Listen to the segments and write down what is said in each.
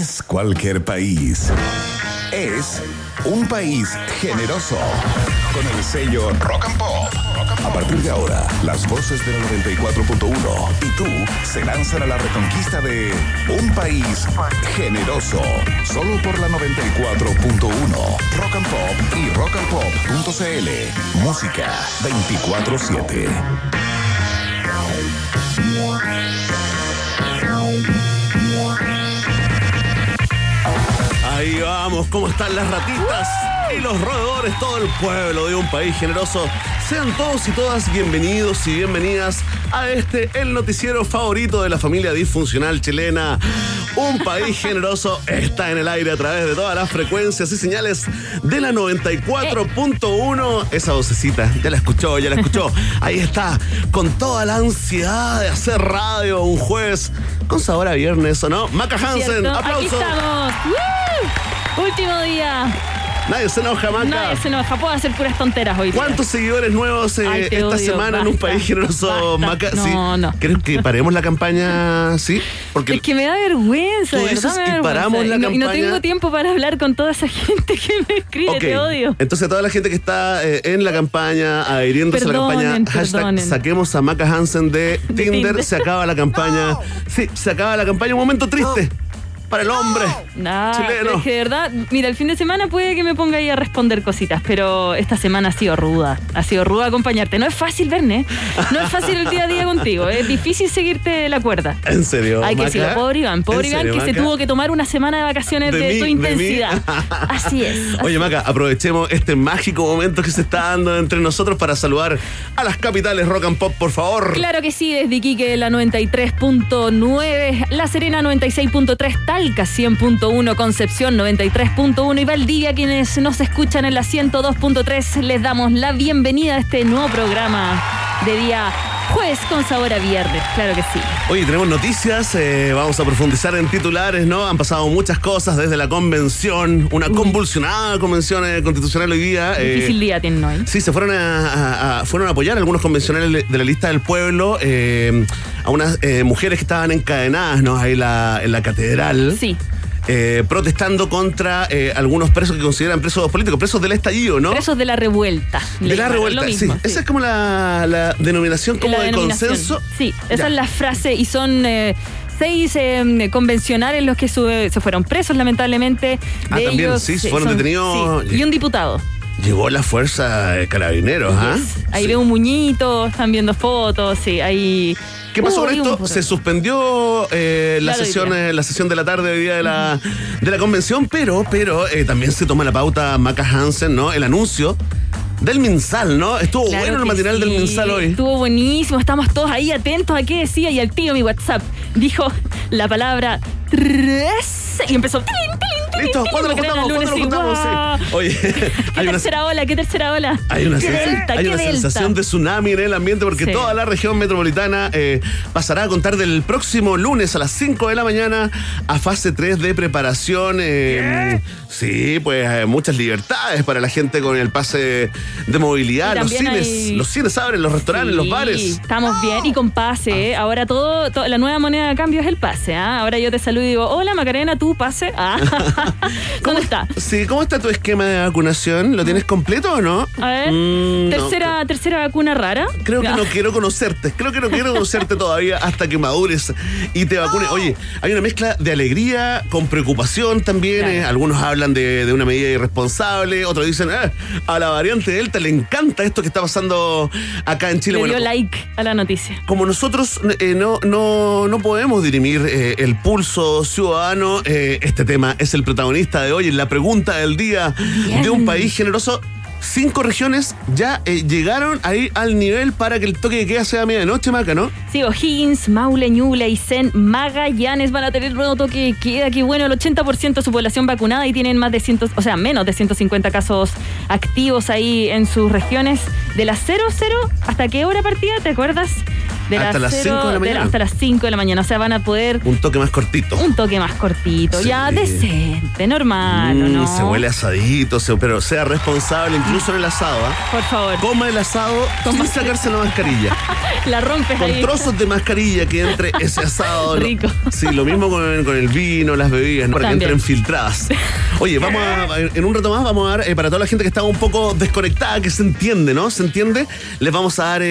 es cualquier país. Es un país generoso con el sello Rock and Pop. A partir de ahora, las voces de la 94.1 y tú se lanzan a la reconquista de un país generoso. Solo por la 94.1. Rock and Pop y rockandpop.cl. Música 24-7. Ahí vamos, ¿cómo están las ratitas y los roedores? Todo el pueblo de un país generoso. Sean todos y todas bienvenidos y bienvenidas a este, el noticiero favorito de la familia disfuncional chilena. Un país generoso está en el aire a través de todas las frecuencias y señales de la 94.1. Esa vocecita, ya la escuchó, ya la escuchó. Ahí está, con toda la ansiedad de hacer radio un jueves con sabor a viernes, ¿o no? Maca Hansen, ¿Cierto? aplauso. Aquí estamos. ¡Woo! Último día. Nadie se enoja, Maca. Nadie se enoja. Puedo hacer puras tonteras hoy día. ¿Cuántos seguidores nuevos eh, Ay, esta odio, semana en un país generoso, basta. Maca? No, sí. no. ¿Crees que paremos la campaña? Sí, porque Es que me da vergüenza, Tú de dices, verdad me da y paramos vergüenza. la y, no, y no campaña. tengo tiempo para hablar con toda esa gente que me escribe, te odio. Entonces, toda la gente que está eh, en la campaña, adhiriéndose a la campaña, hashtag perdonen. saquemos a Maca Hansen de Tinder, Tinder. se acaba la campaña. Sí, se acaba la campaña. Un momento triste para el hombre Nah, chileno. es que de verdad, mira, el fin de semana puede que me ponga ahí a responder cositas, pero esta semana ha sido ruda. Ha sido ruda acompañarte. No es fácil, Verne. No es fácil el día a día contigo. Es difícil seguirte la cuerda. ¿En serio? Hay que decirlo, pobre Iván, pobre ¿En Iván serio, que se tuvo que tomar una semana de vacaciones de, mí, tu intensidad. Así es. Oye, Maca, aprovechemos este mágico momento que se está dando entre nosotros para saludar a las capitales rock and pop, por favor. Claro que sí, desde Iquique la 93.9, La Serena 96.3, Talca 100.1, Concepción 93.1 y Valdivia, quienes nos escuchan en la 102.3, les damos la bienvenida a este nuevo programa de día jueves con sabor a viernes, claro que sí. Oye, tenemos noticias, eh, vamos a profundizar en titulares, ¿no? Han pasado muchas cosas desde la convención, una convulsionada convención eh, constitucional hoy día. eh, Difícil día tienen hoy. Sí, se fueron a, a- a- fueron a apoyar a algunos convencionales de la lista del pueblo, a unas mujeres que estaban encadenadas, ¿no? Ahí la- en la catedral. Sí. Eh, protestando contra eh, algunos presos que consideran presos políticos, presos del estallido, ¿no? Presos de la revuelta. de la revuelta, lo mismo, sí. Esa es como la, la denominación como La de denominación. consenso. Sí, esa Ya. es la frase y son eh, seis eh, convencionales los que sube- se fueron presos lamentablemente. Ah, de también, ellos, sí, eh, fueron son- detenidos. sí, y un diputado. Llegó la fuerza de carabineros, ¿ah? Yes. Ahí Sí. veo un muñito, están viendo fotos, sí, ahí. ¿Qué pasó con esto? Se suspendió eh, la, Claro, sesión, eh, la sesión de la tarde hoy día de la, de la convención, pero, pero eh, también se toma la pauta Maca Hansen, ¿no? El anuncio del Minsal, ¿no? Estuvo Claro bueno el material del Minsal hoy. Estuvo buenísimo, estamos todos ahí atentos a qué decía y al tío mi WhatsApp dijo la palabra tres y empezó. "Tilín, tilín, tilín, Listo, tilín", ¿cuándo lo juntamos? ¿Cuándo lo y juntamos? Sí. Oye, ¿Qué hay una, tercera ola? ¿Qué tercera ola? hay una, ¿Qué sen- delta? hay ¿Qué una sensación de tsunami en el ambiente porque Sí. toda la región metropolitana eh, pasará a contar del próximo lunes a las 5 de la mañana a fase 3 de preparación. eh, sí, pues eh, muchas libertades para la gente con el pase de movilidad. Los cines, hay- los cines abren, los restaurantes, los Sí, bares. Estamos bien y con pase. ¿eh? Ahora todo, to- la nueva moneda de cambio es el pase. ¿ah? Ahora yo te saludo y digo, hola Macarena, tú pase. Ah. ¿Dónde está? Sí, ¿cómo está tu esquema de vacunación? ¿Lo tienes completo o no? A ver, Mm, no, tercera, tercera vacuna rara. Creo que no quiero conocerte. Creo que no quiero conocerte todavía hasta que madures y te vacunes. Oye, hay una mezcla de alegría con preocupación también. Claro. eh. Algunos hablan de, de una medida irresponsable. Otros dicen, "Ah, a la variante Delta le encanta esto que está pasando acá en Chile. Le Bueno, dio like a la noticia. como nosotros eh, no, no, no podemos dirimir eh, el pulso ciudadano, eh, este tema es el protagonista de hoy en la pregunta del día Bien. de un país generoso. Cinco regiones ya eh, llegaron ahí al nivel para que el toque de queda sea a medianoche, Maca, ¿no? Sí, O'Higgins, Maule, Ñuble, Aysén, Magallanes van a tener nuevo toque de queda. Que bueno, el 80% de su población vacunada y tienen más de 100, o sea, menos de 150 casos activos ahí en sus regiones. De las 00 hasta qué hora partida, ¿te acuerdas? De hasta las 5 de la mañana. hasta las 5 de la mañana. O sea, van a poder. Un toque más cortito. Un toque más cortito. Sí. Ya decente, normal, ¿o Mm, ¿no? Se huele asadito, pero sea responsable incluso en el asado. ¿ah? Por favor, Coma el asado sin sacarse la mascarilla. la rompes Con ahí. trozos de mascarilla que entre ese asado. Lo- Rico. Sí, lo mismo con, con el vino, las bebidas, ¿no? para que entren filtradas. Oye, vamos a, en un rato más vamos a dar, eh, para toda la gente que está un poco desconectada, que se entiende, ¿no? ¿Se entiende? Les vamos a dar eh,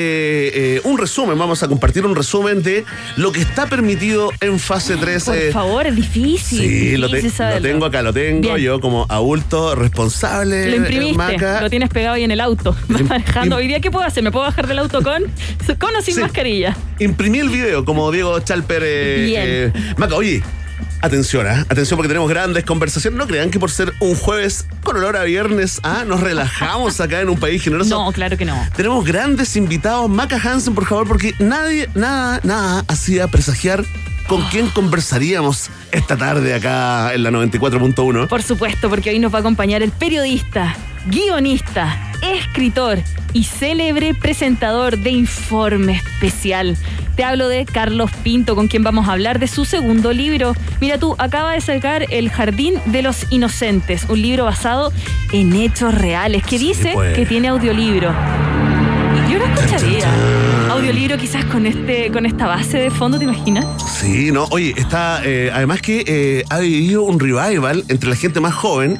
eh, un resumen, vamos a compartir un resumen de lo que está permitido en fase 3. Por favor, es difícil. Sí, lo, te- lo tengo acá, lo tengo Bien. yo como adulto responsable. Lo imprimiste, Maca. lo tienes pegado ahí en el auto, manejando. Hoy día, ¿qué puedo hacer? ¿Me puedo bajar del auto con, con o sin Sí. mascarilla? Imprimí el video como Diego Chalper. eh, Bien. eh, Maca, oye. Atención, ¿ah? atención porque tenemos grandes conversaciones. No crean que por ser un jueves con olor a viernes, ¿ah? nos relajamos acá en un país generoso. No, claro que no. Tenemos grandes invitados. Maca Hansen, por favor, porque nadie, nada, nada hacía presagiar con quién conversaríamos esta tarde acá en la 94.1. Por supuesto, porque hoy nos va a acompañar el periodista, guionista, escritor y célebre presentador de Informe Especial. Te hablo de Carlos Pinto, con quien vamos a hablar de su segundo libro. Mira tú, acaba de sacar El Jardín de los Inocentes, un libro basado en hechos reales, que Sí, dice pues. que tiene audiolibro. Yo lo escucharía. Audiolibro quizás con este, con esta base de fondo, ¿te imaginas? Sí, no, oye, está, eh, además que eh, ha vivido un revival entre la gente más joven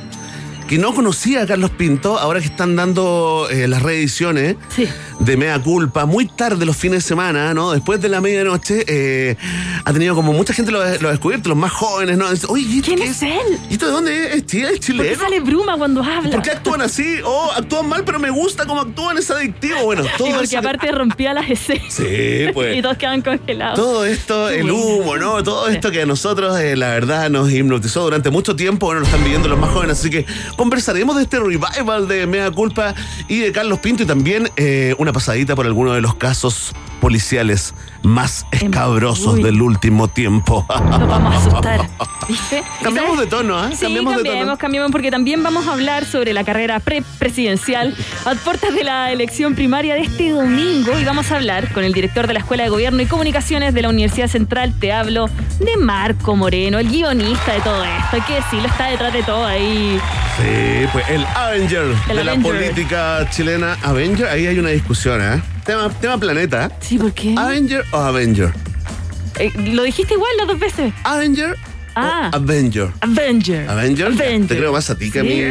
que no conocía a Carlos Pinto, ahora que están dando eh, las reediciones Sí. De Mea Culpa, muy tarde los fines de semana, ¿no? Después de la medianoche, eh, ha tenido como mucha gente lo, ha- lo ha descubierto, los más jóvenes, ¿no? Dice, Oye, ¿y esto ¿Quién es él? ¿Y esto de dónde es? ¿Es chile- es ¿Por qué chileno? sale bruma cuando habla? ¿Por qué actúan así? Oh, actúan mal, pero me gusta cómo actúan, es adictivo. Bueno, todo Y porque aparte rompía las escenas. Sí, pues. y todos quedan congelados. Todo esto, el humo, ¿no? Todo esto que a nosotros, eh, la verdad, nos hipnotizó durante mucho tiempo. Bueno, lo están viviendo los más jóvenes. Así que conversaremos de este revival de Mea Culpa y de Carlos Pinto y también eh, una pasadita por alguno de los casos policiales más escabrosos Uy. del último tiempo. Nos vamos a asustar. ¿Viste? Cambiamos de tono, ¿ah? Sí, Cambiamos de cambiemos, tono. cambiemos, porque también vamos a hablar sobre la carrera pre-presidencial a puertas de la elección primaria de este domingo y vamos a hablar con el director de la Escuela de Gobierno y Comunicaciones de la Universidad Central. Te hablo de Marco Moreno, el guionista de todo esto. Hay que decirlo, está detrás de todo ahí. Sí, pues el Avenger El de la política chilena. Avenger, ahí hay una discusión, ¿eh? Tema, tema planeta. Sí, ¿por qué? Avenger o Avenger. Eh, lo dijiste igual las dos veces. Avenger Ah. o Avenger. Avenger. Avenger, te creo más a ti que a mí. Sí.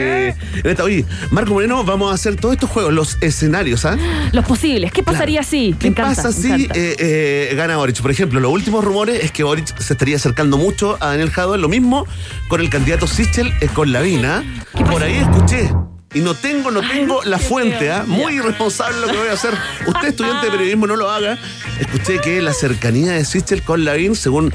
En esta- oye, Marco Moreno, vamos a hacer todos estos juegos, los escenarios, ¿ah? Los posibles. ¿Qué pasaría si? ¿Qué pasa si eh, eh, gana Boric? Por ejemplo, los últimos rumores es que Boric se estaría acercando mucho a Daniel Jadot. Lo mismo con el candidato Sichel eh, con Lavina. Por ahí escuché. Y no tengo, no tengo la fuente. ¿ah? Muy irresponsable lo que voy a hacer. Usted, estudiante de periodismo, no lo haga. Escuché que la cercanía de Sichel con Lavín, según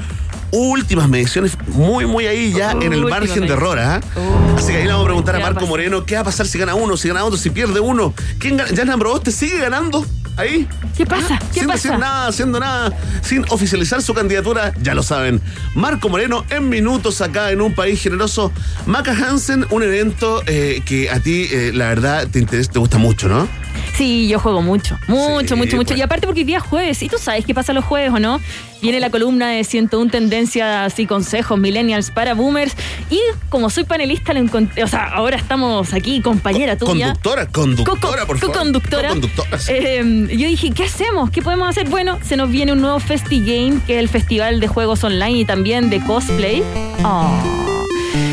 últimas mediciones, muy, muy ahí ya en el margen de error, ¿ah? Oh. Así que ahí le vamos a preguntar a ¿Qué va a Marco? Moreno qué va a pasar si gana uno, si gana otro, si pierde uno. ¿Quién gana? ¿Yana Proboste sigue ganando? Ahí. ¿Qué pasa? Ah, ¿Qué sin pasa? decir nada, haciendo nada, sin oficializar su candidatura, ya lo saben. Marco Moreno en minutos acá en un país generoso. Maca Hansen, un evento eh, que a ti, eh, la verdad, te interesa, te gusta mucho, ¿no? Sí, yo juego mucho, mucho, Sí, mucho, mucho. Y aparte porque hoy día es jueves, y tú sabes qué pasa los jueves, ¿o no? Viene la columna de 101 tendencias y consejos millennials para boomers. Y como soy panelista, lo encontré, o sea, ahora estamos aquí, compañera tuya. Conductora, conductora, por favor. Co-conductora, sí. Eh, yo dije, ¿qué hacemos? ¿Qué podemos hacer? Bueno, se nos viene un nuevo FestiGame, que es el festival de juegos online y también de cosplay. Oh.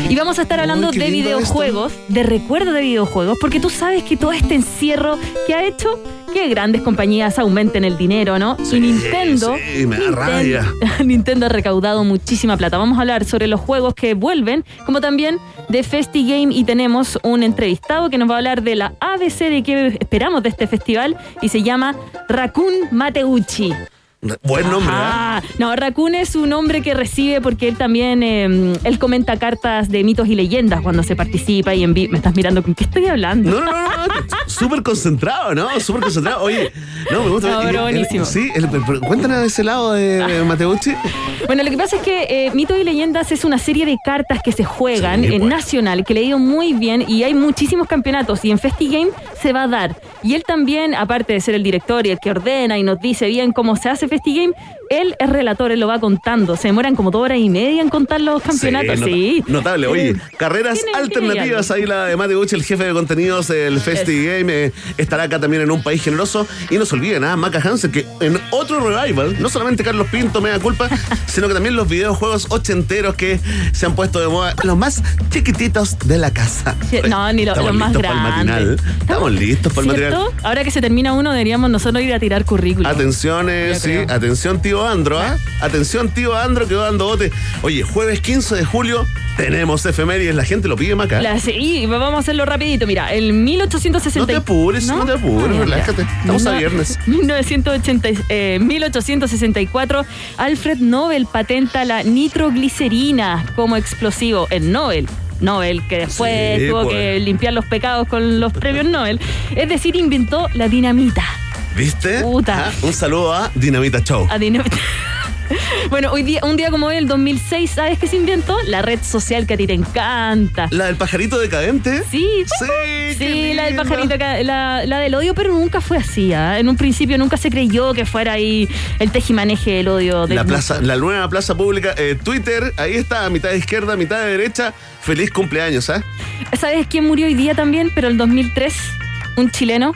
Y vamos a estar hablando de videojuegos, de recuerdo de videojuegos, porque tú sabes que todo este encierro que ha hecho que grandes compañías aumenten el dinero, ¿no? Sí, y Nintendo, sí, me da Ninten- rabia. Nintendo ha recaudado muchísima plata. Vamos a hablar sobre los juegos que vuelven, como también de FestiGame y tenemos un entrevistado que nos va a hablar de la ABC de qué esperamos de este festival y se llama Raccoon Mateucci. Buen nombre, ¿ah? Ah, no, Raccoon es un hombre que recibe porque él también, eh, él comenta cartas de mitos y leyendas cuando se participa y en vi- Me estás mirando, ¿con qué estoy hablando? No, no, no, no, súper concentrado, ¿no? Súper concentrado. Oye, no, me gusta. No, pero buenísimo. Sí, el- pero cuéntanos de ese lado de Mateucci. Bueno, lo que pasa es que eh, Mitos y Leyendas es una serie de cartas que se juegan Sí, en pues. nacional, que le ha ido muy bien y hay muchísimos campeonatos y en FestiGame se va a dar. Y él también, aparte de ser el director y el que ordena y nos dice bien cómo se hace FestiGame, él es relator, él lo va contando. Se demoran como dos horas y media en contar los campeonatos. Sí. Notable. Oye, carreras alternativas. Ahí la de Mateuch, el jefe de contenidos del FestiGame, eh, estará acá también en un país generoso. Y no se olviden, nada, ¿ah? Maca Hansen, que en otro revival, no solamente Carlos Pinto me da culpa, sino que también los videojuegos ochenteros que se han puesto de moda, los más chiquititos de la casa. no, ni los más grandes. Estamos listos para el material. Ahora que se termina uno, deberíamos nosotros ir a tirar currículum. Atención, eh, sí, atención, tío Andro, ¿ah? Atención, tío Andro, que va dando bote. Oye, jueves 15 de julio tenemos efemérides, la gente lo pide, Maca. La, sí, vamos a hacerlo rapidito. Mira, el 1860... No te apures, no, te apures, relájate. Estamos a viernes. 1980, 1864, eh, Alfred Nobel patenta la nitroglicerina como explosivo. en Nobel. Nobel, que después tuvo que pues. limpiar los pecados con los premios Nobel. Es decir, inventó la dinamita. ¿Viste? Puta. Ah, un saludo a Dinamita Show. A Dinamita. Bueno, hoy día, un día como hoy, el 2006, ¿sabes qué se inventó? La red social que a ti te encanta. ¿La del pajarito decadente? Sí, sí, sí la del pajarito, la, la, del odio, pero nunca fue así. ¿ah? En un principio nunca se creyó que fuera ahí el tejimaneje del odio. la, plaza, la nueva plaza pública, eh, Twitter, ahí está, mitad de izquierda, mitad de derecha. Feliz cumpleaños, ¿ah? ¿Sabes quién murió hoy día también? Pero el 2003, un chileno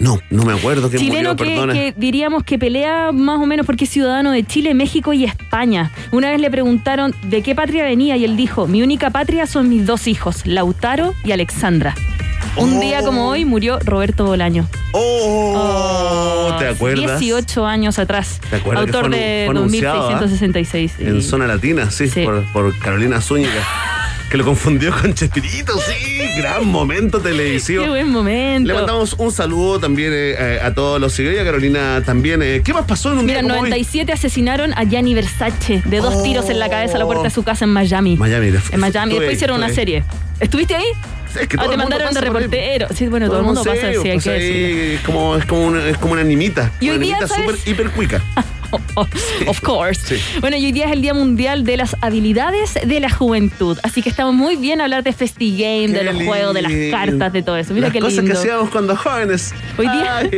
no, no me acuerdo Chileno que, que, diríamos que pelea más o menos porque es ciudadano de Chile, México y España. Una vez le preguntaron de qué patria venía y él dijo, mi única patria son mis dos hijos, Lautaro y Alexandra. Un día como hoy murió Roberto Bolaño. Oh, ¿te acuerdas? 18 años atrás. ¿Te acuerdas? Autor de 2666. En Zona Latina, sí, Por, por Carolina Zúñiga que lo confundió con Chespirito, sí, gran momento televisivo. Qué buen momento. Le mandamos un saludo también eh, eh, a todos los seguidores, a Carolina también. Eh, ¿Qué más pasó en un Mira, día como 97 asesinaron a Gianni Versace de dos tiros en la cabeza a la puerta de su casa en Miami. Miami, En Miami, después hicieron una serie. ¿Estuviste ahí? Es que ah, te mandaron de reportero. Sí, bueno, todo, el mundo pasa hay pues que Es como, es, como una, es como una animita. Y una hoy animita súper hiper cuica. of course. Bueno, y hoy día es el Día Mundial de las Habilidades de la Juventud. Así que estamos muy bien a hablar de FestiGame, de los juegos, de las cartas, de todo eso. Mira las qué cosas que hacíamos cuando jóvenes. Hoy día,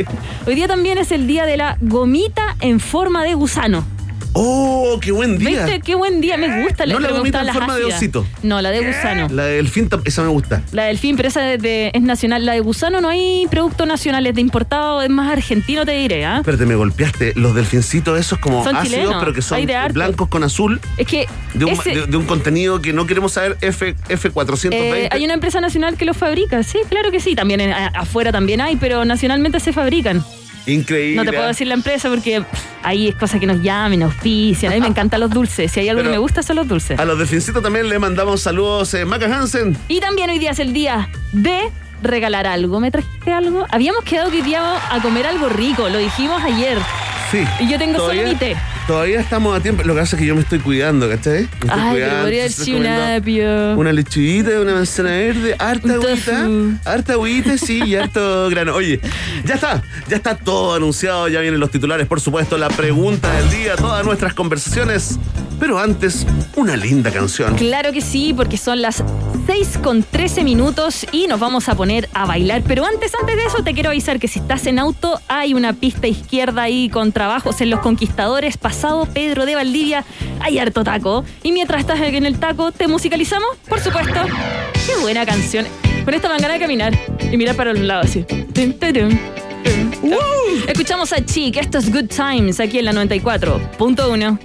hoy día también es el día de la gomita en forma de gusano. ¡Oh, qué buen día! ¿Viste? ¡Qué buen día! Me gusta. No la gomita en forma de osito. No, la de gusano. La de delfín, esa me gusta. La de delfín, pero esa es nacional. La de gusano no hay productos nacionales de importado, es más argentino, te diré, ¿ah? Espérate, me golpeaste. Los delfincitos esos como ácidos, pero que son blancos con azul. Es que... De un, de, un, contenido que no queremos saber, F, F420. Eh, hay una empresa nacional que los fabrica, sí, claro que sí. También afuera también hay, pero nacionalmente se fabrican. Increíble. No te puedo decir la empresa porque ahí es cosa que nos llamen, auspician. A mí me encantan los dulces. Si hay algo que me gusta son los dulces. A los delfincitos también le mandamos saludos, eh, Maca Hansen. Y también hoy día es el día de regalar algo. ¿Me trajiste algo? Habíamos quedado que íbamos a comer algo rico, lo dijimos ayer. Sí. Y yo tengo solo mi té. Todavía estamos a tiempo. Lo que pasa es que yo me estoy cuidando, ¿cachai? Me estoy Ay, cuidando. Podría una lechuguita, una manzana verde, harta agüita. Harta agüita, sí, y harto grano. Oye, ya está. Ya está todo anunciado. Ya vienen los titulares, por supuesto. La pregunta del día, todas nuestras conversaciones. Pero antes, una linda canción. Claro que sí, porque son las 6 con 13 minutos y nos vamos a poner a bailar. Pero antes, antes de eso, te quiero avisar que si estás en auto, hay una pista izquierda ahí con trabajos en Los Conquistadores, pasado Pedro de Valdivia. Hay harto taco. Y mientras estás en el taco, ¿te musicalizamos? Por supuesto. Qué buena canción. Con esta mangana de caminar y mirar para un lado así. Escuchamos a Chic, esto es Good Times aquí en la 94.1.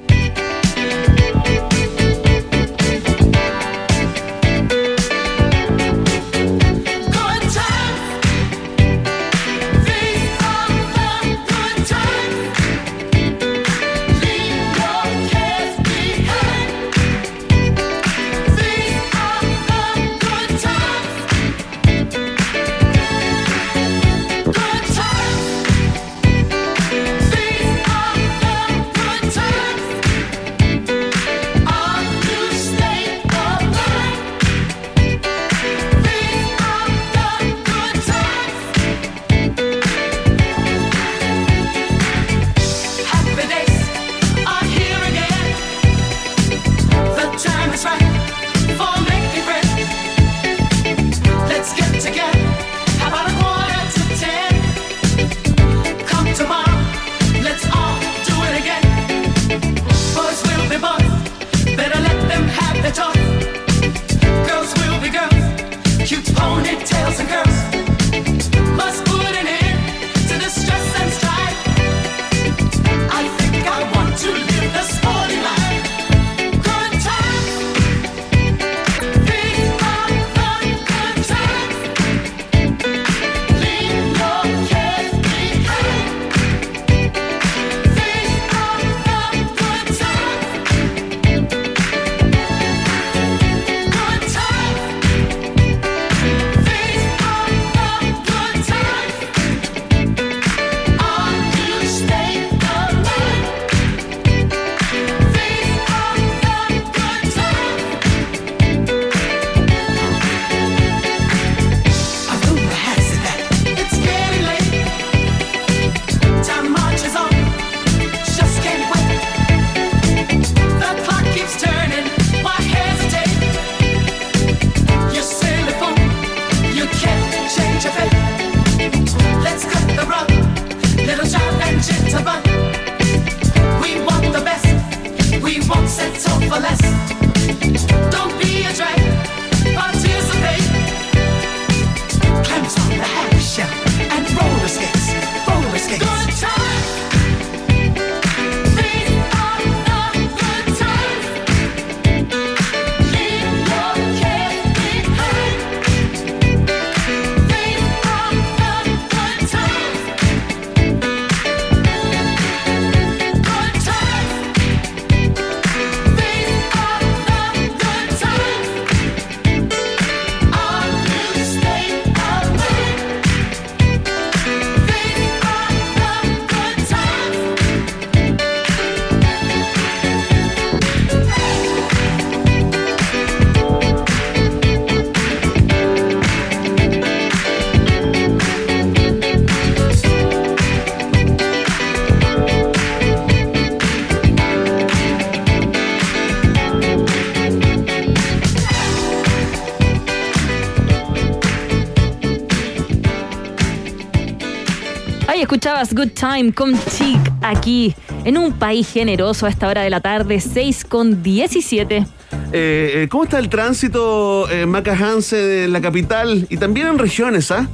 Good Time con Chic aquí en un país generoso a esta hora de la tarde, 6 con 17. Eh, eh, ¿Cómo está el tránsito en Maca en la capital y también en regiones? ¿ah?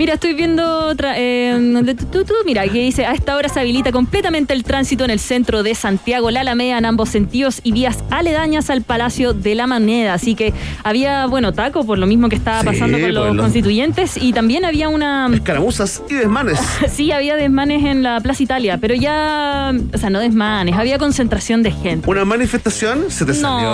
Mira, estoy viendo otra. Eh, mira, que dice: a esta hora se habilita completamente el tránsito en el centro de Santiago, la Alameda en ambos sentidos y vías aledañas al Palacio de la Moneda. Así que había, bueno, taco por lo mismo que estaba pasando con los, constituyentes y también había una. Escaramuzas y desmanes. sí, había desmanes en la Plaza Italia, pero ya. O sea, no desmanes, había concentración de gente. ¿Una manifestación? ¿Se te salió?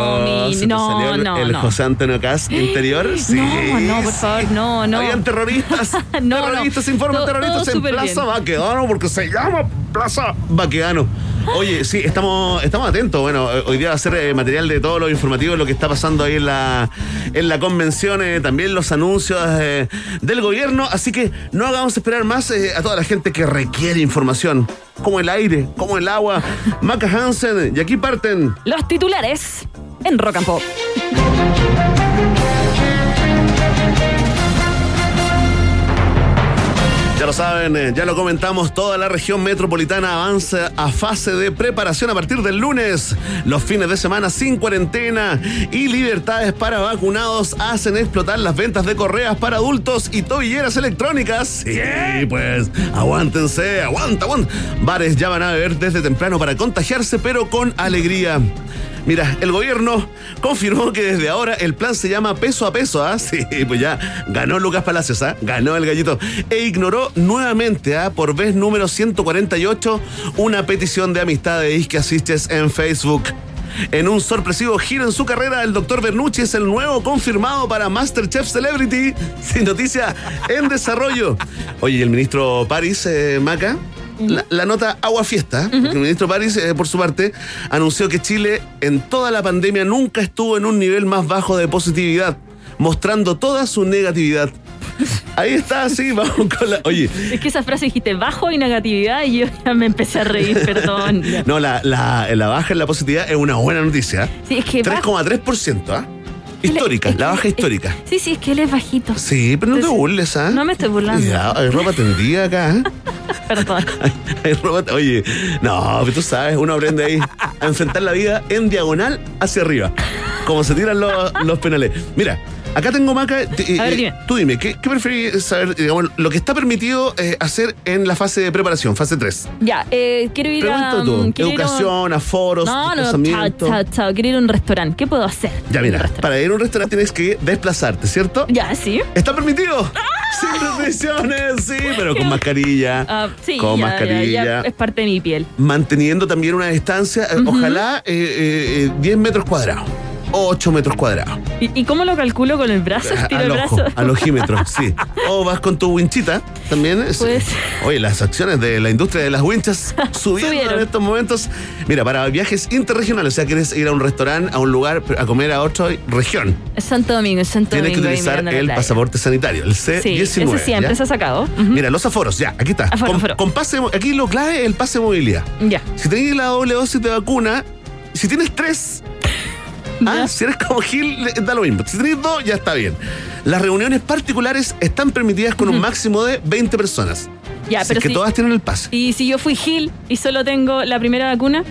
no, el, no, el José Antonio Cas interior. Sí. No, no, por favor, no, no. Habían terroristas. no, terroristas, informan terroristas en Plaza Baquedano porque se llama Plaza Baquedano. Oye, sí, estamos, estamos atentos. Bueno, eh, hoy día va a ser eh, material de todo lo informativo, lo que está pasando ahí en la, en la convención, eh, también los anuncios del gobierno. Así que no hagamos esperar más a toda la gente que requiere información, como el aire, como el agua. Maca Hansen, y aquí parten los titulares en Rock and Pop. Ya lo saben, eh, ya lo comentamos, toda la región metropolitana avanza a fase de preparación a partir del lunes. Los fines de semana sin cuarentena y libertades para vacunados hacen explotar las ventas de correas para adultos y tobilleras electrónicas. Sí, pues aguántense, aguanta, aguanta. Bares ya van a beber desde temprano para contagiarse, pero con alegría. Mira, el gobierno confirmó que desde ahora el plan se llama peso a peso, ¿ah? Sí, pues ya ganó Lucas Palacios, ¿ah? Ganó el gallito. E ignoró nuevamente, ¿ah? Por vez número 148, una petición de amistad de Isque Asistes en Facebook. En un sorpresivo giro en su carrera, el doctor Bernucci es el nuevo confirmado para Masterchef Celebrity. Sin noticia en desarrollo. Oye, el ministro Paris, eh, Maca, la, nota agua fiesta, porque el ministro París, eh, por su parte, anunció que Chile en toda la pandemia nunca estuvo en un nivel más bajo de positividad, mostrando toda su negatividad. Ahí está, sí, vamos con la. Oye. Es que esa frase dijiste bajo y negatividad y yo ya me empecé a reír, perdón. no, la, la, baja en la positividad es una buena noticia. Sí, es que. 3,3%, ¿ah? Histórica, la baja histórica. sí, sí, es que él es bajito. Sí, pero no te burles, ¿ah? No me estoy burlando. Ya, hay ropa tendida acá. ¿eh? Perdón. hay, ropa, oye, no, pero tú sabes, uno aprende ahí a enfrentar la vida en diagonal hacia arriba. como se tiran los, los penales. Mira, acá tengo Maca. A ver, eh, dime. Tú dime, ¿qué, qué preferís saber? Digamos, lo que está permitido eh, hacer en la fase de preparación, fase 3. Ya, eh, quiero ir a. Tú. ir a- Educación, aforos, No, no, chao, chao, chao. Quiero ir a un restaurante. ¿Qué puedo hacer? Ya, mira, para ir a un restaurante tienes que desplazarte, ¿cierto? Ya, sí. ¿Está permitido? Sin restricciones, sí, pero con mascarilla. Ah, sí, con ya, mascarilla. ya, ya es parte de mi piel. Manteniendo también una distancia, ojalá eh, eh, eh, 10 metros cuadrados. O 8 metros cuadrados. ¿Y, y cómo lo calculo con el brazo? Estiro al el ojo, brazo. al ojímetro, sí. O vas con tu winchita también. sí. Pues- Oye, las acciones de la industria de las winchas subiendo Subieron. en estos momentos. Mira, para viajes interregionales, o sea, quieres ir a un restaurante, a un lugar, a comer a otra región, Es Santo Domingo, es Santo tienes que Domingo. utilizar el pasaporte sanitario, el Sí, C19. ese siempre ¿ya? se ha sacado. Mira, los aforos, ya, aquí está. Aforo, con, aforo. con pase, aquí lo clave es el pase de movilidad. Ya. Si tenés la doble dosis de vacuna, si tienes tres, ah, si eres como Gil, da lo mismo. Si tenés dos, ya está bien. Las reuniones particulares están permitidas con un máximo de 20 personas. Ya, Si pero es que si- todas tienen el pase. Y si yo fui Gil y solo tengo la primera vacuna,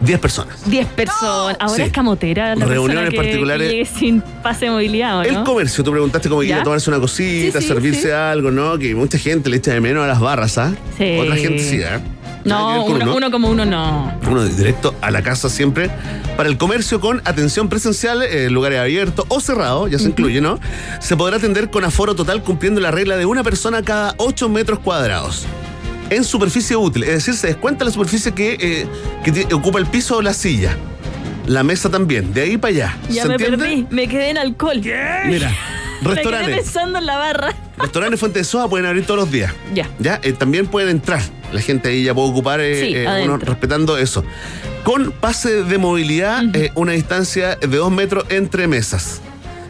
10 personas. 10 personas. Ahora Sí. es camotera la Reuniones persona que, particulares. llegue sin pase de movilidad, ¿o El no? comercio, tú preguntaste cómo ir ¿Ya? a tomarse una cosita, Sí, sí, servirse sí. algo, ¿no? Que mucha gente le echa de menos a las barras, ¿ah? Sí. Otra gente sí, ¿ah? No, uno, uno como uno no. Uno directo a la casa siempre. Para el comercio con atención presencial, eh, lugares abiertos o cerrados, ya se incluye, ¿no? Se podrá atender con aforo total cumpliendo la regla de una persona cada 8 metros cuadrados. En superficie útil, es decir, se descuenta la superficie que, eh, que ocupa el piso o la silla. La mesa también, de ahí para allá. Ya ¿Se me entiende? perdí, me quedé en alcohol. Mira, Me quedé restaurantes. pensando en la barra. Restaurantes Fuente de Soja pueden abrir todos los días. Ya. Ya, eh, también pueden entrar. La gente ahí ya puede ocupar, eh, Sí, eh, uno respetando eso. Con pase de movilidad, una distancia de dos metros entre mesas.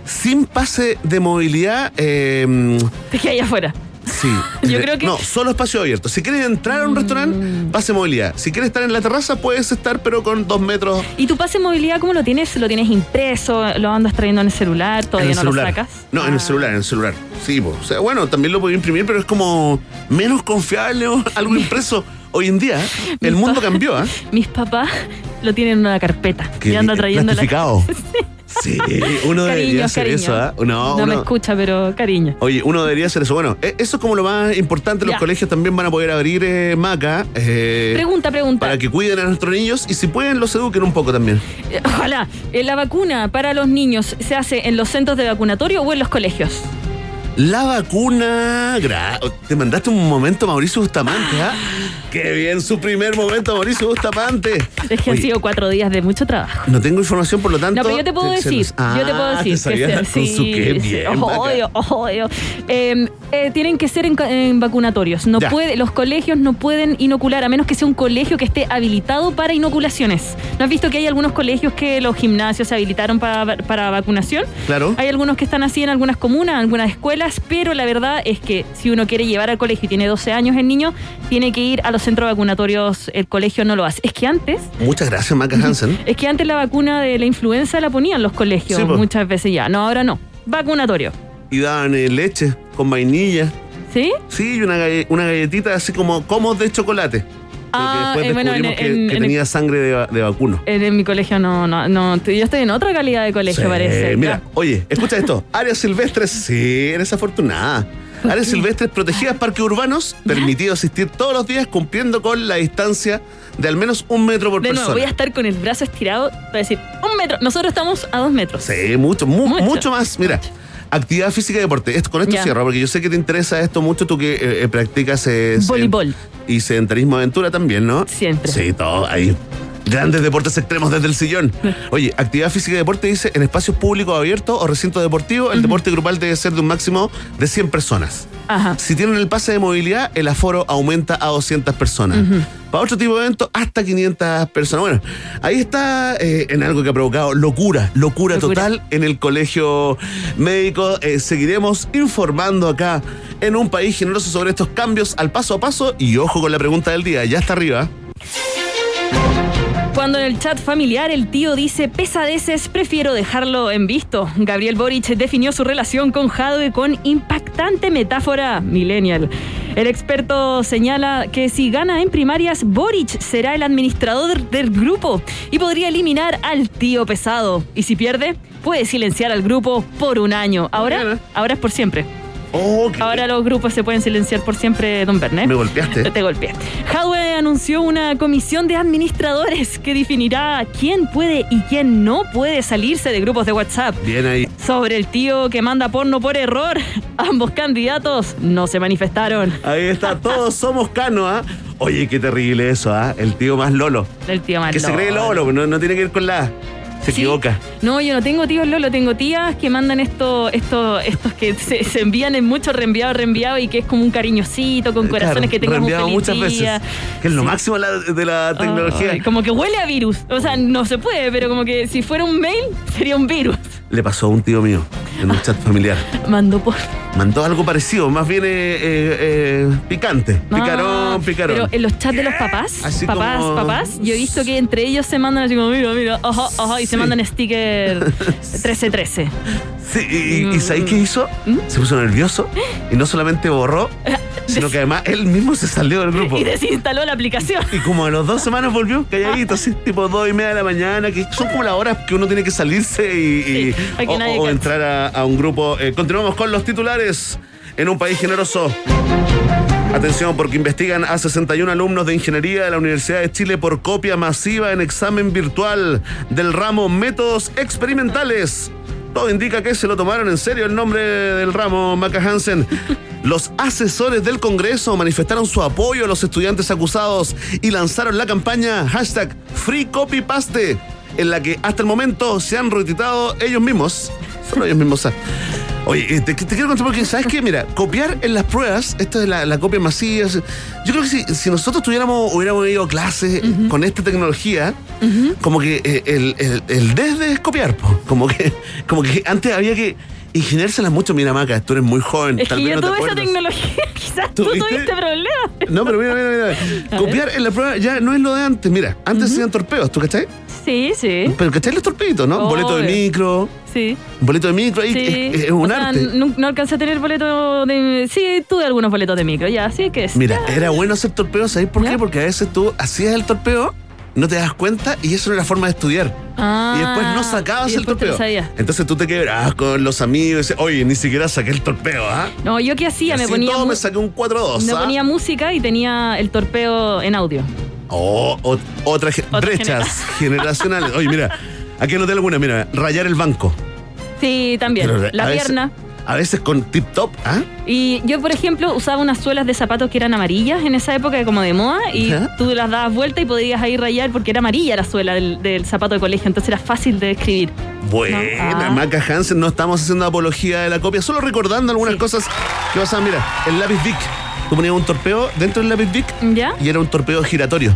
Sin pase de movilidad, eh, Te quedé ahí afuera. Sí. Yo creo que- Mm. No, solo espacio abierto. Si quieres entrar a un restaurante, pase de movilidad. Si quieres estar en la terraza, puedes estar, pero con dos metros ¿Y tu pase movilidad cómo lo tienes? ¿Lo tienes impreso? ¿Lo andas trayendo en el celular? ¿Todavía en el no celular. lo sacas? No, en el Ah. celular, en el celular. Sí, po. o sea, bueno, también lo puedo imprimir, pero es como menos confiable o algo impreso. Hoy en día, ¿eh? el mundo cambió, ¿ah? Mis papás lo tienen en una carpeta. Que y anda trayendo la... Sí, uno debería hacer cariño. eso, ¿ah? No, No me escucha, pero cariño. Oye, uno debería hacer eso. Bueno, eh, eso es como lo más importante. Los Ya. colegios también van a poder abrir eh, maca. eh, Pregunta, pregunta. Para que cuiden a nuestros niños y si pueden los eduquen un poco también. Eh, Ojalá. Eh, ¿La vacuna para los niños se hace en los centros de vacunatorio o en los colegios? La vacuna. gra- Te mandaste un momento, Mauricio Bustamante, ¿ah? Qué bien su primer momento, Mauricio Bustamante. Es que han sido cuatro días de mucho trabajo. No tengo información, por lo tanto. No, pero yo te puedo decir, los- yo te puedo Ah, decir te que con su qué bien, Maca. obvio, obvio. Eh, eh, tienen que ser en, vacunatorios. No Ya. puede, los colegios no pueden inocular a menos que sea un colegio que esté habilitado para inoculaciones. ¿No has visto que hay algunos colegios que los gimnasios se habilitaron para, para vacunación? Claro. Hay algunos que están así en algunas comunas, en algunas escuelas, pero la verdad es que si uno quiere llevar al colegio y tiene 12 años el niño, tiene que ir a los centros vacunatorios. El colegio no lo hace. Es que antes Muchas gracias, Maca Hansen. es que antes la vacuna de la influenza la ponían los colegios Sí, muchas veces ya. No, ahora no. Vacunatorio. Y daban eh, leche con vainilla. ¿Sí? Sí, y una, galle- una galletita así como comos de chocolate. Ah, Porque eh, después bueno, en- que, en- que en- tenía sangre de, va- de vacuno. En, mi colegio no, no, no. Yo estoy en otra calidad de colegio, Sí, parece. Mira, oye, escucha esto. Áreas silvestres, sí, eres afortunada. ¿Por Áreas silvestres protegidas, parques urbanos, permitido asistir todos los días cumpliendo con la distancia de al menos un metro por De nuevo, persona. voy a estar con el brazo estirado para decir un metro. Nosotros estamos a dos metros. Sí, mucho, mu- Mucho. mucho, más. Mira, Mucho. Actividad física y deporte. Esto, con esto cierro, porque yo sé que te interesa esto mucho, tú que eh, eh, practicas eh, Voleibol. y sedentarismo aventura también, ¿no? Siempre. Sí, todo ahí. Grandes deportes extremos desde el sillón. Oye, actividad física y deporte dice en espacios públicos abiertos o recintos deportivos, el deporte grupal debe ser de un máximo de 100 personas. Ajá. Si tienen el pase de movilidad, el aforo aumenta a 200 personas. Para otro tipo de eventos, hasta 500 personas. Bueno, ahí está eh, en algo que ha provocado locura, locura, Locura. total en el colegio médico. Eh, seguiremos informando acá en un país generoso sobre estos cambios al paso a paso. Y ojo con la pregunta del día, ya está arriba. Cuando en el chat familiar el tío dice pesadeces, prefiero dejarlo en visto. Gabriel Boric definió su relación con Jadwe con impactante metáfora millennial. El experto señala que si gana en primarias, Boric será el administrador del grupo y podría eliminar al tío pesado. Y si pierde, puede silenciar al grupo por un año. Ahora, ahora es por siempre. Oh, qué- Ahora los grupos se pueden silenciar por siempre, don Bernet. Me golpeaste. Te golpeé. Hadwe anunció una comisión de administradores que definirá quién puede y quién no puede salirse de grupos de WhatsApp. Bien ahí. Sobre el tío que manda porno por error, ambos candidatos no se manifestaron. Ahí está, todos somos Cano, ¿ah? Oye, qué terrible eso, ¿ah? El tío más Lolo. El tío más Que se cree Lolo. Lolo, no, no tiene que ver con la. Se Sí. equivoca. No, yo no tengo tíos Lolo, tengo tías que mandan esto, esto, estos que se, se envían en mucho reenviado, reenviado y que es como un cariñosito con corazones Claro, que tengan un feliz muchas día. veces. Que es lo Sí. máximo de la, de la tecnología. Como que huele a virus. O sea, no se puede, pero como que si fuera un mail, sería un virus. Le pasó a un tío mío en un chat familiar. Mandó por. Mandó algo parecido, más bien eh, eh, eh, picante. Picarón, Ah, picarón. Pero en los chats de los papás, Así papás, como- papás, yo he visto que entre ellos se mandan así como, mira, mira, ajá, ajá, y se Sí. mandan sticker 1313. Sí, y, y- y ¿sabéis qué hizo? ¿Mm? Se puso nervioso y no solamente borró, sino que además él mismo se salió del grupo. Y desinstaló la aplicación. Y como a los dos semanas volvió calladito, así tipo dos y media de la mañana, que son como las horas que uno tiene que salirse y, y- Sí, o, o entrar a, a un grupo. Eh, continuamos con los titulares en un país generoso. Atención, porque investigan a 61 alumnos de ingeniería de la Universidad de Chile por copia masiva en examen virtual del ramo Métodos Experimentales. Todo indica que se lo tomaron en serio el nombre del ramo, Maca Hansen. Los asesores del Congreso manifestaron su apoyo a los estudiantes acusados y lanzaron la campaña hashtag FreeCopyPaste, en la que hasta el momento se han retuitado ellos mismos. Solo ellos mismos. Oye, eh, te, te quiero contar porque, ¿sabes qué? Mira, copiar en las pruebas, esto de la, la copia masiva, yo creo que si, si nosotros tuviéramos, hubiéramos ido a clases con esta tecnología, como que eh, el, el, el desde es copiar, po. como que, como que antes había que ingeniárselas mucho. Mira, Maca, tú eres muy joven, Es tal que vez yo no te tuve esa tecnología, quizás tú ¿Tuviste? tuviste problemas. No, pero mira, mira, mira. A Copiar en la prueba ya no es lo de antes. Mira, antes hacían torpeos, ¿tú cachai? Sí, sí, Pero ¿cachai los torpeditos, no? Un boleto de Obvio. micro, sí. un boleto de micro, ahí Sí. es, es un O sea, arte. No, no alcancé a tener boleto de. Sí, tuve algunos boletos de micro, ya, sí que es. Mira, era bueno hacer torpeos, ¿sabes por ¿Ya? qué? Porque a veces tú hacías el torpeo, no te das cuenta y eso no era forma de estudiar. Ah, y después no sacabas el después te lo torpeo. Entonces tú te quebrabas con los amigos y dices, oye, ni siquiera saqué el torpeo, ¿ah? No, yo qué Y hacía, me así ponía, todo me saqué un 4-2. me ¿ah? ponía música y tenía el torpeo en audio. Oh, ot- otra ge- Otra brechas generacionales. Oye, mira, aquí anoté alguna, mira, rayar el banco. Sí, también. Pero la a veces- pierna. A veces con tip top, ¿ah? Y yo, por ejemplo, usaba unas suelas de zapatos que eran amarillas en esa época como de moda y tú las dabas vuelta y podías ahí rayar porque era amarilla la suela del, del zapato de colegio, entonces era fácil de escribir. Buena, No. Ah. Maca Hansen, no estamos haciendo apología de la copia, solo recordando algunas Sí. cosas que pasaban. Mira, el lápiz Bic. Tú ponías un torpeo dentro del lápiz Bic ¿Ya? y era un torpeo giratorio.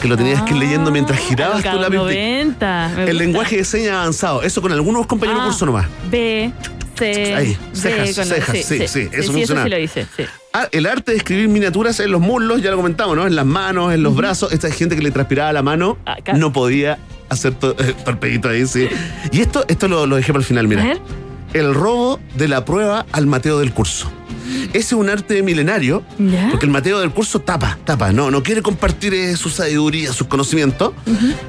Que lo tenías que ir leyendo mientras Ah, girabas tu lápiz Bic. 90. me El gusta. lenguaje de señas avanzado. Eso con algunos compañeros Ah, curso nomás. B, C, Ahí, cejas, con- cejas, sí, sí, eso sí, funciona. sí lo hice, sí. Ah, el arte de escribir miniaturas en los muslos, ya lo comentamos, ¿no? En las manos, en los brazos. Esta gente que le transpiraba la mano Acá. no podía hacer to- torpedito ahí, sí. Y esto, esto lo, lo dejé para el final, A mira. ver. El robo de la prueba al Mateo del curso. Ese es un arte milenario, ¿Ya? porque el Mateo del curso tapa, tapa, no, no quiere compartir eh, su sabiduría, sus conocimientos.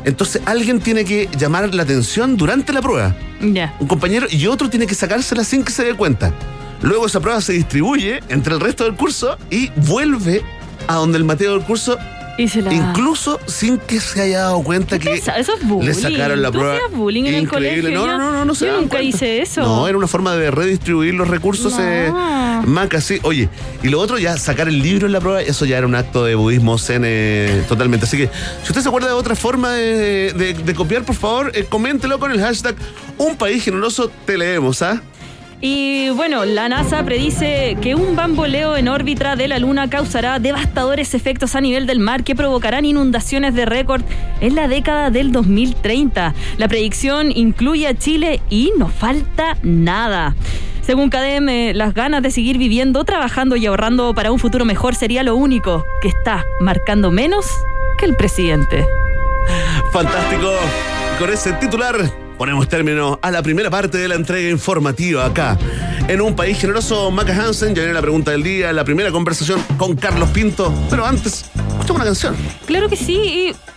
Entonces alguien tiene que llamar la atención durante la prueba. Ya. Un compañero y otro tiene que sacársela sin que se dé cuenta. Luego esa prueba se distribuye entre el resto del curso y vuelve a donde el Mateo del curso, Y se la... incluso sin que se haya dado cuenta que Eso, eso es bullying. le sacaron la ¿Tú prueba. bullying en el Increíble. colegio? No, Yo- no, no, no, no se Yo nunca cuenta. hice eso. No, era una forma de redistribuir los recursos. No. eh, Maca, sí. Oye, y lo otro, ya sacar el libro en la prueba, eso ya era un acto de budismo zen eh, totalmente. Así que, si usted se acuerda de otra forma de, de- de copiar, por favor, eh, coméntelo con el hashtag Un País Generoso, te leemos, ¿ah? Y bueno, la NASA predice que un bamboleo en órbita de la Luna causará devastadores efectos a nivel del mar que provocarán inundaciones de récord en la década del 2030. La predicción incluye a Chile y no falta nada. Según CADEM, eh, las ganas de seguir viviendo, trabajando y ahorrando para un futuro mejor sería lo único que está marcando menos que el presidente. Fantástico. Con ese titular ponemos término a la primera parte de la entrega informativa acá en un país generoso. Maca Hansen, ya viene la pregunta del día, la primera conversación con Carlos Pinto. Pero antes, escuchamos una canción. Claro que sí,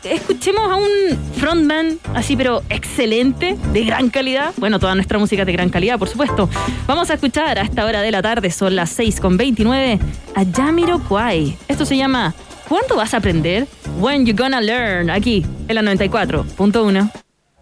y escuchemos a un frontman así, pero excelente, de gran calidad. Bueno, toda nuestra música de gran calidad, por supuesto. Vamos a escuchar a esta hora de la tarde, son las 6 con 29, a Yamiro Kwai. Esto se llama ¿Cuándo vas a aprender? When You Gonna Learn, aquí, en la 94.1.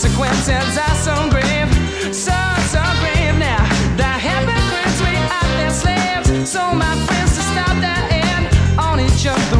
consequences are so grave, so, so grave now. The hypocrites we are their slaves, so my friends to stop that end on each other.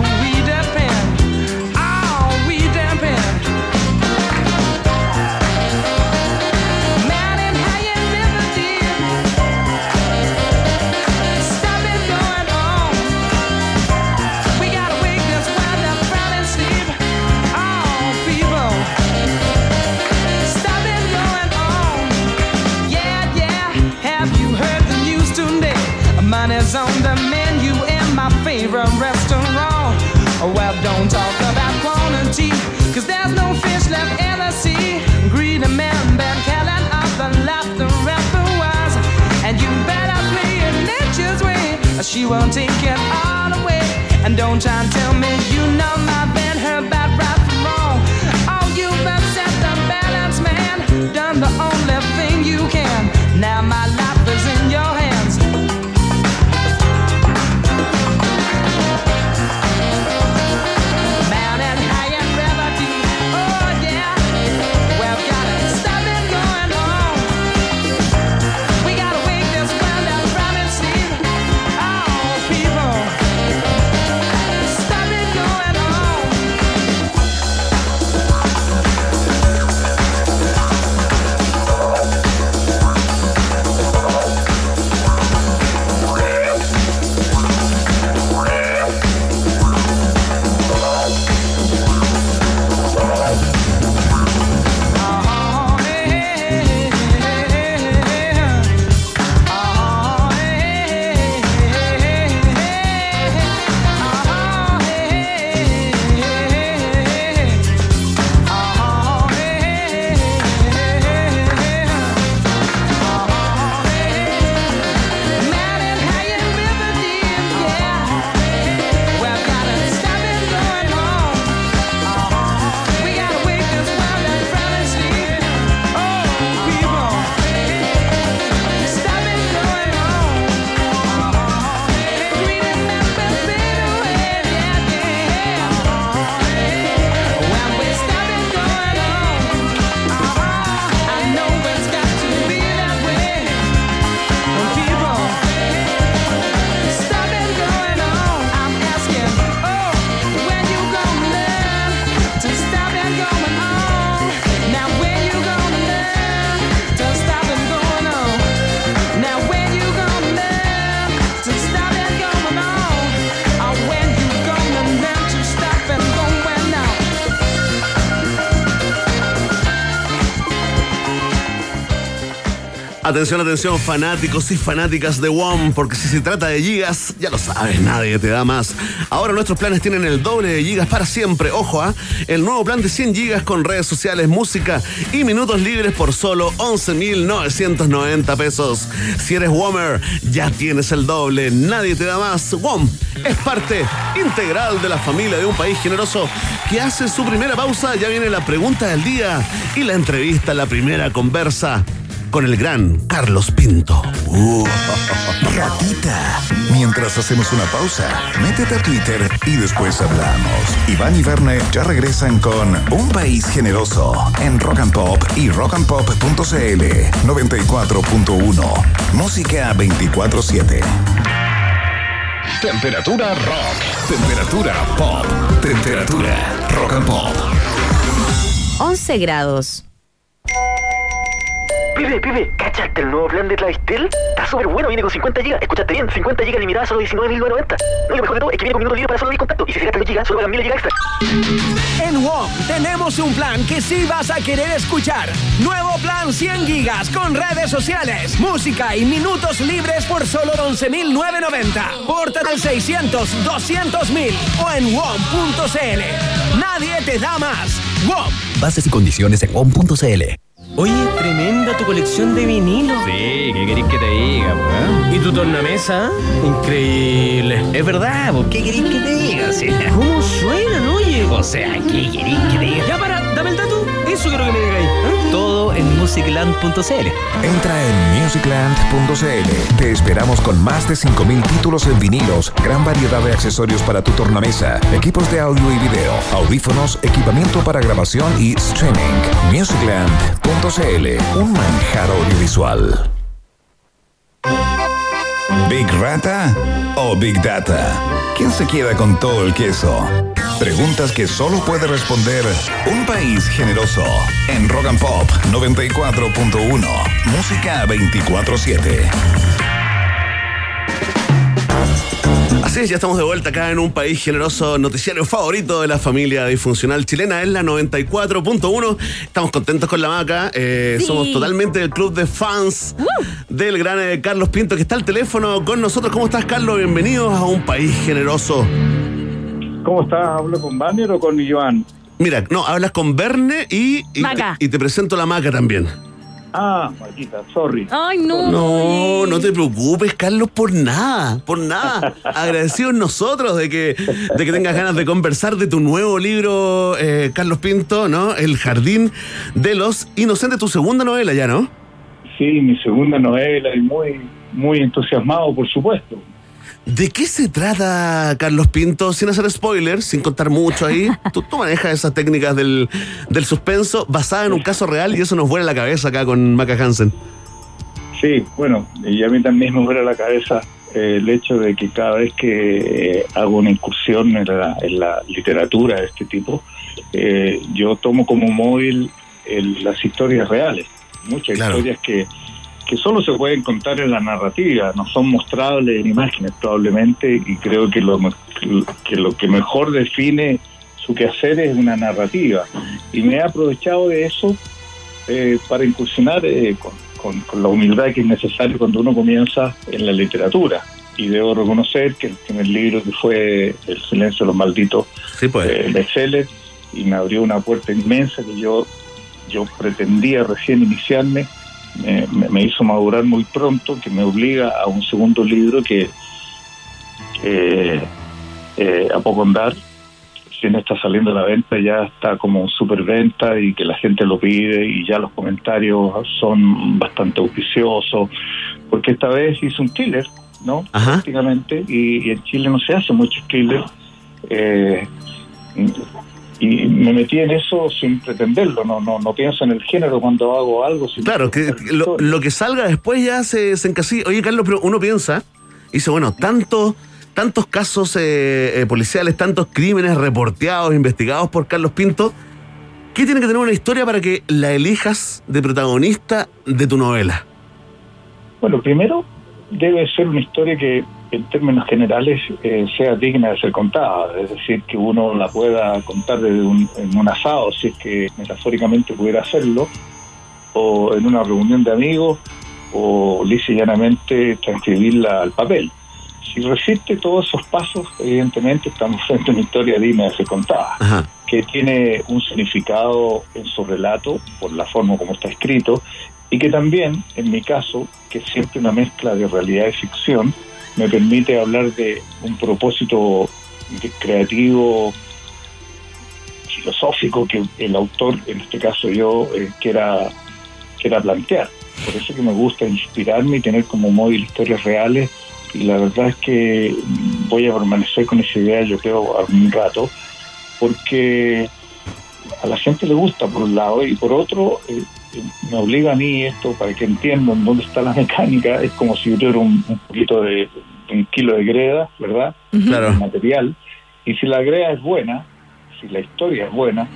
Atención, atención, fanáticos y fanáticas de WOM, porque si se trata de gigas, ya lo sabes, nadie te da más. Ahora nuestros planes tienen el doble de gigas para siempre. Ojo, ¿ah? El nuevo plan de 100 gigas con redes sociales, música y minutos libres por solo 11.990 pesos. Si eres WOMer, ya tienes el doble, nadie te da más. WOM es parte integral de la familia de un país generoso que hace su primera pausa. Ya viene la pregunta del día y la entrevista, la primera conversa con el gran Carlos Pinto. Uh, ratita. Mientras hacemos una pausa, métete a Twitter y después hablamos. Iván y Verne ya regresan con Un País Generoso en Rock and Pop y rockandpop.cl 94.1. Música 24-7. Temperatura rock. Temperatura pop. Temperatura rock and pop. 11 grados. ¿Cachaste el nuevo plan de Clavistel? Está súper bueno, viene con 50 GB. Escuchaste bien, 50 GB limitadas solo 19.990. No, y lo mejor de todo es que viene con minutos libres para solo mi contacto. Y si se gastan 2 GB, solo pagan 1000 GB extra. En WOM tenemos un plan que sí vas a querer escuchar. Nuevo plan 100 gigas con redes sociales, música y minutos libres por solo 11.990. Porta del 600, 200.000 o en WOM.cl. Nadie te da más. WOM. Bases y condiciones en WOM.cl. Oye, tremenda tu colección de vinilos. Sí, ¿qué querés que te diga, ¿Y tu tornamesa? Increíble. Es verdad, ¿por qué querés que te diga? Sí. ¿Cómo suenan, oye? O sea, ¿qué querés que te diga? Ya para, dame el dato. Eso quiero que me digáis. ¿eh? Todo en musicland.cl. Entra en musicland.cl. Te esperamos con más de 5.000 títulos en vinilos, gran variedad de accesorios para tu tornamesa, equipos de audio y video, audífonos, equipamiento para grabación y streaming. Musicland.cl, un manjar audiovisual. ¿Big Rata o Big Data? ¿Quién se queda con todo el queso? Preguntas que solo puede responder un país generoso. En Rock and Pop 94.1. Música 24-7. Así es, ya estamos de vuelta acá en un país generoso, noticiario favorito de la familia disfuncional chilena, es la 94.1. Estamos contentos con la maca, eh, Sí. somos totalmente del club de fans del gran eh, Carlos Pinto, que está al teléfono con nosotros. ¿Cómo estás, Carlos? Bienvenidos a un país generoso. ¿Cómo estás? ¿Hablo con Banner o con Joan? Mira, no, hablas con Verne y, y, Maca. y te presento la maca también. Ah, Maquita, sorry. Ay, no. No, no te preocupes, Carlos, por nada, por nada. Agradecidos nosotros de que, de que tengas ganas de conversar de tu nuevo libro, eh, Carlos Pinto, ¿no? El Jardín de los Inocentes, tu segunda novela ya, ¿no? Sí, mi segunda novela y muy, muy entusiasmado, por supuesto. ¿De qué se trata, Carlos Pinto? Sin hacer spoilers, sin contar mucho ahí. Tú, tú manejas esas técnicas del, del suspenso basada en un caso real y eso nos vuela la cabeza acá con Maca Hansen. Sí, bueno, y a mí también me vuela la cabeza eh, el hecho de que cada vez que eh, hago una incursión en la, en la literatura de este tipo, eh, yo tomo como móvil el- las historias reales. Muchas Claro. historias que, que solo se pueden contar en la narrativa, no son mostrables en imágenes probablemente, y creo que lo, que lo que mejor define su quehacer es una narrativa. Y me he aprovechado de eso eh, para incursionar eh, con, con- con la humildad que es necesario cuando uno comienza en la literatura. Y debo reconocer que el primer libro que fue El silencio de los malditos Sí, pues. eh, bestseller y me abrió una puerta inmensa que yo, yo pretendía recién iniciarme, me, me- me hizo madurar muy pronto, que me obliga a un segundo libro que que, eh, a poco andar, si no está saliendo a la venta, ya está como superventa y que la gente lo pide y ya los comentarios son bastante auspiciosos, porque esta vez hice un thriller, ¿no? Ajá. Prácticamente, y, y en Chile no se hace mucho thriller. Eh, y me metí en eso sin pretenderlo, no, no, no pienso en el género cuando hago algo. Claro, que lo que salga después ya se, se encasilla. Oye, Carlos, pero uno piensa, y dice, bueno, tanto, tantos casos eh, eh, policiales, tantos crímenes reporteados, investigados por Carlos Pinto, ¿qué tiene que tener una historia para que la elijas de protagonista de tu novela? Bueno, primero debe ser una historia que en términos generales eh, sea digna de ser contada, es decir, que uno la pueda contar desde un, en un asado, si es que metafóricamente pudiera hacerlo, o en una reunión de amigos, o lisa y llanamente transcribirla al papel. Si resiste todos esos pasos, evidentemente estamos frente a una historia digna de ser contada Ajá. que tiene un significado en su relato por la forma como está escrito y que también, en mi caso, que es siempre una mezcla de realidad y ficción, me permite hablar de un propósito creativo, filosófico que el autor, en este caso yo, eh, quiera, quiera plantear. Por eso que me gusta inspirarme y tener como móvil historias reales y la verdad es que voy a permanecer con esa idea yo creo algún rato porque a la gente le gusta por un lado y por otro eh, me obliga a mí esto para que entiendan dónde está la mecánica es como si yo tuviera un poquito de un kilo de greda verdad Claro. material Y si la idea es buena, si la historia es buena,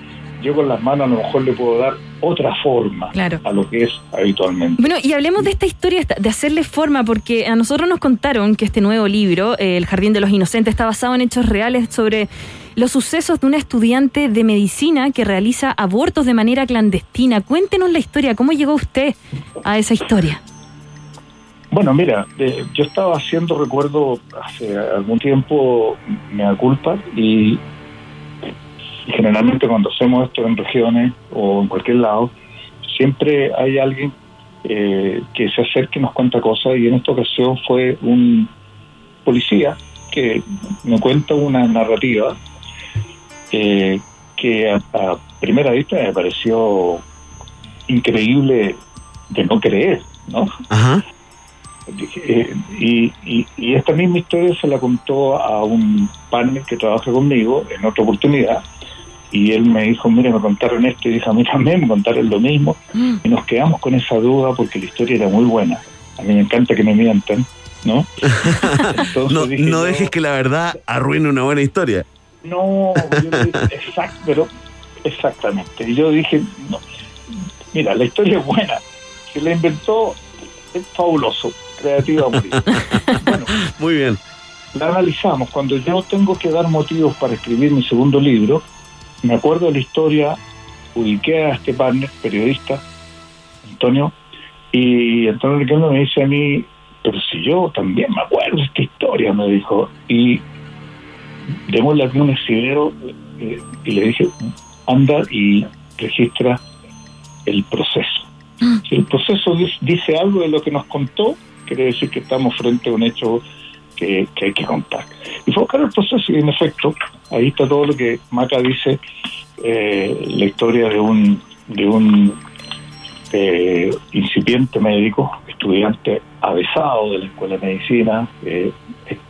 yo con las manos a lo mejor le puedo dar otra forma Claro. a lo que es habitualmente. Bueno, y hablemos de esta historia, de hacerle forma, porque a nosotros nos contaron que este nuevo libro, eh, El Jardín de los Inocentes, está basado en hechos reales sobre los sucesos de una estudiante de medicina que realiza abortos de manera clandestina. Cuéntenos la historia, ¿cómo llegó usted a esa historia? Bueno, mira, eh, yo estaba haciendo, recuerdo, hace algún tiempo, me da culpa, y, generalmente cuando hacemos esto en regiones o en cualquier lado, siempre hay alguien eh, que se acerca y nos cuenta cosas, y en esta ocasión fue un policía que me cuenta una narrativa eh, que a, a primera vista me pareció increíble de no creer, ¿no? Ajá. Eh, y, y- y esta misma historia se la contó a un partner que trabaja conmigo en otra oportunidad y él me dijo, mire, me contaron esto y dije, a mí también me contaron lo mismo y nos quedamos con esa duda porque la historia era muy buena. A mí me encanta que me mientan, ¿no? Entonces No, dije no yo, dejes que la verdad arruine una buena historia. No, yo dije, exacto, pero exactamente. Y yo dije, no, mira, la historia es buena. Se la inventó, es fabuloso, creativa a morir. Muy bien. la analizamos. Cuando yo tengo que dar motivos para escribir mi segundo libro, me acuerdo de la historia, ubiqué a este partner, periodista, Antonio, y Antonio Riquelme me dice a mí, pero si yo también me acuerdo de esta historia, me dijo, y démosle aquí un exhibidero, eh, y le dije, anda y registra el proceso. Si el proceso dice algo de lo que nos contó, quiere decir que estamos frente a un hecho que, hay que contar. Y fue buscar el proceso y en efecto, ahí está todo lo que Maca dice, eh, la historia de un, de un eh, incipiente médico, estudiante avesado de la Escuela de Medicina, eh, ex-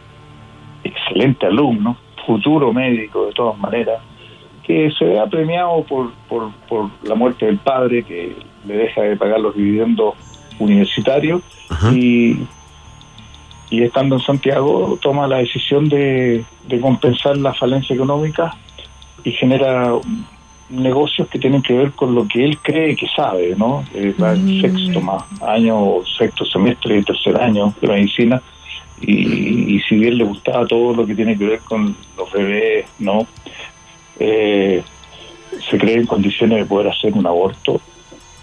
excelente alumno, futuro médico de todas maneras, que se vea premiado por, por, por la muerte del padre, que le deja de pagar los dividendos universitarios y, y estando en Santiago toma la decisión de, de compensar la falencia económica y genera negocios que tienen que ver con lo que él cree que sabe, ¿no? Eh, en sexto más año, sexto semestre, tercer año de medicina y, y si bien le gustaba todo lo que tiene que ver con los bebés, ¿no? Eh, se cree en condiciones de poder hacer un aborto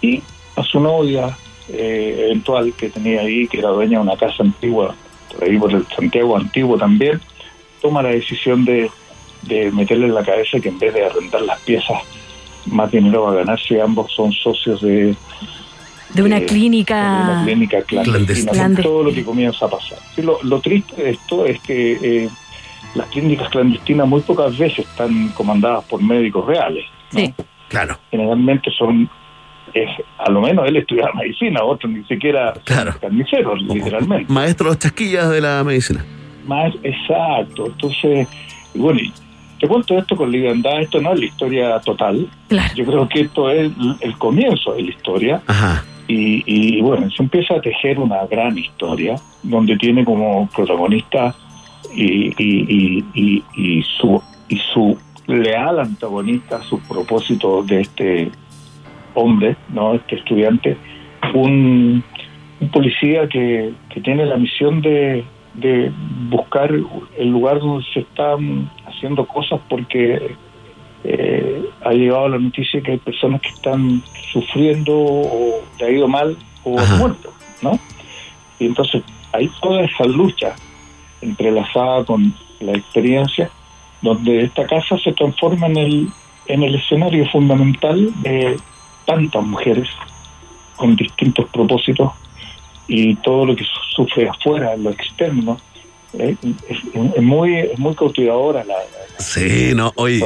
y a su novia eh, eventual que tenía ahí, que era dueña de una casa antigua, por ahí por el Santiago antiguo también, toma la decisión de, de meterle en la cabeza que en vez de arrendar las piezas, más dinero va a ganar si ambos son socios de, De una eh, clínica. de una clínica clandestina. Clandestina. Todo lo que comienza a pasar. Sí, lo, lo triste de esto es que eh, las clínicas clandestinas muy pocas veces están comandadas por médicos reales. ¿no? Sí. Claro. Generalmente son, es, a lo menos él estudiaba medicina, otros ni siquiera son carniceros, literalmente. Maestros chasquillas de la medicina. Más exacto. Entonces, bueno, y te cuento esto con liviandad, esto no es la historia total. Yo creo que esto es el- el comienzo de la historia. Y, y bueno, se empieza a tejer una gran historia donde tiene como protagonista y, y, y, y, y su y su leal antagonista, sus propósitos de este hombre, no este estudiante, un, un policía que, que tiene la misión de, de buscar el lugar donde se están haciendo cosas porque eh, ha llegado la noticia que hay personas que están sufriendo o le ha ido mal o han muerto, ¿no? Y entonces hay toda esa lucha entrelazada con la experiencia donde esta casa se transforma en el, en el escenario fundamental de tantas mujeres con distintos propósitos y todo lo que su- sufre afuera, lo externo. eh, es, es muy, es muy cautivadora la, Sí, no, oye.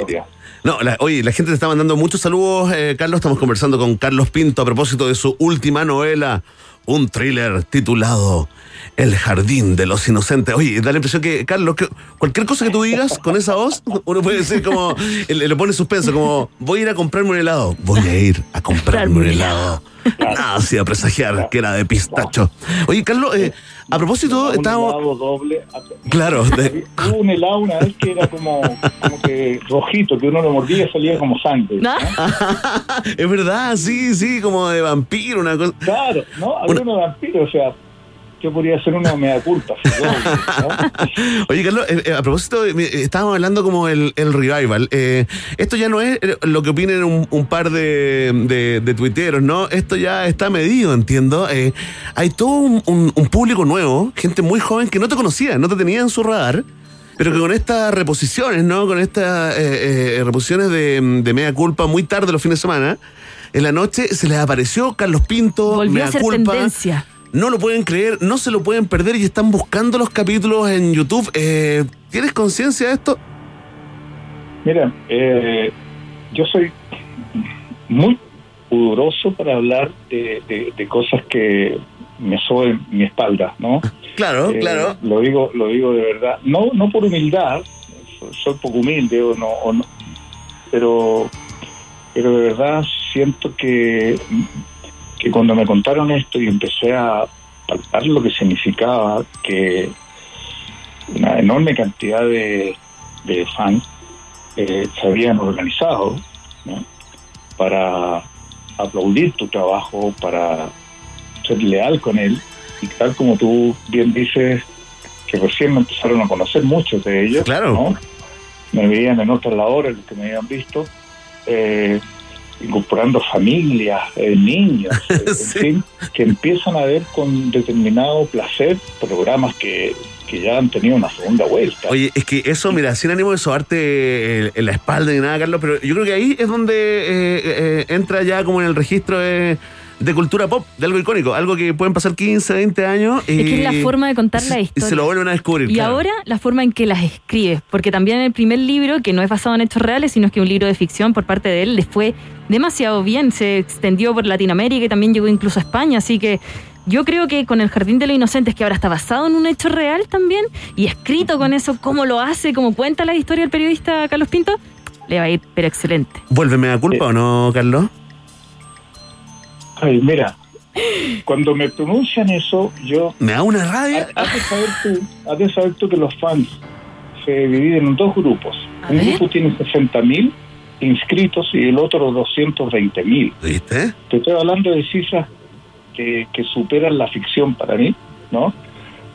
No, la, oye, la gente te está mandando muchos saludos, eh, Carlos. Estamos conversando con Carlos Pinto a propósito de su última novela, un thriller titulado El Jardín de los Inocentes. Oye, da la impresión que, Carlos, que cualquier cosa que tú digas con esa voz, uno puede decir como, le, le pone suspenso, como, voy a ir a comprarme un helado. Voy a ir a comprarme un helado. Nada hacía presagiar que era de pistacho. Oye, Carlos, eh, A propósito, un estábamos. helado doble. Claro, de- Hubo un helado una vez que era como, como que rojito, que uno lo mordía y salía como sangre. ¿no? es verdad, sí, sí, como de vampiro, una cosa. Claro, ¿no? Había uno de vampiro, o sea, yo podría ser una mea culpa. ¿no? Oye, Carlos, eh, eh, a propósito, eh, estábamos hablando como el, el revival. Eh, esto ya no es lo que opinen un, un par de, de, de tuiteros, ¿no? Esto ya está medido, entiendo. Eh, hay todo un, un- un público nuevo, gente muy joven que no te conocía, no te tenía en su radar. Pero que con estas reposiciones, ¿no? Con estas eh, eh, reposiciones de, de media culpa muy tarde los fines de semana, en la noche se les apareció Carlos Pinto, Volvió mea a ser culpa. tendencia. No lo pueden creer, no se lo pueden perder y están buscando los capítulos en YouTube. Eh, ¿Tienes conciencia de esto? Mira, eh, yo soy muy pudoroso para hablar de, de- de cosas que me soben mi espalda, ¿no? Claro, Eh, claro. Lo digo, lo digo de verdad. No, no por humildad, so- soy poco humilde o no, o no, pero, pero de verdad siento que, que cuando me contaron esto y empecé a palpar lo que significaba que una enorme cantidad de, de fans eh, se habían organizado ¿no? para aplaudir tu trabajo, para ser leal con él y tal como tú bien dices que recién me empezaron a conocer muchos de ellos Claro. ¿no? me veían en otras labores los que me habían visto eh, incorporando familias eh, niños eh, en fin, que empiezan a ver con determinado placer programas que, que ya han tenido una segunda vuelta. Oye, es que eso, mira, sin ánimo de sobarte en la espalda ni nada, Carlos, pero yo creo que ahí es donde eh, eh, entra ya como en el registro de, de cultura pop, de algo icónico, algo que pueden pasar 15, 20 años y, Es que es la forma de contar la y historia. se lo vuelven a descubrir. Y claro. ahora la forma en que las escribe, porque también el primer libro, que no es basado en hechos reales, sino que es un libro de ficción por parte de él, le fue demasiado bien, se extendió por Latinoamérica y también llegó incluso a España, así que yo creo que con El Jardín de los Inocentes, que ahora está basado en un hecho real también, y escrito con eso, cómo lo hace, cómo cuenta la historia del periodista Carlos Pinto, le va a ir, pero excelente. ¿Vuélveme a culpa o no, Carlos? Ay, mira, cuando me pronuncian eso, yo... ¿Me da una rabia? Has de saber tú, has de saber tú que los fans se dividen en dos grupos. Un grupo tiene 60.000 inscritos y el otro 220.000. ¿Viste? Te estoy hablando de cifras que, que superan la ficción para mí, ¿no?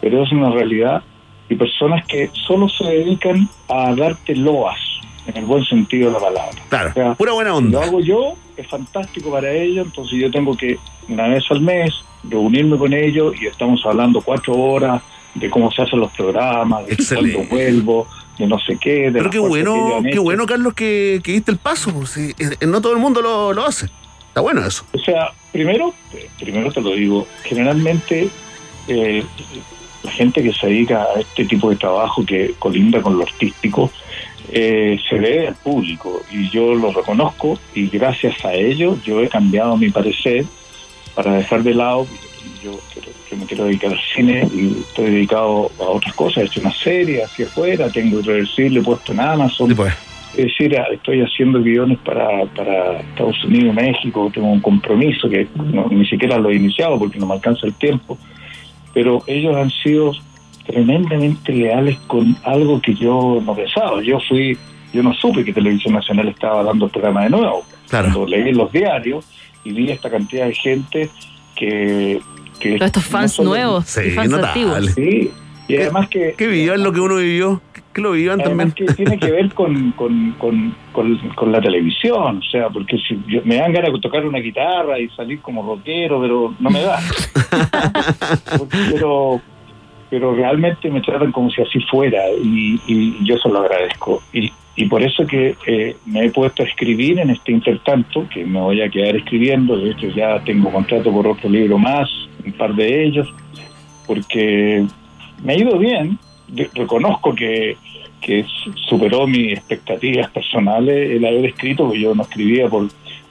Pero es una realidad. Y personas que solo se dedican a darte loas, en el buen sentido de la palabra. Claro, pura buena Lo onda. hago yo, es fantástico para ellos, entonces yo tengo que, una vez al mes, reunirme con ellos y estamos hablando cuatro horas de cómo se hacen los programas, de Excelente. cuándo vuelvo, de no sé qué. De Pero qué bueno, qué bueno, Carlos, que, que diste el paso. pues, sí, eh, no todo el mundo lo, lo hace. Está bueno eso. O sea, primero, eh, primero te lo digo, generalmente eh, la gente que se dedica a este tipo de trabajo que colinda con lo artístico eh, se ve al público y yo lo reconozco y gracias a ello yo he cambiado mi parecer para dejar de lado yo, quiero- yo me quiero dedicar al cine y estoy dedicado a otras cosas, he hecho una serie hacia afuera, tengo Irreversible puesto en Amazon. pues. Es decir, a- estoy haciendo guiones para, para Estados Unidos, México, tengo un compromiso que no- ni siquiera lo he iniciado porque no me alcanza el tiempo, pero ellos han sido tremendamente leales con algo que yo no pensaba. Yo fui, yo no supe que Televisión Nacional estaba dando el programa de nuevo. Cuando leí los diarios y vi esta cantidad de gente que... que Todos estos fans no nuevos y fans antiguos. Sí, y además que... Que vivían lo que uno vivió. Que, lo vivían Además también. que tiene que ver con, con, con, con, con la televisión, o sea, porque si yo- me dan ganas de tocar una guitarra y salir como rockero, pero no me da. Porque- pero, pero realmente me tratan como si así fuera y, yo se lo agradezco. Y, por eso que eh, me he puesto a escribir en este intertanto, que me voy a quedar escribiendo, de hecho ya tengo contrato por otro libro más, un par de ellos, porque me ha ido bien, reconozco que, que su- superó mis expectativas personales el haber escrito, porque yo no escribía por,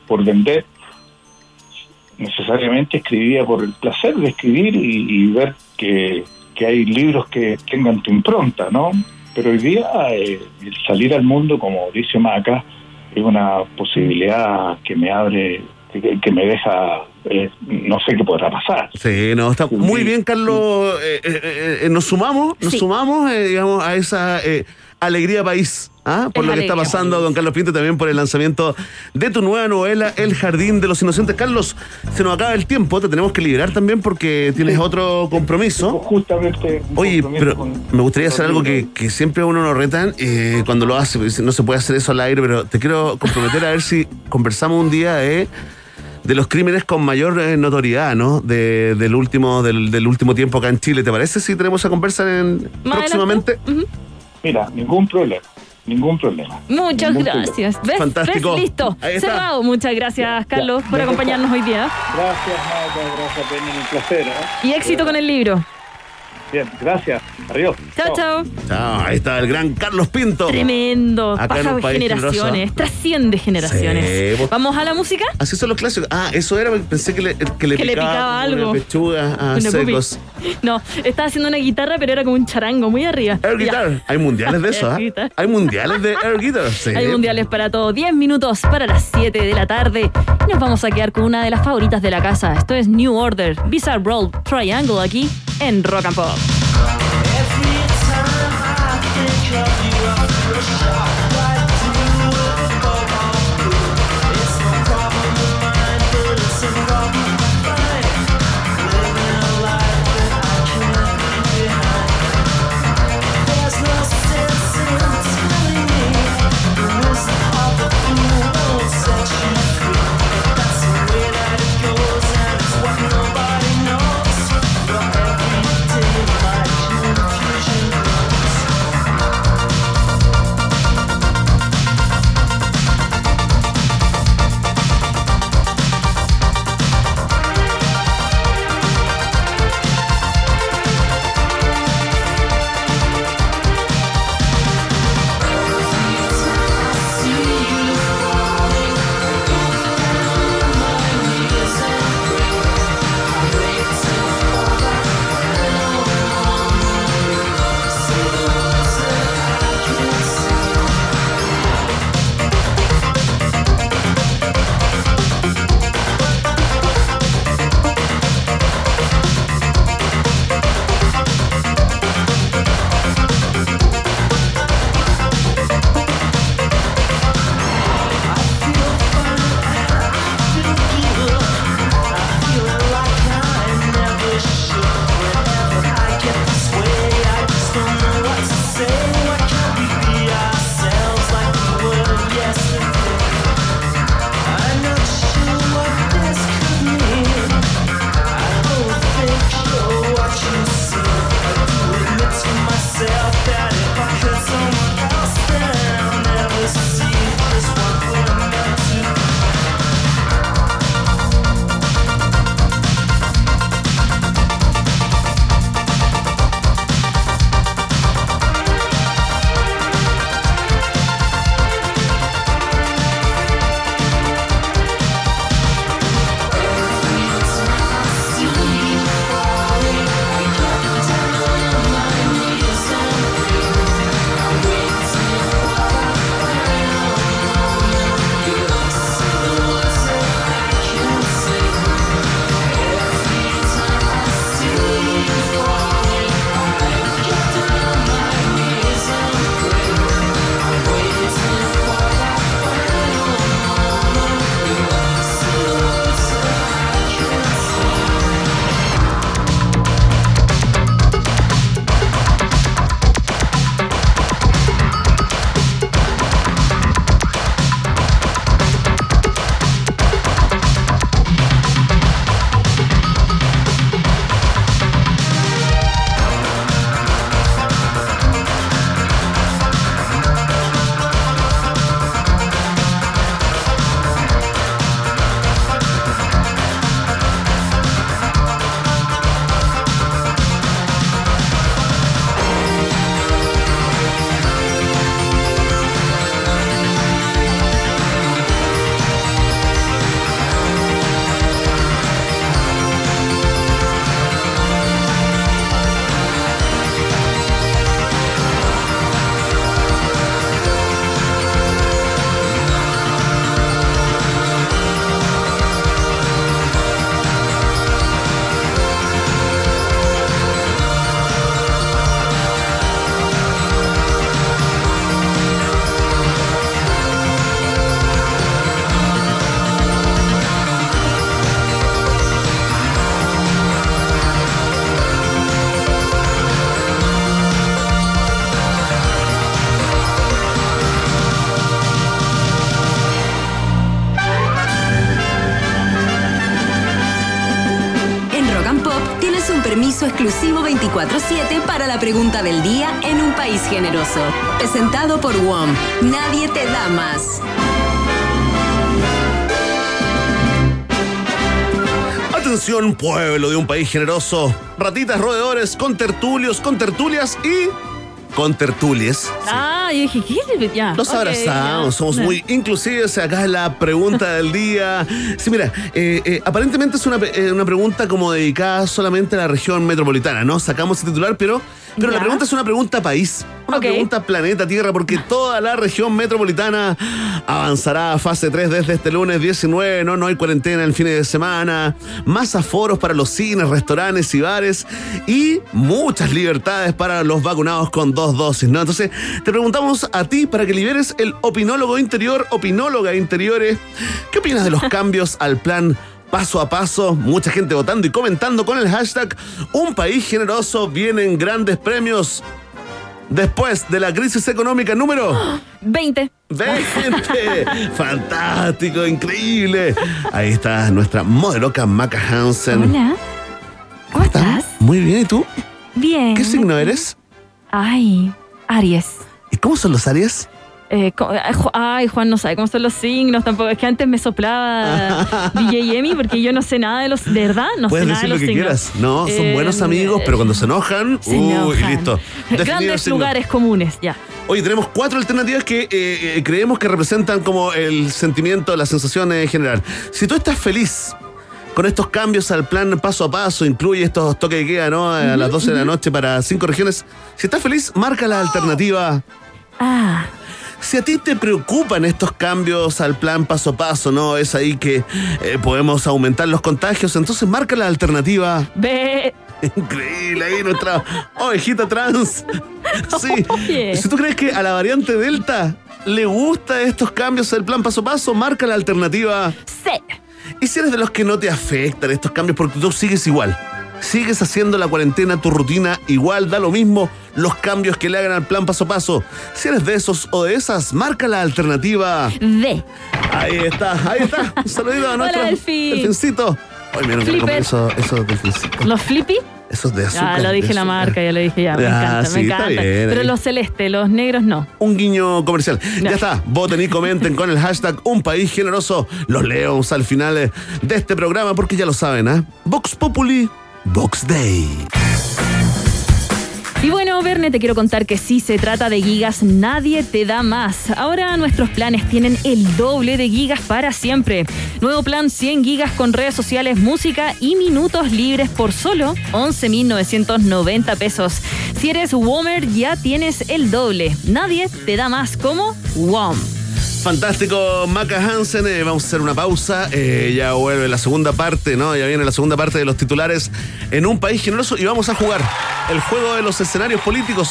por vender, necesariamente escribía por el placer de escribir y ver que, que hay libros que tengan tu impronta, ¿no? Pero hoy día eh, el salir al mundo, como dice Maca, es una posibilidad que me abre, que, que me deja eh, no sé qué podrá pasar. Sí, no, está muy bien, Carlos. Eh, eh, eh, nos sumamos, nos Sí. sumamos, eh, digamos, a esa eh, alegría país. ¿ah? Por Es lo que está pasando, don Carlos Pinto, también por el lanzamiento de tu nueva novela, El Jardín de los Inocentes. Carlos, se nos acaba el tiempo, te tenemos que liberar también porque tienes otro compromiso. Justamente. Oye, compromiso pero con- me gustaría hacer algo que, que siempre a uno nos retan eh, cuando lo hace. dice, No se puede hacer eso al aire, pero te quiero comprometer a ver si conversamos un día eh, de los crímenes con mayor eh, notoriedad, ¿no? De- del, último, del, del último tiempo acá en Chile. ¿Te parece si tenemos a conversar en, próximamente? Mira, ningún problema. Ningún problema. Muchas Ningún problema. gracias. ¿Ves? Fantástico. ¿Ves? Listo. Cerrado. Muchas gracias, Carlos, por Ya, acompañarnos hoy día. Gracias, Marta. Gracias, Penny. Un placer. ¿eh? Y éxito con el libro. Bien, gracias. Adiós. Chao, chao. Chao, ahí está el gran Carlos Pinto. Tremendo. Acá en Pasa país generaciones. generoso. Trasciende generaciones. Sí, vos- ¿Vamos a la música? Así son los clásicos. Ah, eso era, pensé que le, que le Que le picaba, picaba algo. Una pechuga a Una pupi. secos. No, estaba haciendo una guitarra, pero era como un charango muy arriba. Air Ya. Guitar. Hay mundiales de eso, ¿ah? Guitar. Hay mundiales de Air Guitar. Sí. Hay mundiales para todo. 10 minutos para las 7 de la tarde. Y nos vamos a quedar con una de las favoritas de la casa. Esto es New Order, Bizarre Roll Triangle aquí en Rock and Pop. Every 24-7 para la pregunta del día en un país generoso. Presentado por WOM. Nadie te da más. Atención, pueblo de un país generoso. Ratitas roedores con tertulios, con tertulias y con tertulias. Ah, yo dije, ¿qué? Ya. Ok, abrazamos, ya. somos Ya. muy inclusivos. Acá es la pregunta del día. Sí, mira, eh, eh, aparentemente es una, eh, una pregunta como dedicada solamente a la región metropolitana, ¿no? Sacamos el titular, pero, pero la pregunta es una pregunta país, una pregunta planeta Tierra, porque toda la región metropolitana avanzará a fase 3 desde este lunes 19, ¿no? No hay cuarentena el fin de semana, más aforos para los cines, restaurantes y bares y muchas libertades para los vacunados con dos dosis, ¿no? Entonces, te preguntamos a ti para que liberes el opinólogo interior, opinóloga interiores. ¿Qué opinas de los cambios al plan paso a paso? Mucha gente votando y comentando con el hashtag Un país generoso, vienen grandes premios. Después de la crisis económica número 20. 20. Fantástico, increíble. Ahí está nuestra modeloca Maca Hansen. Hola. ¿Cómo estás? Muy bien, ¿y tú? Bien. ¿Qué signo eres? Ay, Aries. ¿Y cómo son los Aries? Eh, co- ay, Ju- ay, Juan no sabe cómo son los signos tampoco. Es que antes me soplaba DJ Emi porque yo no sé nada de los. ¿De verdad? No Puedes sé nada de decir lo los que signos. quieras. No, son Eh, buenos amigos, pero cuando se enojan, se uy, enojan. listo. Definido Grandes lugares comunes, ya. Oye, tenemos cuatro alternativas que eh, eh, creemos que representan como el sentimiento, la sensación en general. Si tú estás feliz con estos cambios al plan paso a paso, incluye estos toques de queda, ¿no? A las 12 de la noche para cinco regiones. Si estás feliz, marca la alternativa. Ah, Si a ti te preocupan estos cambios al plan paso a paso, ¿no? Es ahí que eh, podemos aumentar los contagios, entonces marca la alternativa. ve. Increíble, ahí nuestra ovejita trans. Sí. Oye. Si tú crees que a la variante Delta le gusta estos cambios del plan paso a paso, marca la alternativa. Sí. Y si eres de los que no te afectan estos cambios porque tú sigues igual, sigues haciendo la cuarentena, tu rutina igual, da lo mismo los cambios que le hagan al plan paso a paso. Si eres de esos o de esas, marca la alternativa. De. Ahí está, ahí está. Un saludito a Hola, nuestro Delfín. delfincito. Me Flipper. eso, delfincitos. ¿Los flippy? Esos de azúcar. Ya lo dije la marca, ya lo dije ya. Me Ya, encanta, sí, me encanta. bien, Pero ahí. los celestes, los negros no. Un guiño comercial. Ya Ya. está. Voten y comenten con el hashtag Un País Generoso. Los leemos al final eh, de este programa porque ya lo saben, ¿ah? Vox Populi, Vox Day. Y bueno, Verne, te quiero contar que si se trata de gigas, nadie te da más. Ahora nuestros planes tienen el doble de gigas para siempre. Nuevo plan 100 gigas con redes sociales, música y minutos libres por solo 11.990 pesos. Si eres Womer, ya tienes el doble. Nadie te da más como WOM. Fantástico, Maca Hansen. Eh, vamos a hacer una pausa. Eh, ya vuelve la segunda parte, ¿no? Ya viene la segunda parte de los titulares en un país generoso y vamos a jugar el juego de los escenarios políticos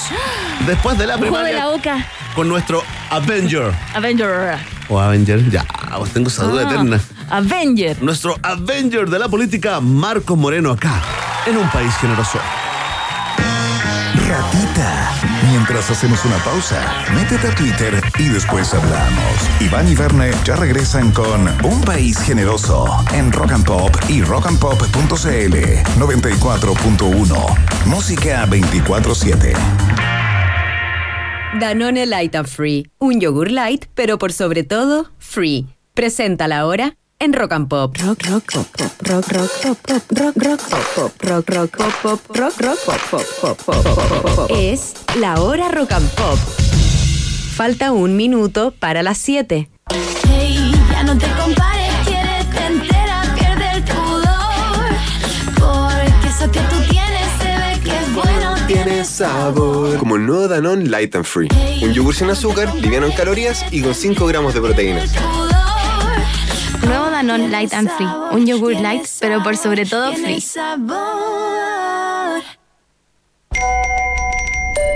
después de la Un juego de primaria la boca. con nuestro Avenger. Avenger. O Avenger, ya, tengo esa duda Ah, eterna. Avenger. Nuestro Avenger de la política, Marcos Moreno, acá, en un país generoso. Ratita. Mientras hacemos una pausa, métete a Twitter y después hablamos. Iván y Verne ya regresan con Un País Generoso en Rock and Pop y rockandpop.cl 94.1. Música 24-7. Danone Light and Free. Un yogur light, pero por sobre todo, free. Presenta la hora en Rock and Pop. Rock, rock, pop, pop, rock, rock, pop, pop, rock, rock, pop, pop, rock, rock, pop, pop, rock, rock, pop, pop, pop, pop, pop. Es la hora Rock and Pop. Falta un minuto para las 7. Hey, ya no te compares, quiérete entera, pierde el pudor. Porque eso que tú tienes se ve que es bueno. Tiene sabor. Como el nuevo Danone Light and Free. Un yogur sin azúcar, liviano en calorías y con 5 gramos de proteína. Nuevo Danone Light and Free. Un yogur light, pero por sobre todo free.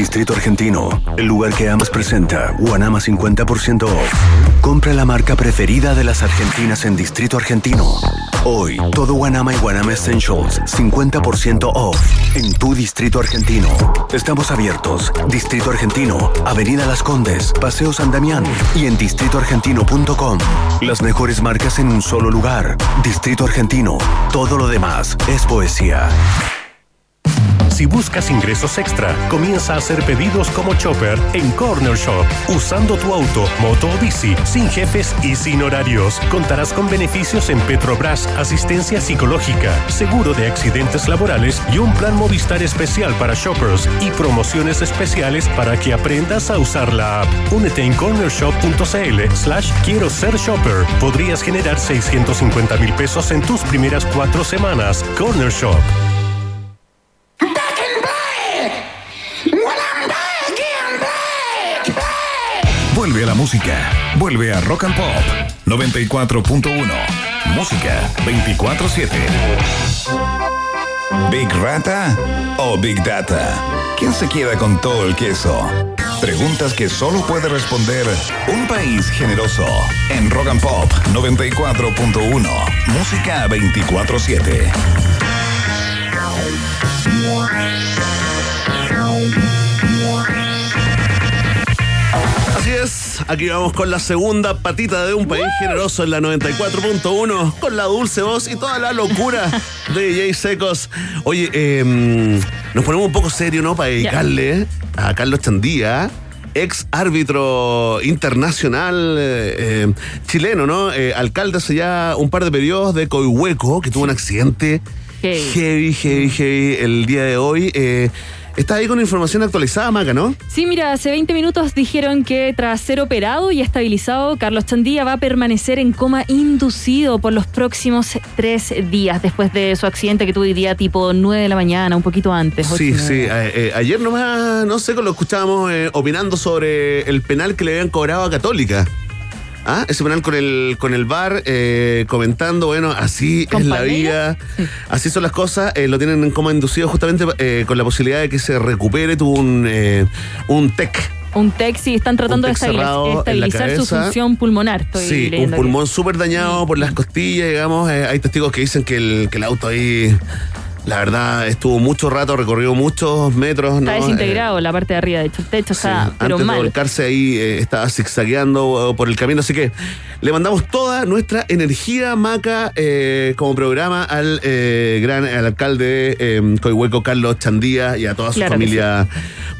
Distrito Argentino, el lugar que amas presenta Guanama 50% off. Compra la marca preferida de las argentinas en Distrito Argentino. Hoy, todo Guanama y Guanama Essentials 50% off en tu Distrito Argentino. Estamos abiertos. Distrito Argentino, Avenida Las Condes, Paseo San Damián y en distritoargentino.com. Las mejores marcas en un solo lugar. Distrito Argentino. Todo lo demás es poesía. Si buscas ingresos extra, comienza a hacer pedidos como Chopper en Corner Shop. Usando tu auto, moto o bici, sin jefes y sin horarios. Contarás con beneficios en Petrobras, asistencia psicológica, seguro de accidentes laborales y un plan Movistar especial para shoppers y promociones especiales para que aprendas a usar la app. Únete en cornershop.cl slash quiero ser shopper. Podrías generar 650 mil pesos en tus primeras cuatro semanas. Corner Shop. Vuelve a la música. Vuelve a Rock and Pop 94.1. Música 24-7. ¿Big Rata o Big Data? ¿Quién se queda con todo el queso? Preguntas que solo puede responder un país generoso. En Rock and Pop 94.1. Música 24-7. Aquí vamos con la segunda patita de un país generoso en la 94.1, con la dulce voz y toda la locura de Jay Secos. Oye, eh, nos ponemos un poco serio, ¿no? Para dedicarle a Carlos Chandía, ex árbitro internacional eh, eh, chileno, ¿no? Eh, alcalde hace ya un par de periodos de Coihueco, que tuvo un accidente Heavy. heavy, heavy, heavy el día de hoy. Está ahí con información actualizada, Maca, ¿no? Sí, mira, hace 20 minutos dijeron que tras ser operado y estabilizado, Carlos Chandía va a permanecer en coma inducido por los próximos tres días después de su accidente que tuvo hoy día tipo 9 de la mañana, un poquito antes. Sí, sí. eh, eh, ayer nomás, no sé, lo escuchábamos eh, opinando sobre el penal que le habían cobrado a Católica. ¿Ah? Ese penal con el, con el bar, eh, comentando, bueno, así ¿Con es la vida, así son las cosas, eh, lo tienen en coma inducido justamente eh, con la posibilidad de que se recupere, tuvo un, un TEC. Un TEC, sí, están tratando de estabilizar su función pulmonar. Estoy Sí, un pulmón súper dañado por las costillas, digamos. eh, hay testigos que dicen que el, que el auto ahí, la verdad, estuvo mucho rato, recorrió muchos metros. Está ¿no? desintegrado la parte de arriba, de hecho, el techo Sí, está, pero antes de volcarse ahí eh, estaba zigzagueando eh, por el camino, así que le mandamos toda nuestra energía maca eh, como programa al eh, gran al alcalde eh, Coihueco Carlos Chandía y a toda su Claro familia.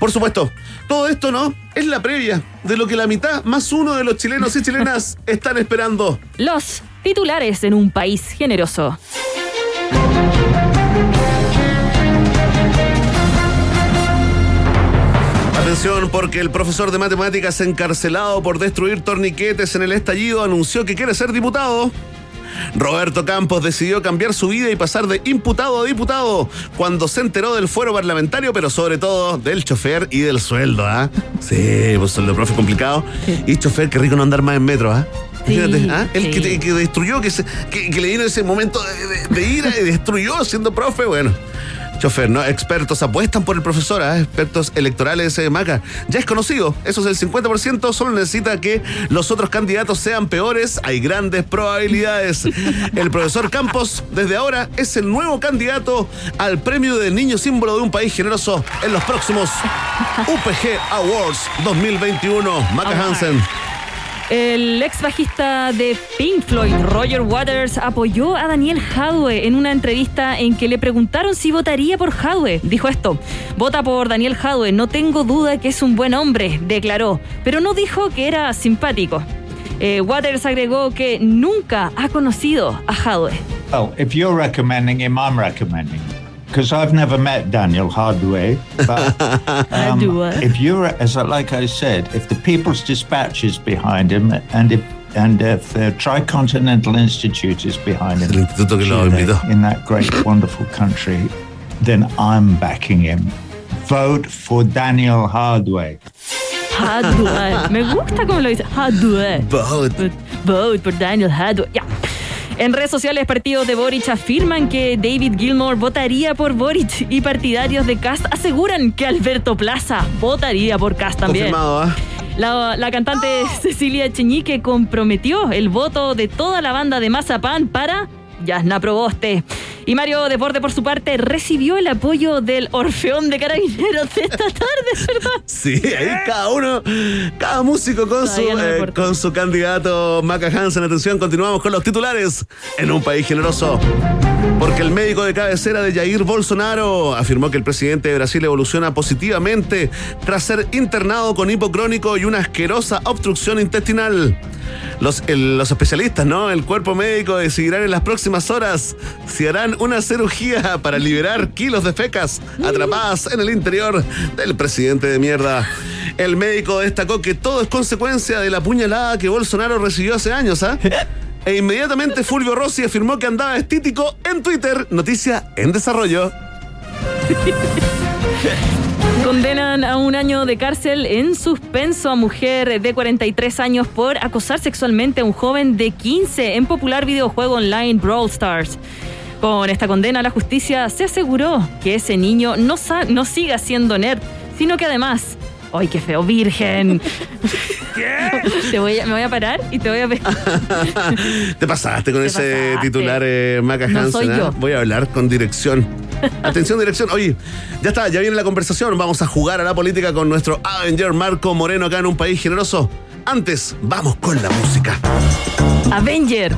Por supuesto, todo esto no es la previa de lo que la mitad más uno de los chilenos y chilenas están esperando. Los titulares en un país generoso. Atención porque el profesor de matemáticas encarcelado por destruir torniquetes en el estallido anunció que quiere ser diputado. Roberto Campos decidió cambiar su vida y pasar de imputado a diputado cuando se enteró del fuero parlamentario, pero sobre todo del chofer y del sueldo, ¿ah? Sí, pues sueldo profe complicado. Y chofer, qué rico no andar más en metro, ¿ah? Sí, Fíjate, ¿ah? El que, destruyó, que, se- que, que le vino ese momento de, de- de ira y destruyó siendo profe, bueno. Chofer, ¿no? Expertos apuestan por el profesor, ¿ah? expertos electorales de Maca. Ya es conocido, eso es el 50%, solo necesita que los otros candidatos sean peores, hay grandes probabilidades. El profesor Campos, desde ahora, es el nuevo candidato al premio de niño símbolo de un país generoso en los próximos UPG Awards 2021. Maca. Hansen. El ex bajista de Pink Floyd, Roger Waters, apoyó a Daniel Hadwe en una entrevista en que le preguntaron si votaría por Hadwe. Dijo esto: Vota por Daniel Hadwe, no tengo duda que es un buen hombre, declaró, pero no dijo que era simpático. Eh, Waters agregó que nunca ha conocido a Hadwe. Him. Because I've never met Daniel Hardway, but um, Hardway. if you're, as I- like I said, if the People's Dispatch is behind him, and if and if the Tricontinental Institute is behind him, Chile, in that great, wonderful country, then I'm backing him. Vote for Daniel Hardway. Hadwe. Me gusta cómo lo dice. Hadwe. Vote. Vote por Daniel Hardway. Ya. En redes sociales, partidos de Boric afirman que David Gilmour votaría por Boric y partidarios de Cast aseguran que Alberto Plaza votaría por Cast también. Confirmado, ¿ah? La, la cantante Cecilia Cheñique comprometió el voto de toda la banda de Mazapán para Yasna Proboste. Y Mario Deporte, por su parte, recibió el apoyo del Orfeón de Carabineros de esta tarde, ¿verdad? Sí, ahí cada uno, cada músico con su, no eh, con su candidato Maca Hansen. Atención, continuamos con los titulares en un país generoso. Porque el médico de cabecera de Jair Bolsonaro afirmó que el presidente de Brasil evoluciona positivamente tras ser internado con hipocrónico y una asquerosa obstrucción intestinal. Los, los especialistas, ¿no? El cuerpo médico decidirán en las próximas horas si harán una cirugía para liberar kilos de fecas atrapadas en el interior del presidente de mierda. El médico destacó que todo es consecuencia de la puñalada que Bolsonaro recibió hace años, ¿ah? E inmediatamente Fulvio Rossi afirmó que andaba estítico en Twitter. Noticia en desarrollo. Condenan a un año de cárcel en suspenso a mujer de 43 años por acosar sexualmente a un joven de 15 en popular videojuego online Brawl Stars. Con esta condena, la justicia se aseguró que ese niño no, no siga siendo nerd, sino que además. ¡Ay, qué feo, virgen! Te voy a- me voy a parar y te voy a pe- Te pasaste con Te ese pasaste. titular, eh, Maca No Hansen. soy ¿ah? yo. Voy a hablar con dirección. Atención, dirección. Oye, ya está, ya viene la conversación. Vamos a jugar a la política con nuestro Avenger Marco Moreno acá en un país generoso. Antes, vamos con la música. Avenger.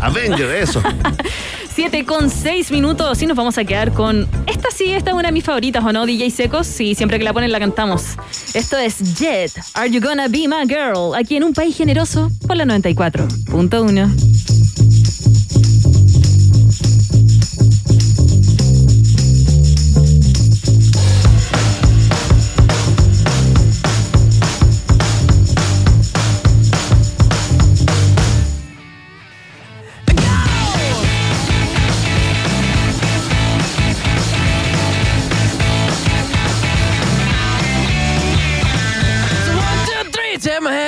Avenger, eso. 7 con 6 minutos y nos vamos a quedar con. Esta sí, esta es una de mis favoritas, ¿o no? DJ Secos. Sí, siempre que la ponen la cantamos. Esto es Jet, Are You Gonna Be My Girl? Aquí en un país generoso por la 94.1.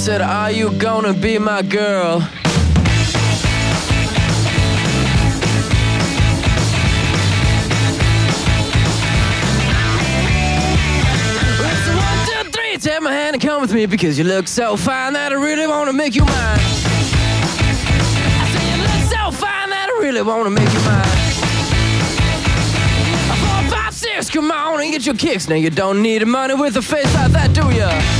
Said, Are you gonna be my girl? Take my hand and come with me because you look so fine that I really want to make you mine. I say you look so fine that I really want to make you mine. Four, five, six, come on and get your kicks. Now you don't need money with a face like that, do ya?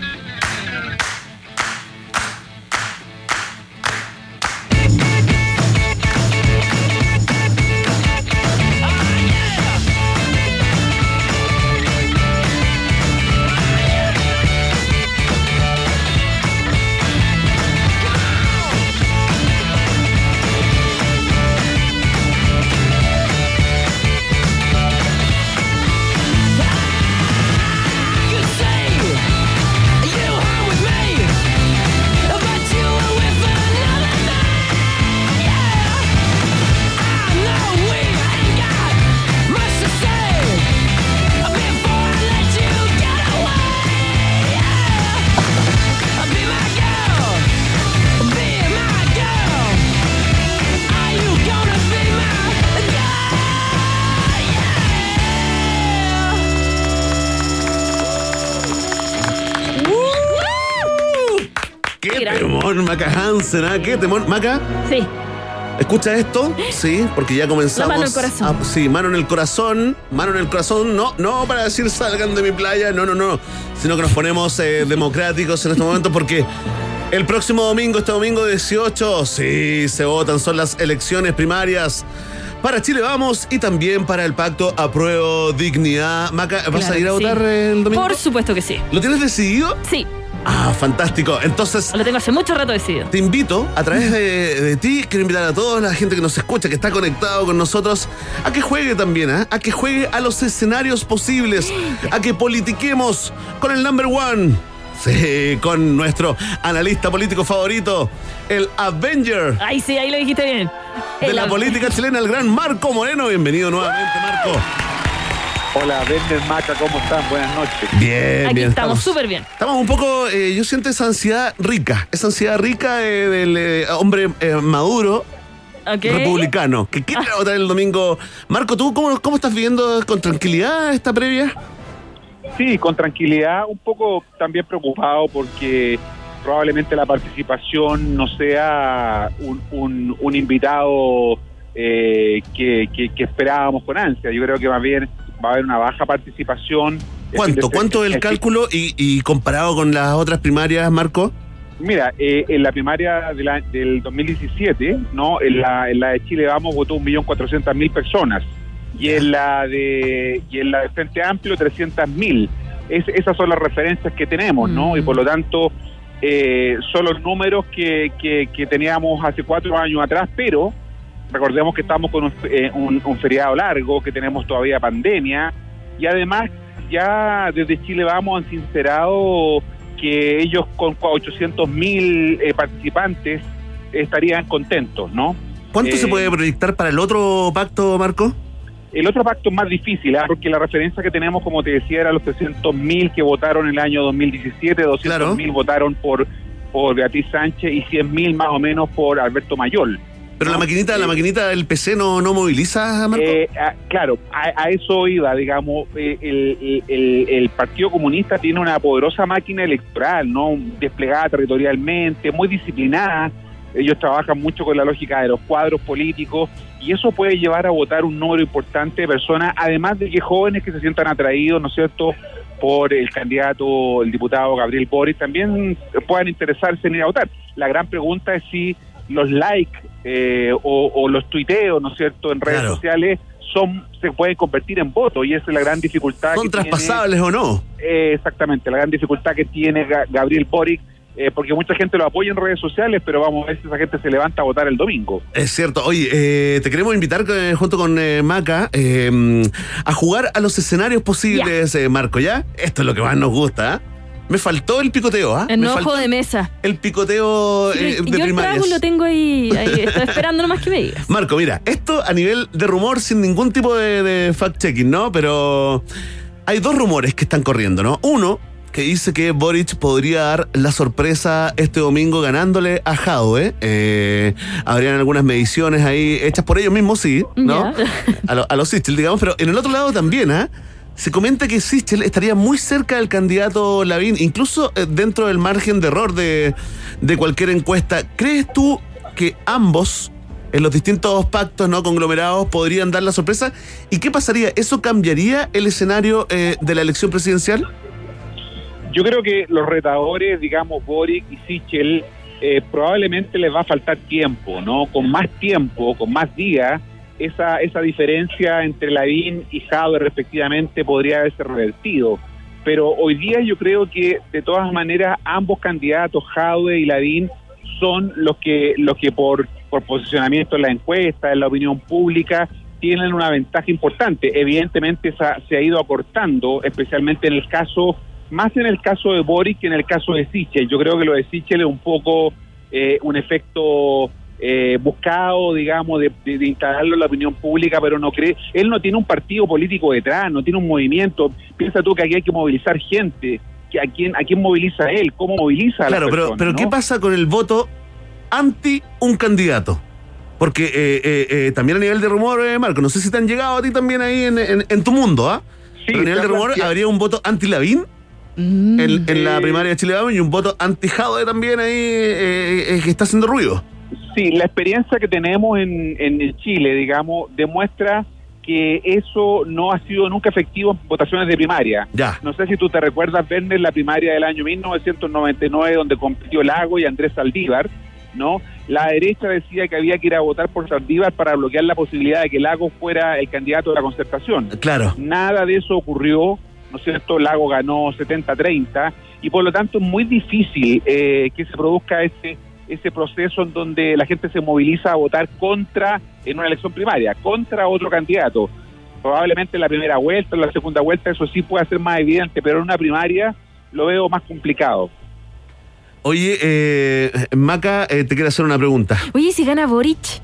Maca Hansen, ¿ah? Qué temón. Maca, Sí. ¿escucha esto? Sí, porque ya comenzamos. La mano en el corazón. a- sí, mano en el corazón. Mano en el corazón. No, no para decir salgan de mi playa. No, no, no. Sino que nos ponemos eh, democráticos en este momento porque. El próximo domingo, este domingo 18, sí, se votan, son las elecciones primarias para Chile Vamos y también para el pacto Apruebo Dignidad. Maca, ¿vas Claro a ir a sí. votar eh, el domingo? Por supuesto que sí. ¿Lo tienes decidido? Sí. Ah, fantástico. Entonces, Lo tengo hace mucho rato decidido. te invito, a través de, de ti, quiero invitar a toda la gente que nos escucha, que está conectado con nosotros, a que juegue también, ¿ah? a que juegue a los escenarios posibles, a que politiquemos con el number one. Sí, con nuestro analista político favorito, el Avenger Ay, sí, ahí lo dijiste bien. de la política chilena, el gran Marco Moreno. Bienvenido nuevamente, Marco. Hola, Bender Maca, ¿cómo están? Buenas noches. Bien, Aquí bien. estamos súper bien. Estamos un poco, eh, yo siento esa ansiedad rica, esa ansiedad rica eh, del eh, hombre eh, maduro, republicano, que quiere votar el domingo. Marco, ¿tú cómo, cómo estás viviendo con tranquilidad esta previa? Sí, con tranquilidad, un poco también preocupado porque probablemente la participación no sea un, un- un invitado eh, que, que- que esperábamos con ansia. Yo creo que más bien va a haber una baja participación. ¿Cuánto? ¿Cuánto es el cálculo y, y comparado con las otras primarias, Marco? Mira, eh, en la primaria de la- del 2017, ¿no? En la, en la de Chile Vamos votó 1.400.000 personas y en la de y en la de Frente Amplio 300.000. Es, esas son las referencias que tenemos, ¿no? Y por lo tanto eh, son los números que, que, que teníamos hace cuatro años atrás, pero recordemos que estamos con un, eh, un- un feriado largo, que tenemos todavía pandemia y además ya desde Chile Vamos han sincerado que ellos con 800 mil participantes estarían contentos, ¿no? ¿Cuánto Eh, se puede proyectar para el otro pacto, Marco? El otro pacto es más difícil, ¿ah? porque la referencia que tenemos, como te decía, era los 300 mil que votaron en el año 2017, 200 mil votaron por, por Beatriz Sánchez y 100 mil más o menos por Alberto Mayol. Pero la maquinita, la maquinita del PC no, no moviliza, Marco. Eh, ah, claro, a, a eso iba, digamos, eh, el, el- el- el Partido Comunista tiene una poderosa máquina electoral, ¿no? Desplegada territorialmente, muy disciplinada. Ellos trabajan mucho con la lógica de los cuadros políticos y eso puede llevar a votar un número importante de personas, además de que jóvenes que se sientan atraídos, ¿no es cierto?, por el candidato, el diputado Gabriel Boris, también puedan interesarse en ir a votar. La gran pregunta es si los likes eh, o, o los tuiteos, ¿no es cierto?, en redes Claro. sociales son se pueden convertir en votos y esa es la gran dificultad. ¿Son que tiene- traspasables o no? eh, exactamente, la gran dificultad que tiene Ga- Gabriel Boric, eh, porque mucha gente lo apoya en redes sociales, pero vamos a ver si esa gente se levanta a votar el domingo. Es cierto. Oye, eh, te queremos invitar eh, junto con eh, Maca eh, a jugar a los escenarios posibles, eh, Marco, ¿ya? Esto es lo que más nos gusta, ¿ah? Me faltó el picoteo, ¿ah? El nuevo faltó juego de mesa. el picoteo eh, Yo de el trago primarias. lo tengo ahí, ahí, estoy esperando nomás que me digas. Marco, mira, esto a nivel de rumor sin ningún tipo de, de fact-checking, ¿no? Pero hay dos rumores que están corriendo, ¿no? Uno, que dice que Boric podría dar la sorpresa este domingo ganándole a Jadwe. Eh, habrían algunas mediciones ahí hechas por ellos mismos, sí, ¿no? Ya. A, lo- a los Sichel, digamos, pero en el otro lado también, ¿ah? Se comenta que Sichel estaría muy cerca del candidato Lavín, incluso eh, dentro del margen de error de, de cualquier encuesta. ¿Crees tú que ambos, en los distintos pactos no conglomerados, podrían dar la sorpresa? ¿Y qué pasaría? ¿Eso cambiaría el escenario eh, de la elección presidencial? Yo creo que los retadores, digamos, Boric y Sichel, eh, probablemente les va a faltar tiempo, ¿no? Con más tiempo, con más días, esa, esa diferencia entre Lavín y Jadwe respectivamente podría haberse revertido. Pero hoy día yo creo que de todas maneras ambos candidatos, Jadwe y Lavín, son los que, los que por, por posicionamiento en la encuesta, en la opinión pública, tienen una ventaja importante. Evidentemente esa se ha ido acortando, especialmente en el caso, más en el caso de Boric que en el caso de Sichel. Yo creo que lo de Sichel es un poco eh, un efecto eh, buscado, digamos, de, de- de instalarlo en la opinión pública, pero no cree, él no tiene un partido político detrás, no tiene un movimiento. Piensa tú que aquí hay que movilizar gente. que ¿A quién, a quién moviliza él? ¿Cómo moviliza a Claro, pero, personas, pero no? ¿qué pasa con el voto anti un candidato? Porque eh, eh, eh, también a nivel de rumor, eh, Marco, no sé si te han llegado a ti también ahí en, en- en tu mundo, ¿ah? pero a nivel de rumor, planteado. ¿habría un voto anti-Lavín? Mm. en, en la primaria de Chile Vamos y un voto anti-Jadwe también ahí eh, eh, que está haciendo ruido. Sí, la experiencia que tenemos en, en Chile, digamos, demuestra que eso no ha sido nunca efectivo en votaciones de primaria. Ya. No sé si tú te recuerdas, Werner, la primaria del año 1999, donde compitió Lago y Andrés Saldívar, ¿no? La derecha decía que había que ir a votar por Saldívar para bloquear la posibilidad de que Lago fuera el candidato de la concertación. Claro. Nada de eso ocurrió, ¿no es cierto? Lago ganó 70-30 y por lo tanto es muy difícil eh, que se produzca ese ese proceso en donde la gente se moviliza a votar contra, en una elección primaria, contra otro candidato. Probablemente en la primera vuelta, en la segunda vuelta, eso sí puede ser más evidente, pero en una primaria lo veo más complicado. Oye, eh, Maca, eh, te quiero hacer una pregunta. Oye, si gana Boric.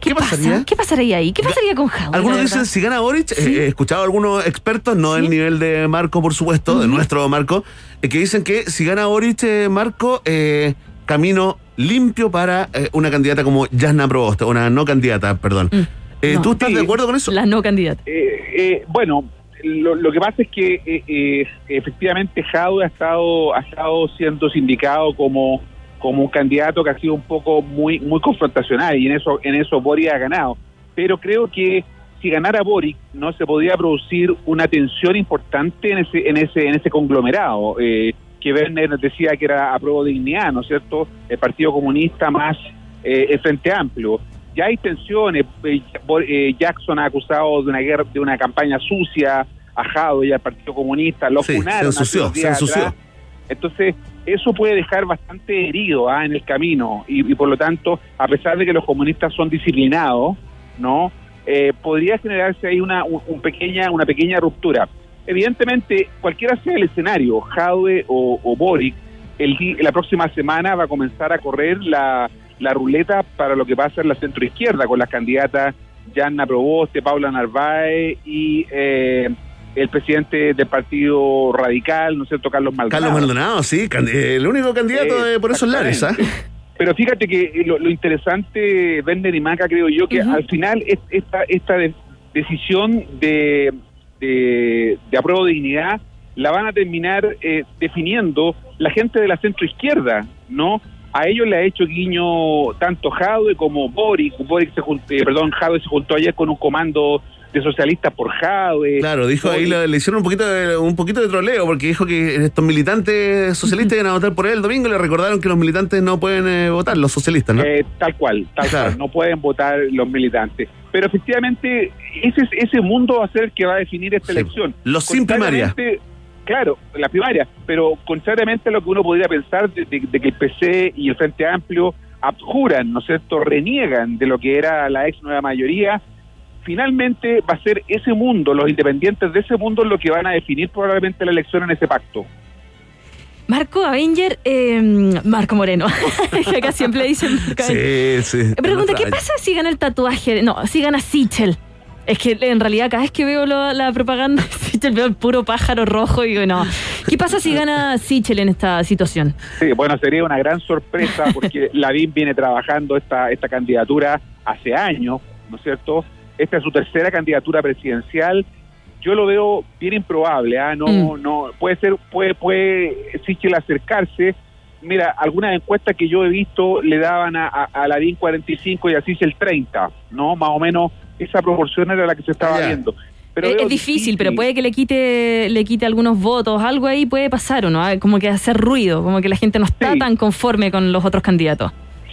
¿Qué, ¿Qué pasa? pasaría? ¿Qué pasaría ahí? ¿Qué pasaría con Jadwe? Algunos dicen si gana Boric, eh, he escuchado a algunos expertos, no del nivel de Marco, por supuesto, de nuestro Marco, eh, que dicen que si gana Boric, eh, Marco, eh, camino limpio para eh, una candidata como Jasna Proboste, una no candidata, perdón. Eh, No. ¿Tú estás de acuerdo con eso? La no candidata. Eh, eh, bueno, lo, lo que pasa es que eh, eh, efectivamente Jadwe ha estado, ha estado siendo sindicado como, como un candidato que ha sido un poco muy, muy confrontacional y en eso, en eso Boric ha ganado. Pero creo que si ganara Boric, no se podría producir una tensión importante en ese, en ese, en ese conglomerado. Eh, que Werner decía que era a prueba de dignidad, ¿no es cierto? El Partido Comunista más eh, el Frente Amplio. Ya hay tensiones. eh, eh, Jackson ha acusado de una guerra, de una campaña sucia a Jadwe y al Partido Comunista. Lo Sí, funaron se ensució, se ensució. atrás. Entonces, eso puede dejar bastante herido ¿ah? en el camino y, y por lo tanto, a pesar de que los comunistas son disciplinados, ¿no? Eh, podría generarse ahí una, un- un pequeña, una pequeña ruptura. Evidentemente, cualquiera sea el escenario, Jadwe o, o Boric, el, la próxima semana va a comenzar a correr la, la ruleta para lo que va a ser la centroizquierda con las candidatas Yanna Proboste, Paula Narváez y eh, el presidente del Partido Radical, ¿no es cierto?, Carlos Maldonado. Carlos Maldonado, sí, eh, el único candidato Eh, por esos lares, ¿ah? Pero fíjate que eh, lo, lo interesante, Bender y Maca, creo yo, que al final es- esta, esta de- decisión de, de, de apruebo de dignidad la van a terminar eh, definiendo la gente de la centroizquierda, ¿no? A ellos le ha hecho guiño tanto Jadwe como Boric. Boric se eh, perdón, Jadwe se juntó ayer con un comando de socialistas por Jadwe. Claro, dijo ahí, Boric- le, hicieron un poquito, de, un poquito de troleo, porque dijo que estos militantes socialistas iban a votar por él el domingo y le recordaron que los militantes no pueden eh, votar, los socialistas, ¿no? Eh, tal cual, tal Claro. cual. No pueden votar los militantes. Pero efectivamente, ese, ese mundo va a ser el que va a definir esta elección. Los sin primaria. Claro, la primaria. Pero contrariamente a lo que uno podría pensar de, de- de que el PC y el Frente Amplio abjuran, ¿no es cierto?, reniegan de lo que era la ex nueva mayoría. Finalmente va a ser ese mundo, los independientes de ese mundo, lo que van a definir probablemente la elección en ese pacto. Marco Avenger, eh, Marco Moreno. Que Acá siempre le dicen Marco. Sí, sí. Pregunta, ¿qué pasa si gana el tatuaje? No, si gana Sichel. Es que en realidad cada vez que veo lo- la propaganda de Sichel veo el puro pájaro rojo y digo, no. ¿Qué pasa si gana Sichel en esta situación? Sí, bueno, sería una gran sorpresa porque Lavín viene trabajando esta, esta candidatura hace años, ¿no es cierto? Esta es su tercera candidatura presidencial. Yo lo veo bien improbable, ¿ah? No, Mm. no, puede ser, puede, puede Sichel acercarse. Mira, algunas encuestas que yo he visto le daban a, a, a Lavín 45 y a Sichel 30, ¿no? Más o menos esa proporción era la que se estaba viendo. Pero es, difícil, pero puede que le quite, le quite algunos votos, algo ahí puede pasar, ¿o no? Ah, Como que hacer ruido, como que la gente no está tan conforme con los otros candidatos.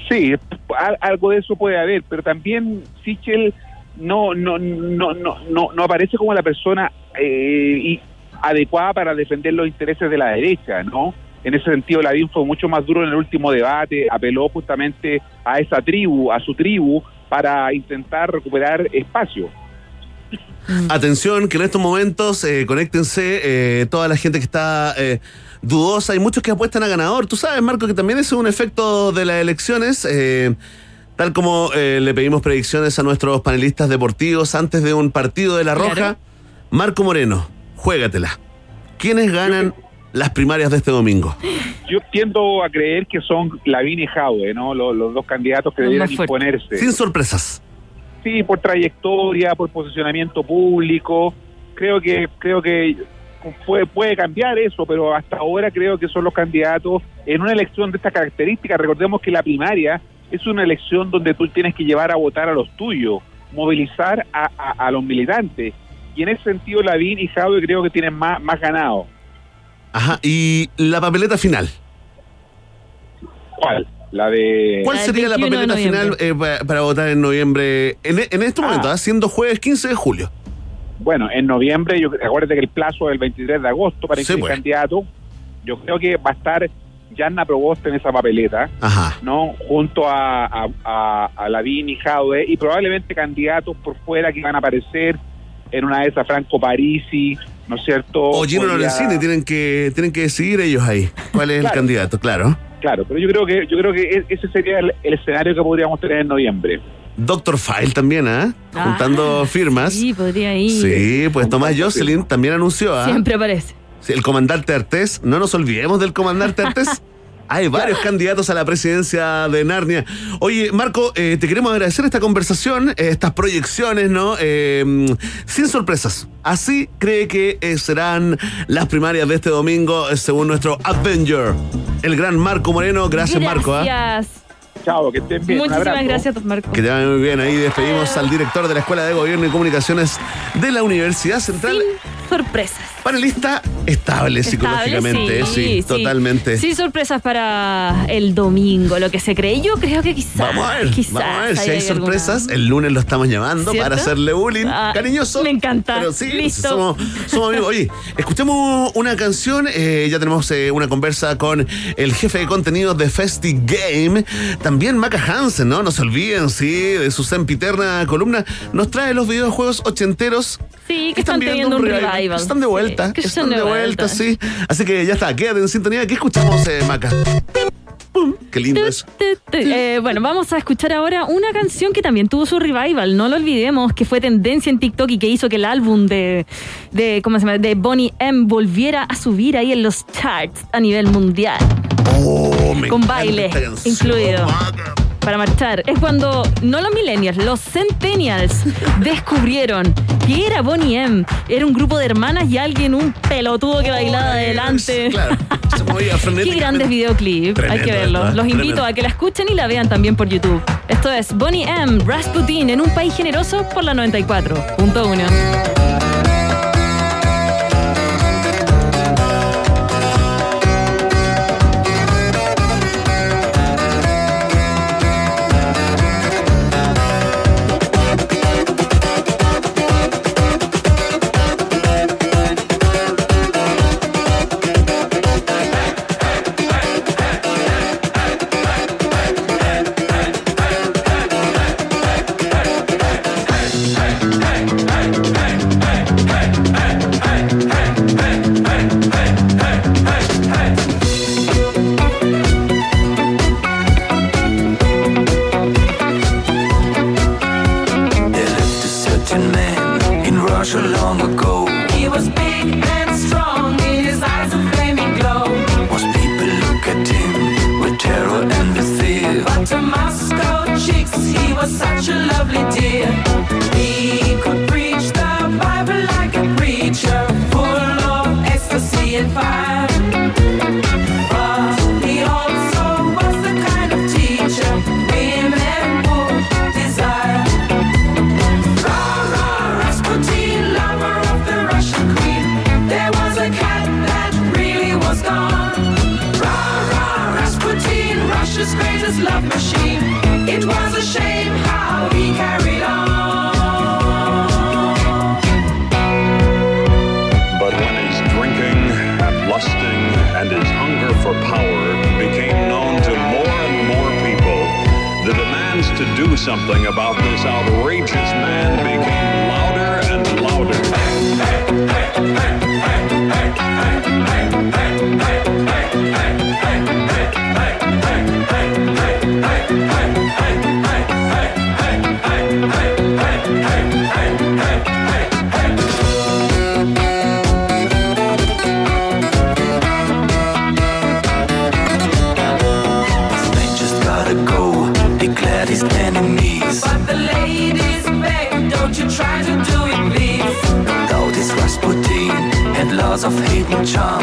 Sí, al- algo de eso puede haber, pero también Sichel no no no no no, no aparece como la persona eh, y- adecuada para defender los intereses de la derecha, ¿no? En ese sentido, Lavín fue mucho más duro en el último debate, apeló justamente a esa tribu, a su tribu, para intentar recuperar espacio. Atención, que en estos momentos eh, conéctense eh, toda la gente que está eh, dudosa. Hay muchos que apuestan a ganador. Tú sabes, Marco, que también es un efecto de las elecciones. Tal como eh, le pedimos predicciones a nuestros panelistas deportivos antes de un partido de La Roja. Claro. Marco Moreno, juégatela. ¿Quiénes ganan las primarias de este domingo? Yo tiendo a creer que son Lavín y Jaude, ¿no? Los, los dos candidatos que debieran imponerse. Sin sorpresas. Sí, por trayectoria, por posicionamiento público. Creo que creo que puede, puede cambiar eso, pero hasta ahora creo que son los candidatos en una elección de estas características. Recordemos que la primaria es una elección donde tú tienes que llevar a votar a los tuyos, movilizar a, a- a los militantes. Y en ese sentido, Lavín y Jadwe creo que tienen más, más ganado. Ajá, y la papeleta final. ¿Cuál? La de... ¿Cuál sería la papeleta final eh, pa- para votar en noviembre? En, en este momento, ¿ah? siendo jueves 15 de julio. Bueno, en noviembre, yo, acuérdate que el plazo es el 23 de agosto para Sí, inscribir pues. candidato. Yo creo que va a estar Yanna Proboste en esa papeleta, Ajá. ¿no? Junto a, a, a, a Lavín y Jaude, y probablemente candidatos por fuera que van a aparecer en una de esas, Franco Parisi, ¿no es cierto? O Gino Podría- Lorenzini, tienen que, tienen que decidir ellos ahí. ¿Cuál es el candidato? Claro. Claro, pero yo creo que yo creo que e- ese sería el, el escenario que podríamos tener en noviembre. Doctor File también, ¿ah? Juntando firmas. Sí, podría ir. Sí, pues Tomás Jocelyn también anunció, ¿ah? Siempre aparece. Sí, El comandante Artés, no nos olvidemos del comandante Artés. Hay varios candidatos a la presidencia de Narnia. Oye, Marco, eh, te queremos agradecer esta conversación, eh, estas proyecciones, ¿no? Eh, sin sorpresas. Así cree que eh, serán las primarias de este domingo, eh, según nuestro Avenger, el gran Marco Moreno. Gracias, Marco. ¿ah? Gracias. Chao, que estén bien. Muchísimas gracias, Marco. Que te vaya muy bien. Ahí despedimos al director de la Escuela de Gobierno y Comunicaciones de la Universidad Central. Sorpresas. Panelista estable psicológicamente, sí, sí, sí. totalmente. Sí, sorpresas para el domingo, lo que se cree. Yo creo que quizás. Vamos a ver, quizás vamos a ver si hay alguna- sorpresas. El lunes lo estamos llamando ¿Cierto? para hacerle bullying Ah, cariñoso. Me encanta. Pero sí, Listo. Somos, somos amigos. Oye, escuchemos una canción. eh, ya tenemos eh, una conversa con el jefe de contenidos de Festi Game. También Maca Hansen, ¿no? No se olviden, sí, de su sempiterna columna. Nos trae los videojuegos ochenteros. Sí, que están teniendo un revival. Están de vuelta. Sí, que están de vuelta, vuelta. sí. Así que ya está, quédate en sintonía. ¿Qué escuchamos, eh, Maca? Pum, Qué lindo eso. Eh, bueno, vamos a escuchar ahora una canción que también tuvo su revival, no lo olvidemos, que fue tendencia en TikTok y que hizo que el álbum de, de ¿cómo se llama? de Bonnie M volviera a subir ahí en los charts a nivel mundial. Oh, me con baile incluido. Para marchar. Es cuando no los millennials, los centennials descubrieron que era Bonnie M. Era un grupo de hermanas y alguien, un pelotudo que bailaba adelante. Claro, se movía Qué grandes videoclips, hay que verlos. Los invito a que la escuchen y la vean también por YouTube. Esto es Bonnie M. Rasputin en un país generoso por la 94.1. because of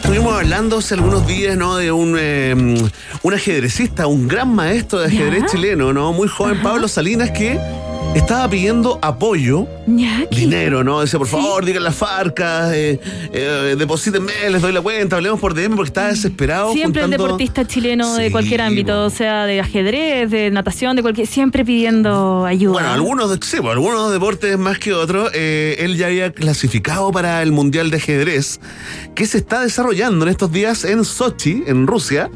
que estuvimos hablando hace algunos días, ¿no? De un, eh, un ajedrecista, un gran maestro de ajedrez ¿Ya? chileno, ¿no? Muy joven, Pablo Salinas, que estaba pidiendo apoyo, dinero, ¿no? Decía, por favor, digan las farcas, eh, eh, deposítenme, les doy la cuenta, hablemos por DM porque estaba desesperado. Siempre el juntando- deportista chileno de Sí, cualquier ámbito, o sea, de ajedrez, de natación, de cualquier, siempre pidiendo ayuda. Bueno, algunos, sí, bueno, algunos deportes más que otros. eh, él ya había clasificado para el Mundial de Ajedrez que se está desarrollando en estos días en Sochi, en Rusia.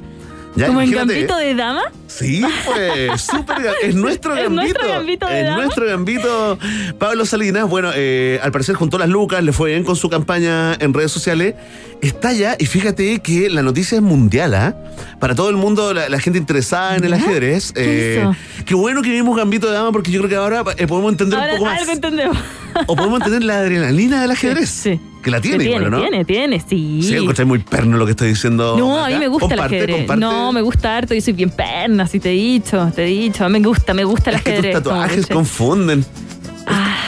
Ya, Como en gambito de dama. Sí, pues, súper. Es nuestro Es gambito. nuestro gambito de Es dama. nuestro gambito. Pablo Salinas, bueno, eh, al parecer juntó las lucas, le fue bien con su campaña en redes sociales. Está ya, y fíjate que la noticia es mundial, ¿ah? Para todo el mundo, la, la gente interesada en el ajedrez. ¿Qué eh, qué bueno que vimos gambito de dama, porque yo creo que ahora eh, podemos entender Ahora un poco más. algo entendemos. O podemos entender la adrenalina del ajedrez. Sí. Que la tiene, Que tiene, igual, ¿no? tiene, tiene, sí. Sí, encontré muy perno lo que estoy diciendo. No, a mí me gusta Comparte, el ajedrez. comparte. No, me gusta harto. Yo soy bien perna, si te he dicho, te he dicho. Me gusta, me gusta el Es que tus ajedrez. como tatuajes que- confunden.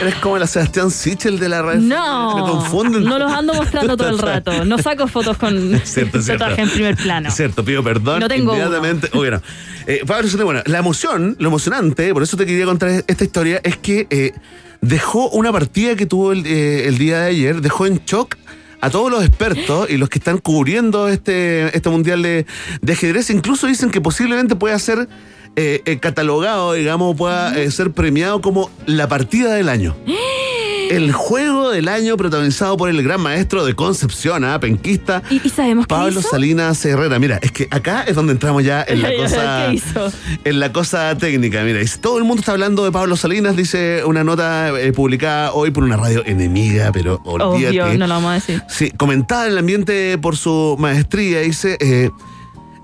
Eres como la Sebastián Sichel de la red. No, Me confunden. no los ando mostrando todo el rato. No saco fotos con cierto, cierto. tatuaje en primer plano. Cierto, pido perdón. No tengo inmediatamente. Bueno, eh, Pablo Salinas, bueno, la emoción, lo emocionante, por eso te quería contar esta historia, es que eh, dejó una partida que tuvo el, eh, el día de ayer, dejó en shock a todos los expertos y los que están cubriendo este, este mundial de, de ajedrez. Incluso dicen que posiblemente pueda ser eh, eh, catalogado, digamos, pueda eh, ser premiado como la partida del año. El juego del año protagonizado por el gran maestro de Concepción, ¿ah? penquista, ¿Y, y sabemos qué Pablo hizo? Salinas Herrera. Mira, es que acá es donde entramos ya en la cosa. ¿Qué hizo? En la cosa técnica, mira, y todo el mundo está hablando de Pablo Salinas, dice una nota eh, publicada hoy por una radio enemiga, pero olvídate. Obvio, no lo vamos a decir. Sí, comentada en el ambiente por su maestría, dice, eh,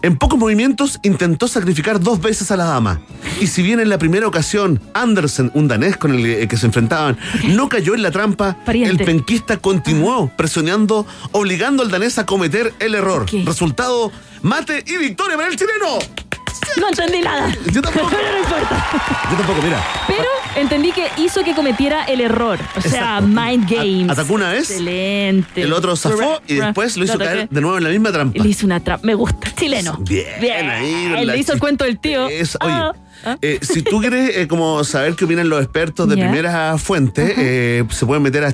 en pocos movimientos intentó sacrificar dos veces a la dama. Y si bien en la primera ocasión Andersen, un danés con el eh, que se enfrentaban, no cayó en la trampa, Pariente. el penquista continuó presionando, obligando al danés a cometer el error. Resultado, mate y victoria para el chileno. No entendí nada. Yo tampoco. Pero no importa. Yo tampoco, mira. Pero entendí que hizo que cometiera el error. O sea, Exacto. mind games. atacó una vez, Excelente. El otro zafó y después lo hizo caer de nuevo en la misma trampa. Le hizo una trampa. Me gusta. Chileno. Bien, ahí, Él la le hizo el cuento del tío. Es- oye, Ah. eh, si tú quieres eh, como saber qué opinan los expertos de Ya. primera fuente, eh, se pueden meter a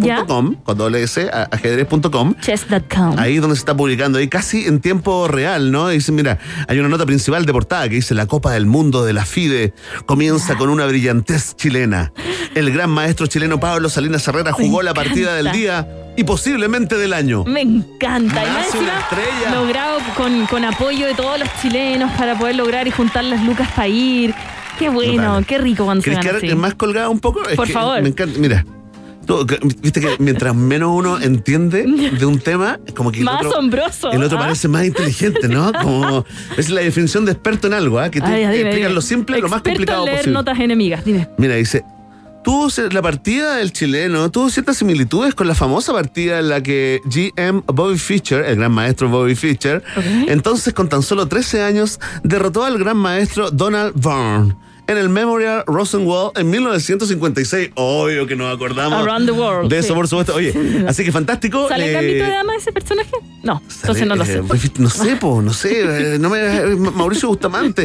chess.com, con doble S, ajedrez.com. Chess.com. Ahí donde se está publicando, ahí casi en tiempo real, ¿no? Dice, mira, hay una nota principal de portada que dice la Copa del Mundo de la FIDE comienza con una brillantez chilena. El gran maestro chileno Pablo Salinas Herrera jugó la partida del día y posiblemente del año. Me encanta. Y más una estrella. logrado con, con apoyo de todos los chilenos para poder lograr y juntar las lucas para ir. Qué bueno, Total. qué rico cuando se ¿Quieres gana así. más colgado un poco? Es Por que favor. Me encanta. Mira, viste que mientras menos uno entiende de un tema, como que el Más otro, asombroso, el otro ¿ah? parece más inteligente, ¿no? Como es la definición de experto en algo, ¿ah? Que tú Ay, dime, explicas dime. lo simple, lo más complicado en leer posible. notas enemigas, dime. Mira, dice. Tuvo la partida del chileno, tuvo ciertas similitudes con la famosa partida en la que GM Bobby Fischer, el gran maestro Bobby Fischer, entonces con tan solo 13 años, derrotó al gran maestro Donald Byrne en el Memorial Rosenwald en 1956. Obvio que nos acordamos Around the World, de eso, sí. por supuesto. Oye, así que fantástico. ¿Sale eh, de Dama ese personaje? No, entonces no lo sé. eh, no sé, po, no sé. eh, no me, eh, Mauricio Bustamante.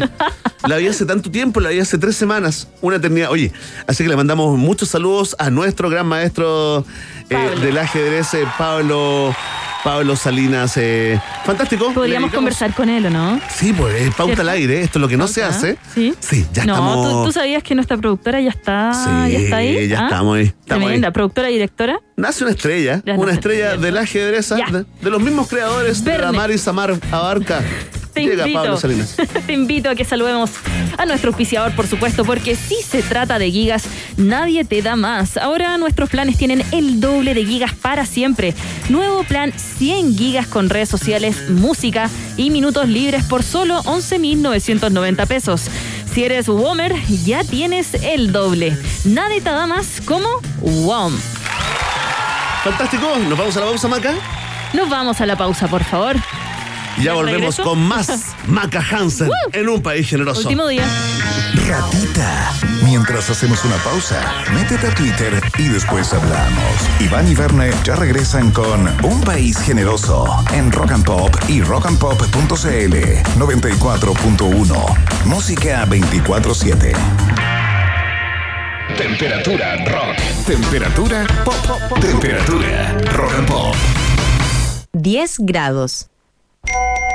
La vi hace tanto tiempo, la vi hace tres semanas, una eternidad. Oye, así que le mandamos muchos saludos a nuestro gran maestro eh, del ajedrez, Pablo. Pablo Salinas, eh, fantástico. Podríamos conversar con él, ¿o no? Sí, pues eh, pauta ¿Cierto? al aire, esto es lo que no se hace. Sí. Sí, ya no, estamos. ¿tú, tú sabías que nuestra productora ya está, Sí, ya está ahí. ya ¿Ah? estamos ahí, estamos Tremenda, ahí. productora y directora. Nace una estrella, Ya una estrella estrella. del ajedrez, ¿ah? de, de los mismos creadores de la Verne. Mar y Samar Abarca. Te Llega invito, Pablo Salinas. te invito a que saludemos a nuestro auspiciador, por supuesto, porque si se trata de gigas, nadie te da más. Ahora nuestros planes tienen el doble de gigas para siempre. Nuevo plan 100 gigas con redes sociales, música y minutos libres por solo 11.990 pesos. Si eres WOMER, ya tienes el doble. Nadie te da más como WOM. Fantástico, nos vamos a la pausa, Maca. Nos vamos a la pausa, por favor. Ya ¿De volvemos regreso? con más Maca Hansen en un país generoso. Último día. Ratita. Mientras hacemos una pausa, métete a Twitter y después hablamos. Iván y Verne ya regresan con Un País Generoso en Rock and Pop y rockandpop.cl 94.1. Música 24-7. Temperatura rock. Temperatura pop. Temperatura rock and pop. 10 grados. Thank you.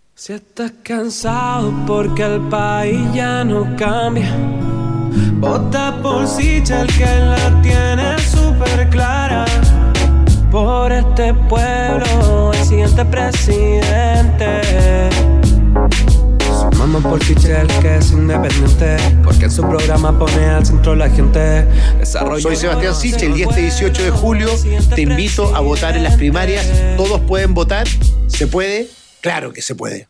Si estás cansado porque el país ya no cambia, vota por Sichel que la tiene súper clara. Por este pueblo, el siguiente presidente. Sumamos por Sichel que es independiente, porque en su programa pone al centro la gente. Desarrollo Soy Sebastián Sichel y este 18 de julio te invito a votar en las primarias. Todos pueden votar. ¿Se puede? Claro que se puede.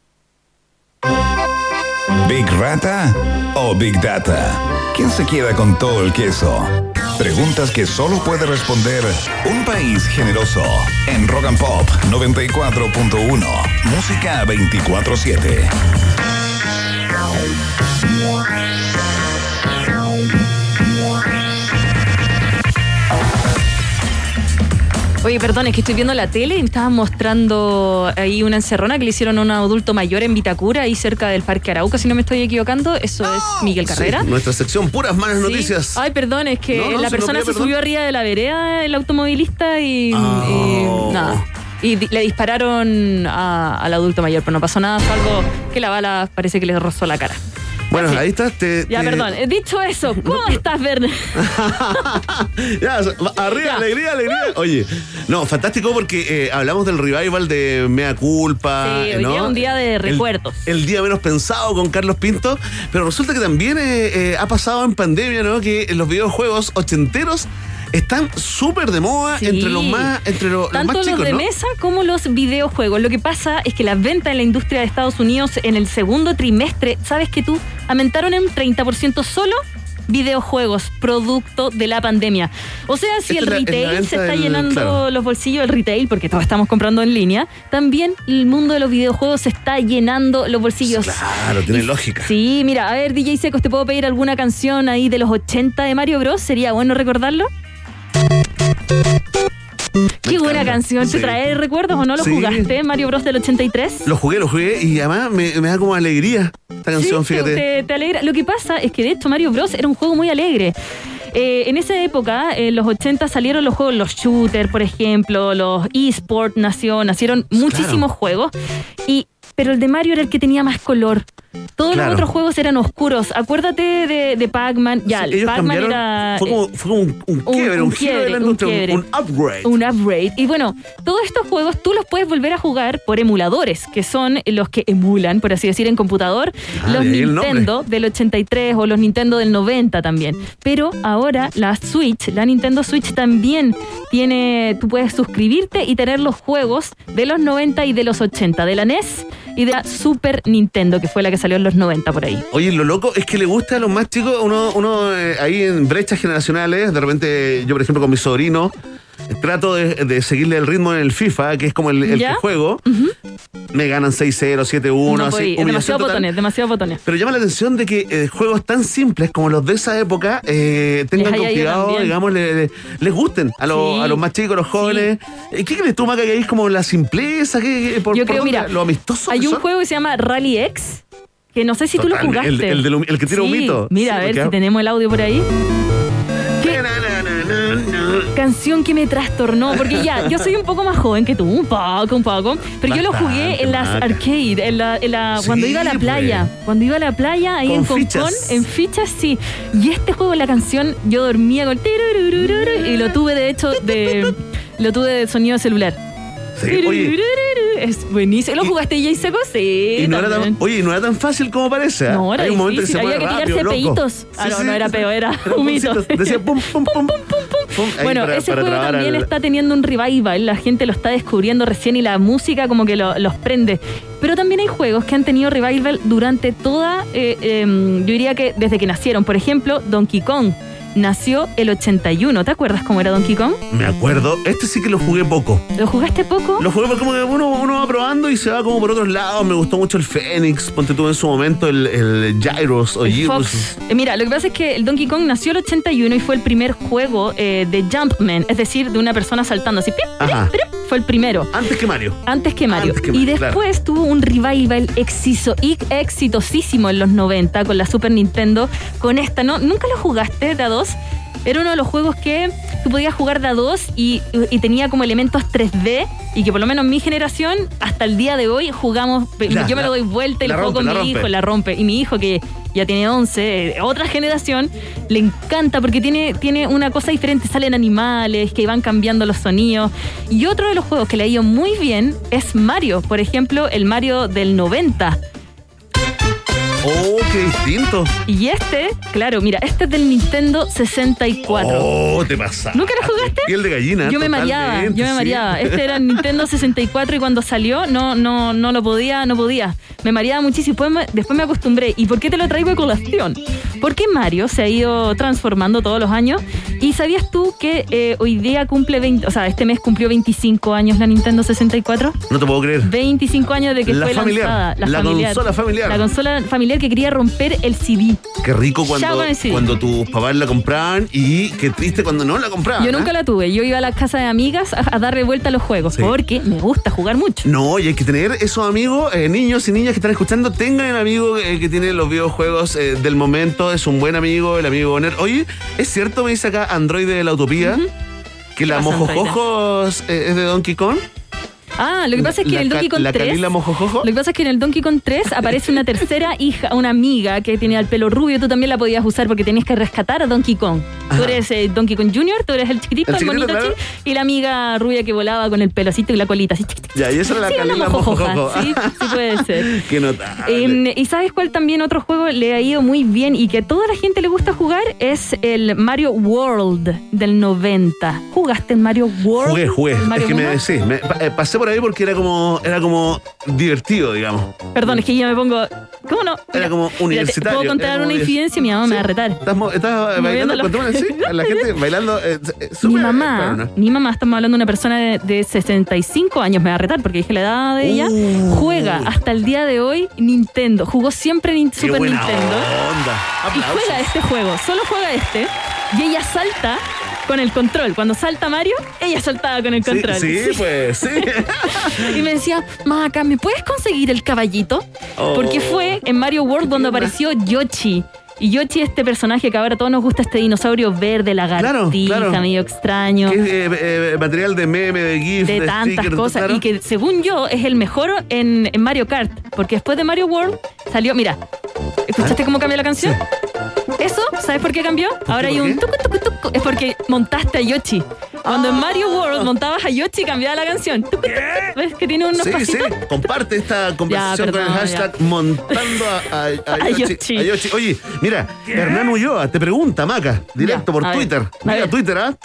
¿Big Rata o Big Data? ¿Quién se queda con todo el queso? Preguntas que solo puede responder un país generoso en Rock and Pop 94.1. Música 24-7. Perdón, es que estoy viendo la tele y me estaban mostrando ahí una encerrona que le hicieron a un adulto mayor en Vitacura, ahí cerca del Parque Arauca, si no me estoy equivocando. Eso es Miguel Carrera. Sí, nuestra sección Puras Malas Sí. Noticias. Ay, perdón, es que No, no, la persona se perdón. subió arriba de la vereda, el automovilista, y, Oh. y nada. Y le dispararon a- al adulto mayor, pero no pasó nada, salvo que la bala parece que le rozó la cara. Bueno, ahí está. Te, Ya, te- perdón. Dicho eso, ¿cómo estás, Verne? Ya, arriba, alegría, alegría. Oye, no, fantástico porque eh, hablamos del revival de Mea Culpa. Sí, hoy ¿no? día un día de El- recuerdos. El, día menos pensado con Carlos Pinto, pero resulta que también eh, eh, ha pasado en pandemia, ¿no? Que los videojuegos ochenteros están súper de moda Sí. entre los más, entre los, los Tanto más chicos, los de ¿no? mesa como los videojuegos. Lo que pasa es que las ventas en la industria de Estados Unidos en el segundo trimestre, ¿sabes que tú? Aumentaron en un 30% solo videojuegos, producto de la pandemia. O sea, si Esta el la- retail se está del- llenando claro. los bolsillos del retail, porque todos estamos comprando en línea, también el mundo de los videojuegos se está llenando los bolsillos. Claro, tiene lógica. Sí, mira, a ver, DJ Secos, ¿te puedo pedir alguna canción ahí de los 80 de Mario Bros? ¿Sería bueno recordarlo? Qué buena canción, ¿te Sí. trae recuerdos o no lo Sí. jugaste, Mario Bros del 83? Lo jugué, lo jugué y además me, me da como alegría esta canción, Sí, fíjate. Te, te alegra. Lo que pasa es que de hecho Mario Bros era un juego muy alegre. Eh, en esa época, en los 80 salieron los juegos, los shooters, por ejemplo, los eSport nació, nacieron muchísimos juegos. Y, pero el de Mario era el que tenía más color. Todos Claro. los otros juegos eran oscuros. Acuérdate de, de Pac-Man. Ya, Sí, Pac-Man era. fue como, eh, fue como un, un quiebre, un, quiebre. un upgrade. Un upgrade. Y bueno, todos estos juegos tú los puedes volver a jugar por emuladores, que son los que emulan, por así decir, en computador, Ah, los de. Nintendo del 83 o los Nintendo del 90 también. Pero ahora la Switch, la Nintendo Switch también tiene, tú puedes suscribirte y tener los juegos de los 90 y de los 80, de la NES y de la Super Nintendo, que fue la que salió en los los 90 por ahí. Oye, lo loco es que le gusta a los más chicos, uno, uno eh, ahí en brechas generacionales, de repente yo por ejemplo con mi sobrino, trato de, de seguirle el ritmo en el FIFA, que es como el, que juego, me ganan 6-0, 7-1, No así, demasiado botones, demasiado botones. Pero llama la atención de que eh, juegos tan simples como los de esa época eh, tengan Les también. digamos, le- le- les gusten a, los- Sí. a los más chicos, a los jóvenes. Eh, ¿Qué crees tú, Maca, que es como la simpleza? ¿Qué, qué- por, Yo por creo, dónde? mira, lo amistoso Hay que un son? juego que se llama Rally X, que no sé si tú lo jugaste. el- que tira Sí, humito. Mira, Sí, a ver si tenemos el audio por ahí. ¿Qué? Canción que me trastornó, porque ya, yo soy un poco más joven que tú, un poco, un poco, pero yo lo jugué en las Maca. arcade, en la, en la- Sí, cuando iba a la pues. playa, cuando iba a la playa ahí Con en Concón, fichas. en fichas sí. Y este juego, la canción, yo dormía con tirurururu, y lo tuve de hecho de, lo tuve de sonido celular. Sí, oye, Tirurururu, Es buenísimo. ¿Lo jugaste y no era también. tan, oye, y no era tan fácil como parece. No, era Hay un momento que se Había que tirarse peitos. Ah, Sí, no, no era peo, era humitos. Decía pum, pum, pum, pum, ahí Bueno, para- ese para juego también está teniendo un revival, la gente lo está descubriendo recién y la música como que lo- los prende. Pero también hay juegos que han tenido revival durante toda, eh, em, yo diría que desde que nacieron. Por ejemplo, Donkey Kong nació el 81. ¿Te acuerdas cómo era Donkey Kong? Me acuerdo, este sí que lo jugué poco. ¿Lo jugaste poco? Lo jugué porque como que uno, uno va probando y se va como por otros lados. Me gustó mucho el Fénix. Ponte tú en su momento el, el Gyros o El Gyros. Fox. Eh, mira, lo que pasa es que el Donkey Kong nació el 81 y fue el primer juego eh, de Jumpman, es decir, de una persona saltando así. ¡pip! Ajá. Fue el primero. Antes que Mario. Antes que Mario. Antes que y después tuvo un revival exiso, exitosísimo en los 90 con la Super Nintendo. Con esta, ¿no? ¿Nunca lo jugaste de a dos? Era uno de los juegos que tú podías jugar de a dos y, y tenía como elementos 3D y que por lo menos mi generación, hasta el día de hoy, jugamos. Yo me la- lo doy vuelta y lo juego con mi rompe. hijo, la rompe. Y mi hijo, que ya tiene 11, eh, otra generación, le encanta porque tiene, tiene una cosa diferente. Salen animales que van cambiando los sonidos. Y otro de los juegos que le ha ido muy bien es Mario. Por ejemplo, el Mario del 90. Oh, qué distinto. Y este, claro, mira, este es del Nintendo 64. Oh, te pasa. ¿Nunca lo jugaste? Piel de gallina. Yo me mareaba, yo me sí. mareaba. Este era el Nintendo 64 y cuando salió no, no, no lo podía, no podía. Me mareaba muchísimo. Después me, después me acostumbré. ¿Y por qué te lo traigo de colación? Porque Mario se ha ido transformando todos los años. ¿Y sabías tú que eh, hoy día cumple 20, o sea, este mes cumplió 25 años la Nintendo 64? No te puedo creer. 25 años de que La fue familiar, lanzada. la consola familiar. La consola familiar que quería romper el CD. Qué rico cuando, el cuando tus papás la compraban y qué triste cuando no la compraban. Yo nunca ¿eh? la tuve. Yo iba a la casa de amigas a, a darle vuelta a los juegos Sí. porque me gusta jugar mucho. No, y hay que tener esos amigos, eh, niños y niñas que están escuchando, tengan un amigo eh, que tiene los videojuegos del momento, es un buen amigo, el amigo Bonner. Oye, ¿es cierto, me dice acá Android de la Utopía, que la Mojojojos es de Donkey Kong? Ah, lo que pasa es que La en el Donkey Kong la 3. Kalila Mojojojo. Lo que pasa es que en el Donkey Kong 3 aparece una tercera hija, una amiga que tenía el pelo rubio. Tú también la podías usar porque tenías que rescatar a Donkey Kong. Tú eres eh, Donkey Kong Jr., tú eres el chiquitito, El el, bonito claro. y la amiga rubia que volaba con el pelocito y la colita. Así. Ya, y esa era la Sí, mojojoja. Mojojojo. Sí, sí puede ser. Qué notable. Em, y sabes cuál también otro juego le ha ido muy bien y que a toda la gente le gusta jugar es el Mario World del 90. ¿Jugaste el Mario World? Jugué, jugué. ¿El Mario Es que me, sí, me- eh, por ahí porque era como, era como divertido, digamos. Perdón, es que yo me pongo. ¿Cómo no? Era como universitario. ¿Puedo contar una infidencia? Mi mamá me va a retar. ¿Estás, estás bailando? Los- sí, la gente bailando. eh, eh, Mi súper mamá, mi mamá, estamos hablando de una persona de, de 65 años, me va a retar porque dije la edad de ella, Uh. juega hasta el día de hoy Nintendo. Jugó siempre Super buena Nintendo. onda. Y juega este juego, solo juega este. Y ella salta con el control. Cuando salta Mario, ella saltaba con el Sí, control. sí, pues, sí. Y me decía, Maca, ¿me puedes conseguir el caballito? Oh. Porque fue en Mario World donde apareció Yoshi. Y Yoshi, este personaje que ahora a todos nos gusta, este dinosaurio verde, lagartija, claro. medio extraño. Que es eh, eh, material de meme, de GIF, de de, tantas stickers, cosas claro. y que según yo es el mejor en, en Mario Kart porque después de Mario World salió mira ¿escuchaste cómo cambió la canción? Eso ¿sabes por qué cambió? ahora hay ¿Por un tucu, tucu, tucu. es porque montaste a Yoshi Cuando en Mario World montabas a Yoshi cambiaba la canción. ¿Ves que tiene unos Sí, sí, pasitos? comparte esta conversación con el hashtag montando a, a- a A Yoshi, Yoshi. a Yoshi. Oye, mira, Hernán Ulloa te pregunta, Maca, directo Ya, por a ver, Twitter. a Mira ver. Twitter, ¿ah?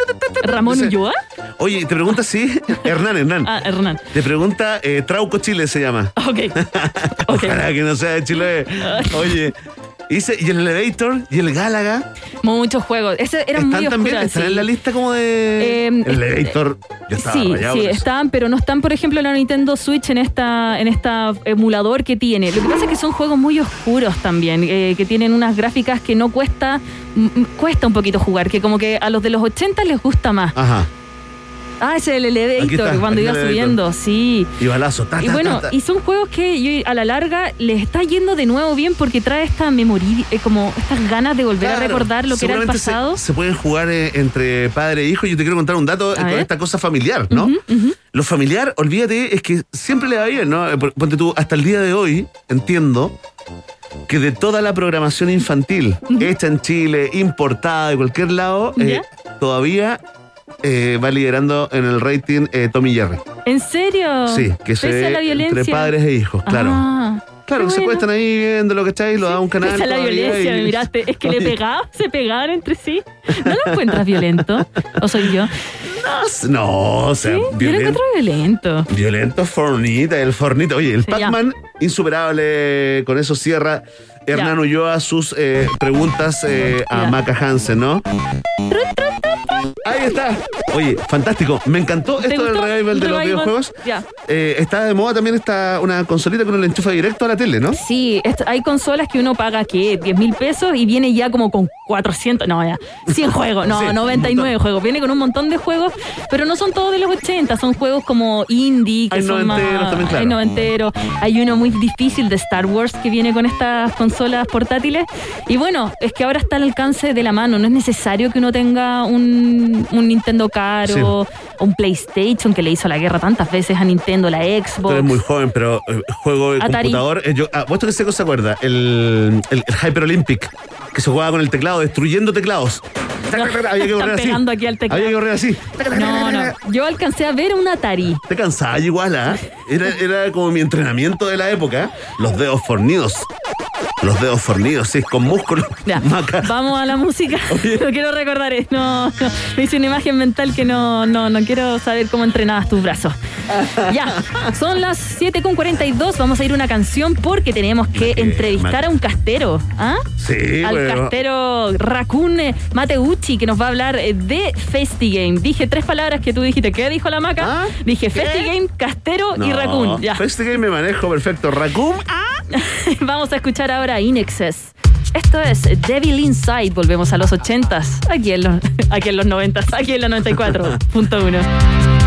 ¿Ramón Dice- Ulloa? Oye, te pregunta si. Hernán, Hernán. Ah, Hernán. Te pregunta, eh, Trauco Chile se llama. Ok. Ojalá que no sea de Chile. Oye, ¿y el Elevator? ¿Y el Gálaga? Muchos juegos. Ese era muy ¿Están también? oscuro, ¿Están sí. en la lista como de. Eh, el Elevator. Yo estaba Sí, sí, están, pero no están, por ejemplo, en la Nintendo Switch en esta, en esta emulador que tiene. Lo que pasa es que son juegos muy oscuros también, eh, que tienen unas gráficas que no cuesta, cuesta un poquito jugar, que como que a los de los 80 les gusta más. Ajá. Ah, ese es el Elevator, está, cuando iba subiendo, sí. Y balazo. ta, Y ta, bueno, ta, ta. y son juegos que yo, a la larga les está yendo de nuevo bien porque trae esta memoria, eh, como estas ganas de volver a recordar lo que era el se- pasado. Se, pueden jugar eh, entre padre e hijo. Yo te quiero contar un dato eh, con esta cosa familiar, ¿no? Lo familiar, olvídate, es que siempre le va bien, ¿no? Ponte tú, hasta el día de hoy, entiendo que de toda la programación infantil hecha en Chile, importada de cualquier lado, eh, todavía eh, va liderando en el rating eh, Tommy Jerry. ¿En serio? Sí, que se Pese a ve la violencia. entre padres e hijos, claro. Ah, claro, que se bueno. cuestan ahí viendo lo que estáis, lo da un canal. Esa es la violencia, me miraste. Es que le pegaban, se pegaban entre sí. ¿No lo encuentras violento? ¿O soy yo? No, o sea, Yo lo violento. encuentro violento. Violento Fornita, el Fornita. Oye, el Sí. Pac-Man, insuperable, con eso cierra Hernán Ulloa sus eh, preguntas eh, a Ya. Maca Hansen, ¿no? Ahí está. Oye, fantástico. Me encantó ¿Te esto del gustó? revival de los Revival. videojuegos. Ya. Eh, está de moda también esta, una consolita con el enchufe directo a la tele, ¿no? Sí, est- hay consolas que uno paga, ¿qué? 10 mil pesos y viene ya como con 400, no, ya, 100 juegos, no, Sí, un 99 juegos. Viene con un montón de juegos, pero no son todos de los 80, son juegos como indie, que Hay son más... también, claro. Hay noventeros. Hay uno muy difícil de Star Wars que viene con estas consolas portátiles. Y bueno, es que ahora está al alcance de la mano. No es necesario que uno tenga un, un Nintendo caro Sí. o un PlayStation que le hizo la guerra tantas veces a Nintendo, la Tú Xbox. eres muy joven, pero eh, juego de Atari. computador. eh, yo, ah, ¿Vos qué se acuerda? El, el, el Hyper Olympic, que se jugaba con el teclado, destruyendo teclados. Había que Están correr así. pegando aquí al teclado. Había que correr así. No, no. Yo alcancé a ver un Atari. Te cansaba igual, ¿ah? Era, era como mi entrenamiento de la época. Los dedos fornidos. Los dedos fornidos, sí, con músculo. Ya, Maca. vamos a la música. No quiero recordar eso. No, no. Me hice una imagen mental que no, no, no quiero saber cómo entrenabas tus brazos. Ya, son las 7.42. Vamos a ir a una canción porque tenemos que entrevistar a un castero. ¿Ah? Sí, Al bueno. castero Raccoon eh, Mateucci, que nos va a hablar eh, de FestiGame. Dije tres palabras que tú dijiste. ¿Qué dijo la maca? Dije FestiGame, castero y Raccoon. Ya. Este game me manejo perfecto. Raccoon. Vamos a escuchar ahora Inexcess. Esto es Devil Inside. Volvemos a los 80s. Aquí en los, aquí en los 90s. Aquí en la 94.1.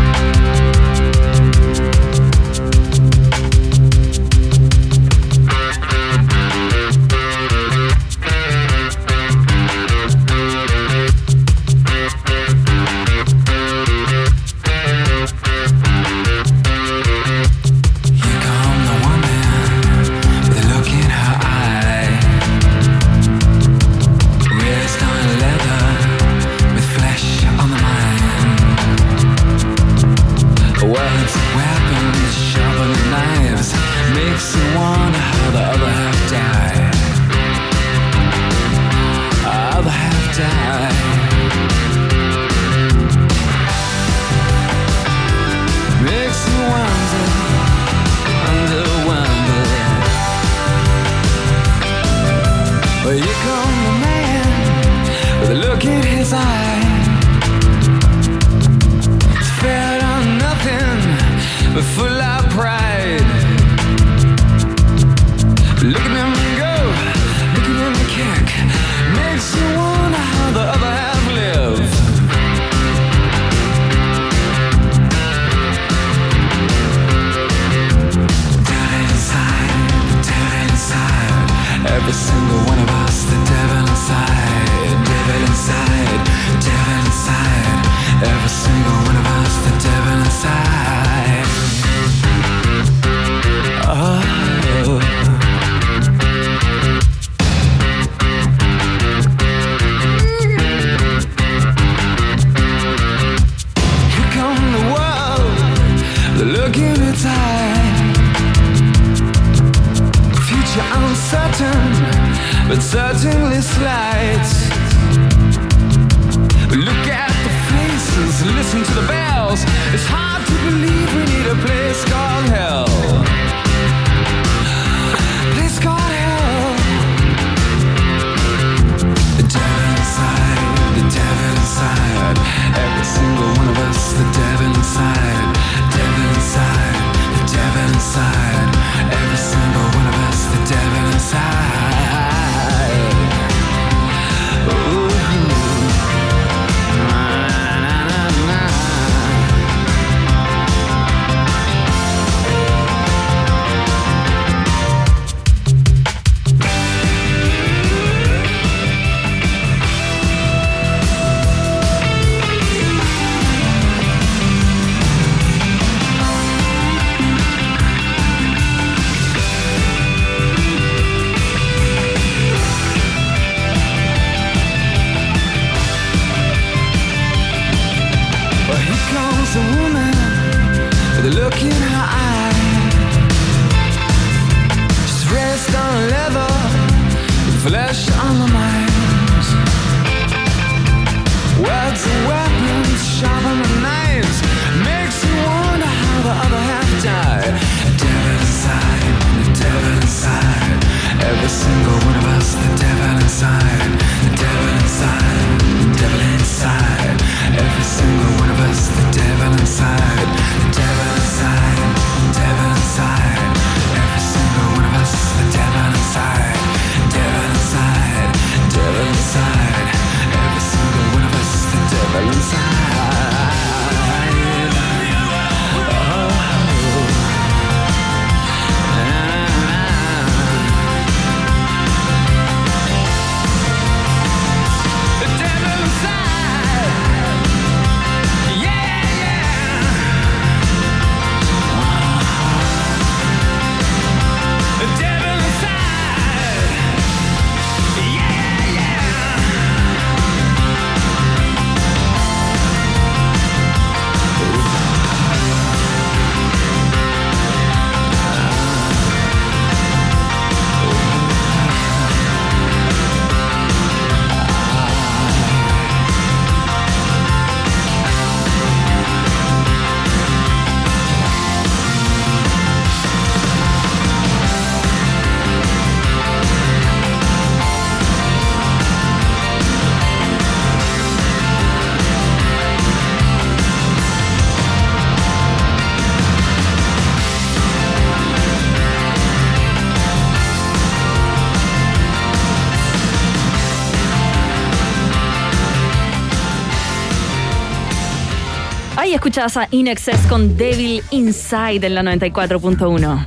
Ahí escuchabas a Inexcess con Devil Inside en la 94.1.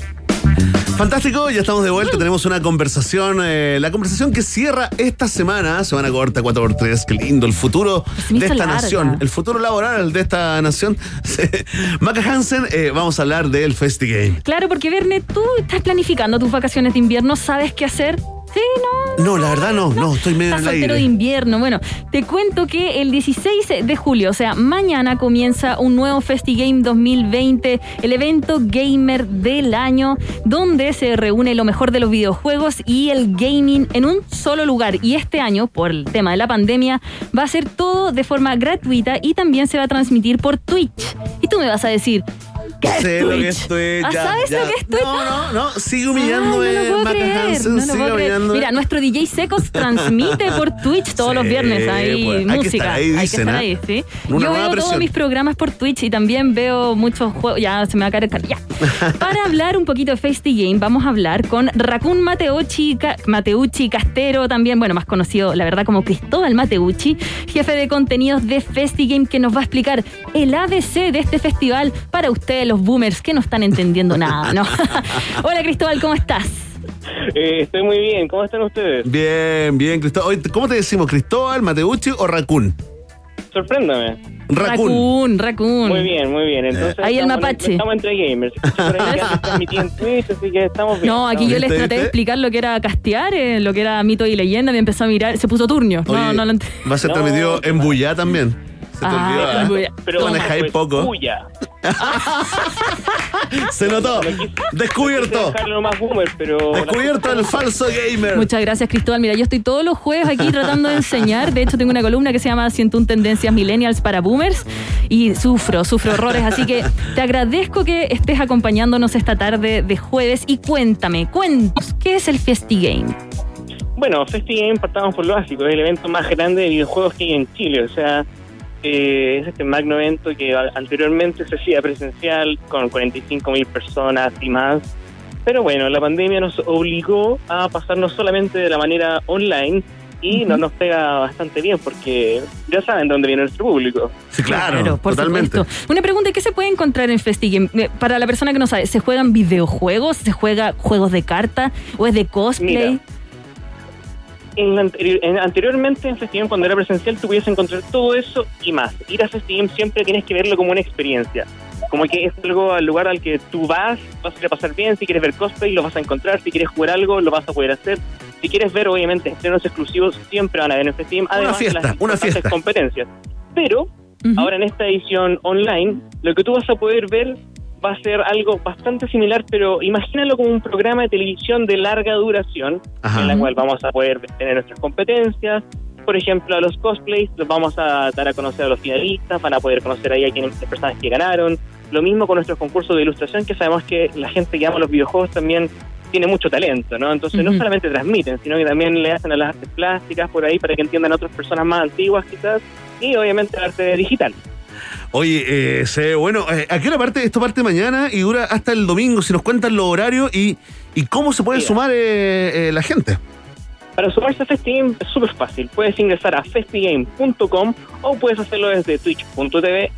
Fantástico, ya estamos de vuelta, tenemos una conversación, eh, la conversación que cierra esta semana, semana corta 4x3, qué lindo, el futuro de esta larga. nación, el futuro laboral de esta nación. Maca Hansen, eh, vamos a hablar del FestiGame. Claro, porque Verne, tú estás planificando tus vacaciones de invierno, ¿sabes qué hacer? No. La verdad no, no, estoy medio en Estás el soltero de invierno. Bueno, te cuento que el 16 de julio, o sea, mañana comienza un nuevo FestiGame 2020, el evento gamer del año, donde se reúne lo mejor de los videojuegos y el gaming en un solo lugar. Y este año, por el tema de la pandemia, va a ser todo de forma gratuita y también se va a transmitir por Twitch. Y tú me vas a decir, ¿qué es Sé lo que Twitch? es Twitch, ¿Ah, ya, ¿Sabes ya. lo que es Twitch? No, no, no, sigue humillándome, Ay, no lo puedo creer, Hansen, no lo puedo creer. Mira, nuestro DJ Secos transmite por Twitch todos los viernes. Hay pues, hay que música. estar ahí, hay que estar ¿ah? ahí, sí. Yo veo todos mis programas por Twitch y también veo muchos juegos. Ya se me va a caer el Ya. Para hablar un poquito de Festi Game, vamos a hablar con Raccoon Mateucci, Ca- Mateucci Castero, también, bueno, más conocido, la verdad, como Cristóbal Mateucci, jefe de contenidos de Festi Game, que nos va a explicar el ABC de este festival para ustedes, los boomers, que no están entendiendo nada, ¿no? Hola, Cristóbal, ¿cómo estás? Eh, estoy muy bien, ¿cómo están ustedes? Bien, bien, Cristóbal. Oye, ¿Cómo te decimos, Cristóbal, Mateucci o Raccoon? Sorpréndame. Raccoon. Raccoon. Muy bien, muy bien. Entonces, Ahí el mapache. Estamos entre gamers. Por ahí en Twitch, así que estamos bien. No, aquí yo les traté de explicar lo que era castear, eh, lo que era mito y leyenda, me empezó a mirar, se puso turnio. no, Oye, no lo Va a ser transmitido en Buyá también. Se te Ah, olvidó. en ¿eh? Buyá. Pero manejáis pues, poco. Se notó. Descubierto. Dejarlo más boomer, pero... Descubierto el falso gamer. Muchas gracias, Cristóbal. Mira, yo estoy todos los jueves aquí tratando de enseñar. De hecho, tengo una columna que se llama 101 Tendencias Millennials para Boomers y sufro, sufro horrores. Así que te agradezco que estés acompañándonos esta tarde de jueves y cuéntame, cuéntanos, ¿qué es el FestiGame? Bueno, FestiGame partamos por lo básico, es el evento más grande de videojuegos que hay en Chile, o sea, eh, es este magno evento que anteriormente se hacía presencial con 45 mil personas y más, pero bueno, la pandemia nos obligó a pasarnos solamente de la manera online y no nos pega bastante bien porque ya saben dónde viene nuestro público. Sí, claro, por totalmente. supuesto. Una pregunta, ¿qué se puede encontrar en FestiGame? Para la persona que no sabe, ¿se juegan videojuegos? ¿Se juega juegos de carta? ¿O es de cosplay? Mira, En en- anteriormente en Festivum, cuando era presencial, tú puedes encontrar todo eso y más. Ir a Festivum siempre tienes que verlo como una experiencia. Como que es algo al lugar al que tú vas, vas a ir a pasar bien. Si quieres ver cosplay, lo vas a encontrar. Si quieres jugar algo, lo vas a poder hacer. Si quieres ver, obviamente, estrenos exclusivos, siempre van a haber en Festivum. Además de fiesta, las una fiesta. competencias. Pero, ahora en esta edición online, lo que tú vas a poder ver va a ser algo bastante similar, pero imagínalo como un programa de televisión de larga duración, Ajá. en la cual vamos a poder tener nuestras competencias. Por ejemplo, a los cosplays los vamos a dar a conocer a los finalistas, van a poder conocer ahí a quienes, las personas que ganaron. Lo mismo con nuestros concursos de ilustración, que sabemos que la gente que ama los videojuegos también tiene mucho talento, ¿no? Entonces no solamente transmiten, sino que también le hacen a las artes plásticas por ahí para que entiendan a otras personas más antiguas quizás, y obviamente el arte digital. Oye, eh, se- bueno, eh, ¿a qué hora parte? Esto parte mañana y dura hasta el domingo. Si nos cuentan los horarios y, y cómo se puede Mira. sumar eh, eh, la gente. Para sumarse a FestiGame es súper fácil. Puedes ingresar a festigame.com o puedes hacerlo desde twitch.tv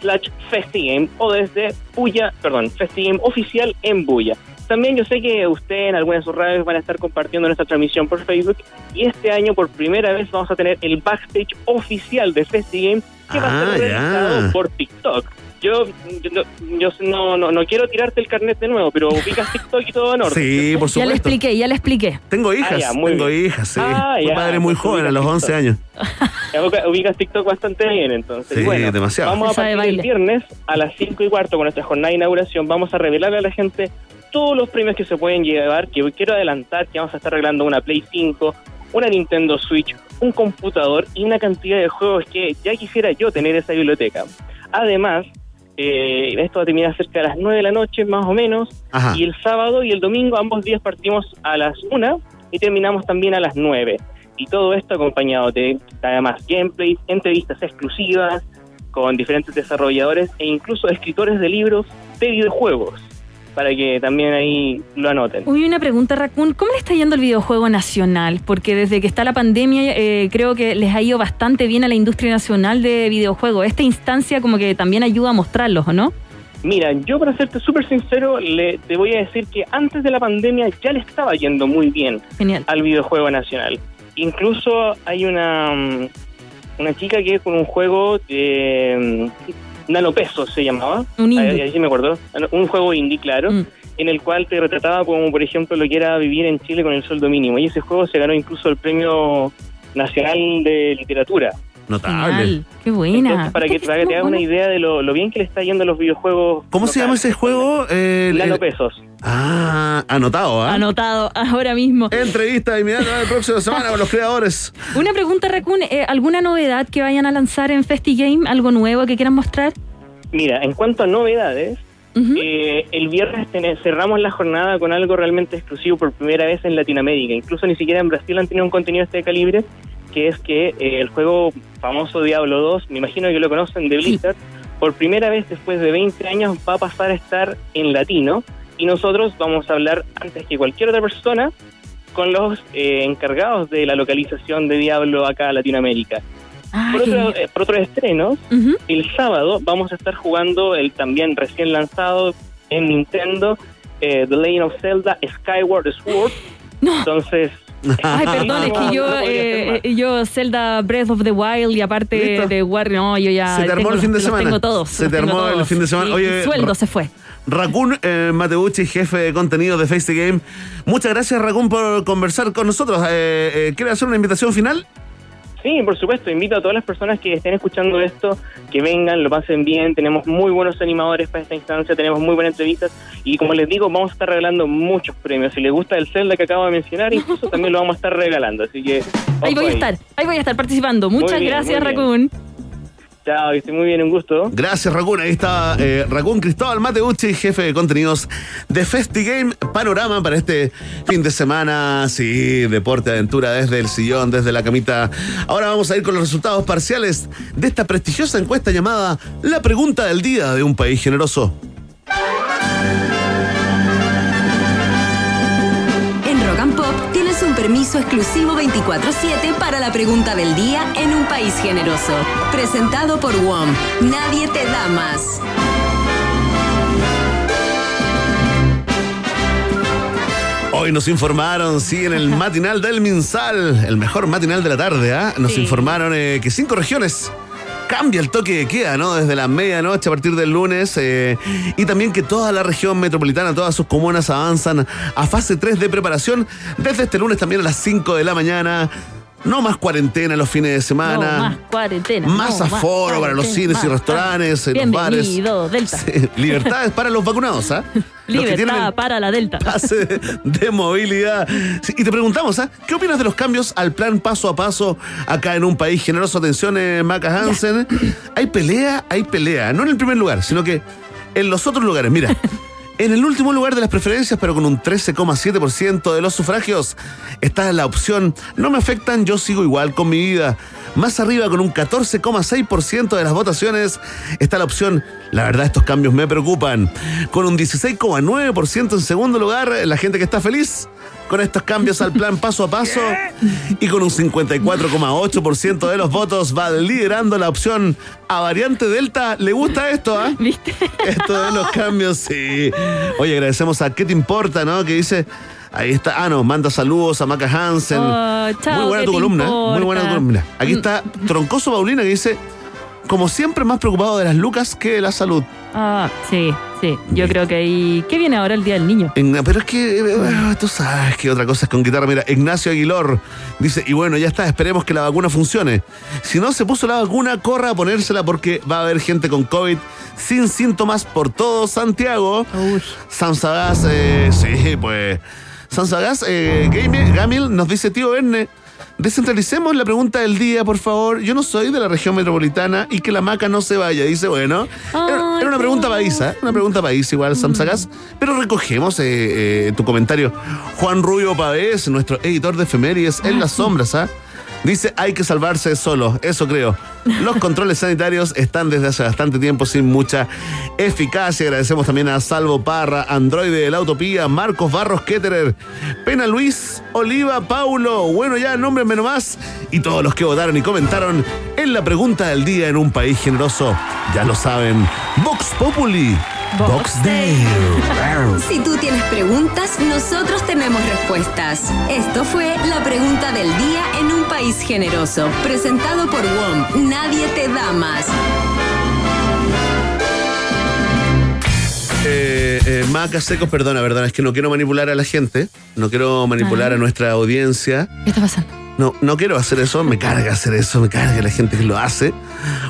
slash festigame o desde Buya, perdón, festigame oficial en Buya. También yo sé que usted en algunas de sus redes van a estar compartiendo nuestra transmisión por Facebook y este año por primera vez vamos a tener el backstage oficial de FestiGame que va a Ah, ser ya. realizado por TikTok. Yo, yo, yo no, no, no quiero tirarte el carnet de nuevo, pero ubicas TikTok y todo en orden. Sí, por Ya le supuesto. expliqué, ya le expliqué. Tengo hijas, Ah, ya, muy tengo bien. hijas, sí. Ah, padre muy joven, a los ubicas 11 TikTok. años. Ya ubica- ubicas TikTok bastante bien, entonces. Sí, bueno, demasiado. Vamos a partir el viernes a las 5 y cuarto con nuestra jornada de inauguración. Vamos a revelarle a la gente todos los premios que se pueden llevar. Que quiero adelantar que vamos a estar regalando una Play 5, una Nintendo Switch, un computador y una cantidad de juegos que ya quisiera yo tener esa biblioteca. Además, eh, esto va a terminar cerca de las 9 de la noche, más o menos. Ajá. Y el sábado y el domingo, ambos días partimos a las 1 y terminamos también a las 9. Y todo esto acompañado de además gameplays, entrevistas exclusivas con diferentes desarrolladores e incluso escritores de libros de videojuegos, para que también ahí lo anoten. Uy, una pregunta, Raccoon. ¿Cómo le está yendo el videojuego nacional? Porque desde que está la pandemia, eh, creo que les ha ido bastante bien a la industria nacional de videojuegos. Esta instancia como que también ayuda a mostrarlos, ¿o no? Mira, yo para serte súper sincero, le, te voy a decir que antes de la pandemia ya le estaba yendo muy bien Genial. al videojuego nacional. Incluso hay una, mm, una chica que con un juego de mm, nanopesos se llamaba. Un indie. Ahí, ahí sí me acuerdo. Un juego indie, claro. Mm. En el cual te retrataba como, por ejemplo, lo que era vivir en Chile con el sueldo mínimo. Y ese juego se ganó incluso el Premio Nacional de Literatura. Notable. Qué buena. Entonces, para que, para que te hagas una idea de lo, lo bien que le está yendo a los videojuegos. ¿Cómo se llama ese juego? Eh, el- Nanopesos. Ah, anotado, ¿ah? Anotado ahora mismo. Entrevista inmediata la próxima semana con los creadores. Una pregunta, Raccoon. eh, ¿Alguna novedad que vayan a lanzar en FestiGame? ¿Algo nuevo que quieran mostrar? Mira, en cuanto a novedades, eh, el viernes cerramos la jornada con algo realmente exclusivo por primera vez en Latinoamérica. Incluso ni siquiera en Brasil han tenido un contenido de este calibre, que es que eh, el juego famoso Diablo 2, me imagino que lo conocen de Blizzard, por primera vez después de 20 años va a pasar a estar en latino y nosotros vamos a hablar antes que cualquier otra persona con los eh, encargados de la localización de Diablo acá en Latinoamérica. por, otro, eh, por otros estrenos, el sábado vamos a estar jugando el también recién lanzado en Nintendo eh, The Legend of Zelda Skyward Sword. Entonces, Ay, perdón, es que yo, eh, yo Zelda Breath of the Wild y aparte ¿Listo? de War, no, yo ya Se te armó tengo el fin de los- los semana. tengo todos. Se te armó el fin de semana. Oye, mi sueldo se fue. Raccoon eh, Mateucci, jefe de contenido de Face the Game. Muchas gracias, Raccoon, por conversar con nosotros. Eh, eh, ¿Quiere hacer una invitación final? Sí, por supuesto, invito a todas las personas que estén escuchando esto, que vengan, lo pasen bien, tenemos muy buenos animadores para esta instancia, tenemos muy buenas entrevistas y como les digo, vamos a estar regalando muchos premios. Si les gusta el Zelda que acabo de mencionar, incluso también lo vamos a estar regalando, así que... Ahí voy a estar, ahí voy a estar participando. Muchas bien, gracias. Raccoon. Chao, que esté muy bien, un gusto. Gracias, Raccoon. Ahí está eh, Cristóbal Mateucci, jefe de contenidos de FestiGame Panorama para este fin de semana. Sí, deporte, aventura desde el sillón, desde la camita. Ahora vamos a ir con los resultados parciales de esta prestigiosa encuesta llamada La Pregunta del Día de un País Generoso. Permiso exclusivo 24-7 para la pregunta del día en un país generoso. Presentado por WOM. Nadie te da más. Hoy nos informaron, sí, en el matinal del Minsal, el mejor matinal de la tarde, ¿ah? Nos informaron eh, que cinco regiones cambia el toque de queda, ¿no? Desde la medianoche a partir del lunes. eh, y también que toda la región metropolitana, todas sus comunas avanzan a fase 3 de preparación desde este lunes también a las 5 de la mañana. No más cuarentena los fines de semana. No, más cuarentena. Más no, aforo para los cines y restaurantes, en los bares. Delta. Libertades para los vacunados, ¿ah? Libertad para la Delta. pase de movilidad. Sí, y te preguntamos, ¿ah? ¿qué opinas de los cambios al plan paso a paso acá en un país generoso? Atención, eh, Maca Hansen. Hay pelea, hay pelea. No en el primer lugar, sino que en los otros lugares. Mira. En el último lugar de las preferencias, pero con un 13,7% de los sufragios, está la opción No me afectan, yo sigo igual con mi vida. Más arriba, con un 14,6% de las votaciones, está la opción La verdad, estos cambios me preocupan. Con un 16,9% en segundo lugar, la gente que está feliz con estos cambios al plan paso a paso y con un 54,8% de los votos va liderando la opción a variante Delta. ¿Le gusta esto, ah? ¿Viste? Esto de los cambios, sí. Oye, agradecemos a ¿Qué te importa, no? Que dice... Ahí está, ah, no, manda saludos a Maca Hansen. Oh, chao, muy buena ¿qué tu columna, ¿eh? muy buena tu columna. Aquí está Troncoso Paulina que dice, como siempre, más preocupado de las lucas que de la salud. Ah, sí, sí. Yo creo que ahí. ¿Qué viene ahora el Día del Niño? En- pero es que eh, tú sabes que otra cosa es con guitarra. Mira, Ignacio Aguilor dice, y bueno, ya está, esperemos que la vacuna funcione. Si no se puso la vacuna, corra a ponérsela porque va a haber gente con COVID sin síntomas por todo Santiago. San Sagaz, eh, sí, pues. San Sagaz, eh, Game- Gamil nos dice, tío Verne. Descentralicemos la pregunta del día, por favor. Yo no soy de la región metropolitana y que la maca no se vaya. Dice, bueno, era, era una pregunta país, ¿eh? Una pregunta país igual, Sam Sagaz. Pero recogemos eh, eh, tu comentario. Juan Rubio Pavés, nuestro editor de efemérides en las sombras, ¿ah? Dice, hay que salvarse solo, eso creo. Los controles sanitarios están desde hace bastante tiempo sin mucha eficacia. Agradecemos también a Salvo Parra, Androide de la Utopía, Marcos Barros Ketterer, Pena Luis, Oliva Paulo, bueno ya, nómbrenme nomás. Y todos los que votaron y comentaron en la pregunta del día en un país generoso. Ya lo saben, Vox Populi, Vox Day. Si tú tienes preguntas, nosotros tenemos respuestas. Esto fue la pregunta del día en un país generoso, presentado por WOM. Nadie te da más. Eh, eh, Maca Secos, perdona, verdad, es que no quiero manipular a la gente, no quiero manipular Ah. a nuestra audiencia. ¿Qué está pasando? No, no quiero hacer eso, me carga hacer eso, me carga la gente que lo hace.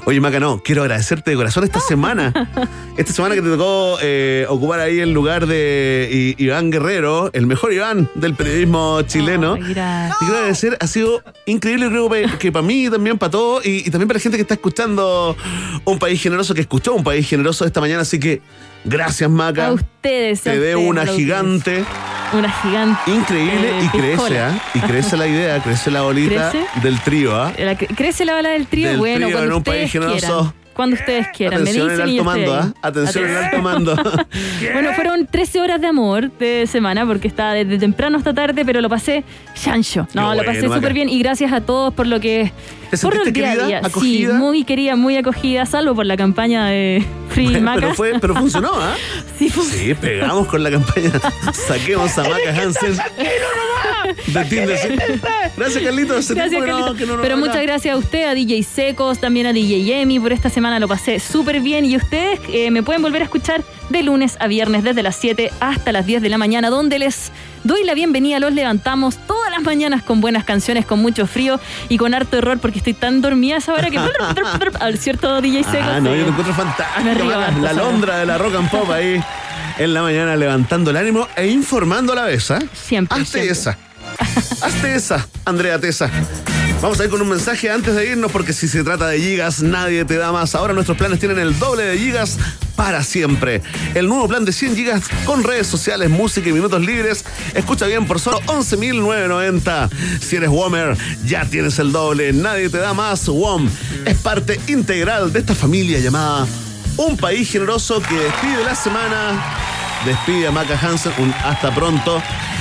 Oye, Maca, no, quiero agradecerte de corazón esta semana. Esta semana que te tocó eh, ocupar ahí el lugar de Iván Guerrero, el mejor Iván del periodismo chileno. Ay, gracias. Te quiero agradecer, ha sido increíble, creo que, que para mí, también para todos, y, y también para la gente que está escuchando Un País Generoso, que escuchó Un País Generoso esta mañana, así que gracias, Maca. A ustedes. Te ustedes, una ustedes. gigante. Una gigante. Increíble eh, y crece. ¿ah? Y crece la idea, crece la bolita ¿Crece? del trío, ¿ah? La que- ¿Crece la bala del trío? Del bueno, trío cuando en un ustedes país generoso. quieran. Cuando ustedes quieran. Me Atención en dicen yo alto mando. ¿ah? Atención en Aten- alto mando. Bueno, fueron 13 horas de amor de semana porque estaba desde temprano hasta tarde, pero lo pasé chancho. No, Qué lo pasé súper bien y gracias a todos por lo que. ¿Te por el día a querida, día. acogida? Sí, muy querida, muy acogida, salvo por la campaña de Free Bueno, Maca. pero, fue, pero funcionó, ¿ah? Sí, Sí, pegamos con la campaña. Saquemos a Maca Hansen de Tinder. Gracias, Carlitos. Gracias, que no- no Pero muchas gracias a usted, a DJ Secos, también a DJ Emi por esta semana. Lo pasé súper bien. Y ustedes eh, me pueden volver a escuchar de lunes a viernes desde las 7 hasta las 10 de la mañana, donde les doy la bienvenida. Los levantamos todas las mañanas con buenas canciones, con mucho frío y con harto error porque estoy tan dormida a esa hora que... Al cierto DJ Seco. Ah, no, yo te encuentro fantástico. La. Londra de la rock and pop ahí en la mañana levantando el ánimo e informando a la vez, ¿ah? Siempre. Hazte siempre. esa. Hazte esa, Andrea Tesa. Vamos a ir con un mensaje antes de irnos porque si se trata de gigas, nadie te da más. Ahora nuestros planes tienen el doble de gigas para siempre. El nuevo plan de 100 gigas con redes sociales, música y minutos libres. Escucha bien por solo 11.990. Si eres WOMer, ya tienes el doble. Nadie te da más. WOM es parte integral de esta familia llamada Un País Generoso que despide la semana despide a Maca Hansen hasta pronto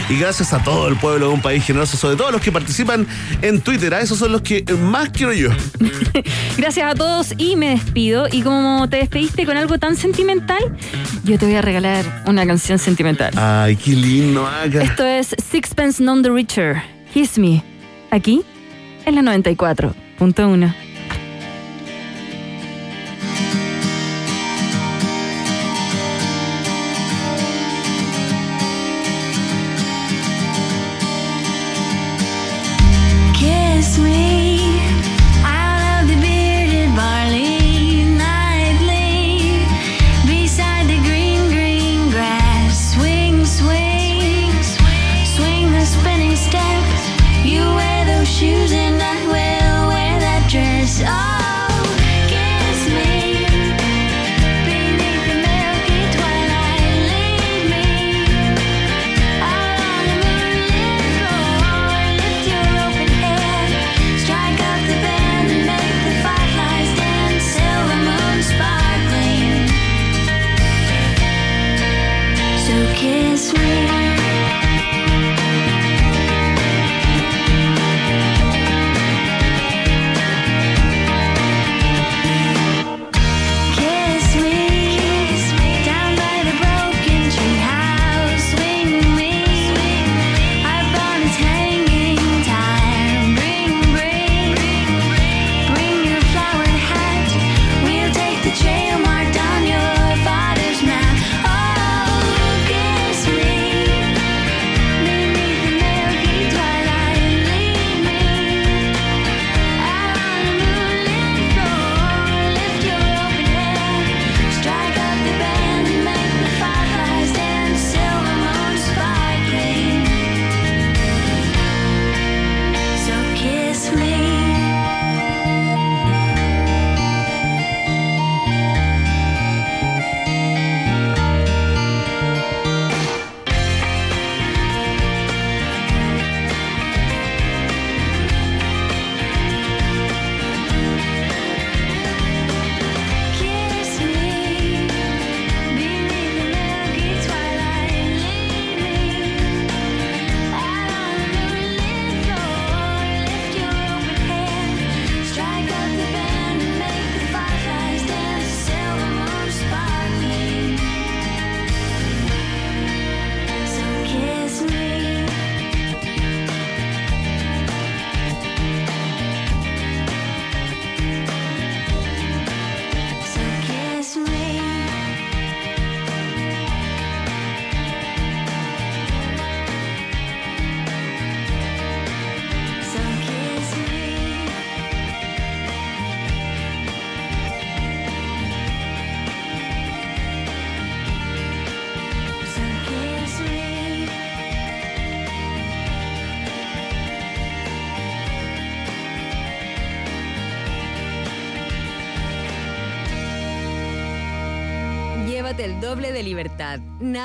y gracias a todo el pueblo de un país generoso, sobre todo los que participan en Twitter, a esos son los que más quiero yo. Gracias a todos y me despido. Y como te despediste con algo tan sentimental, yo te voy a regalar una canción sentimental. Ay, qué lindo, Maca. Esto es Sixpence None the Richer, Kiss Me, aquí en la 94.1.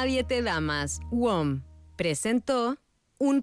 Nadie te. WOM presentó un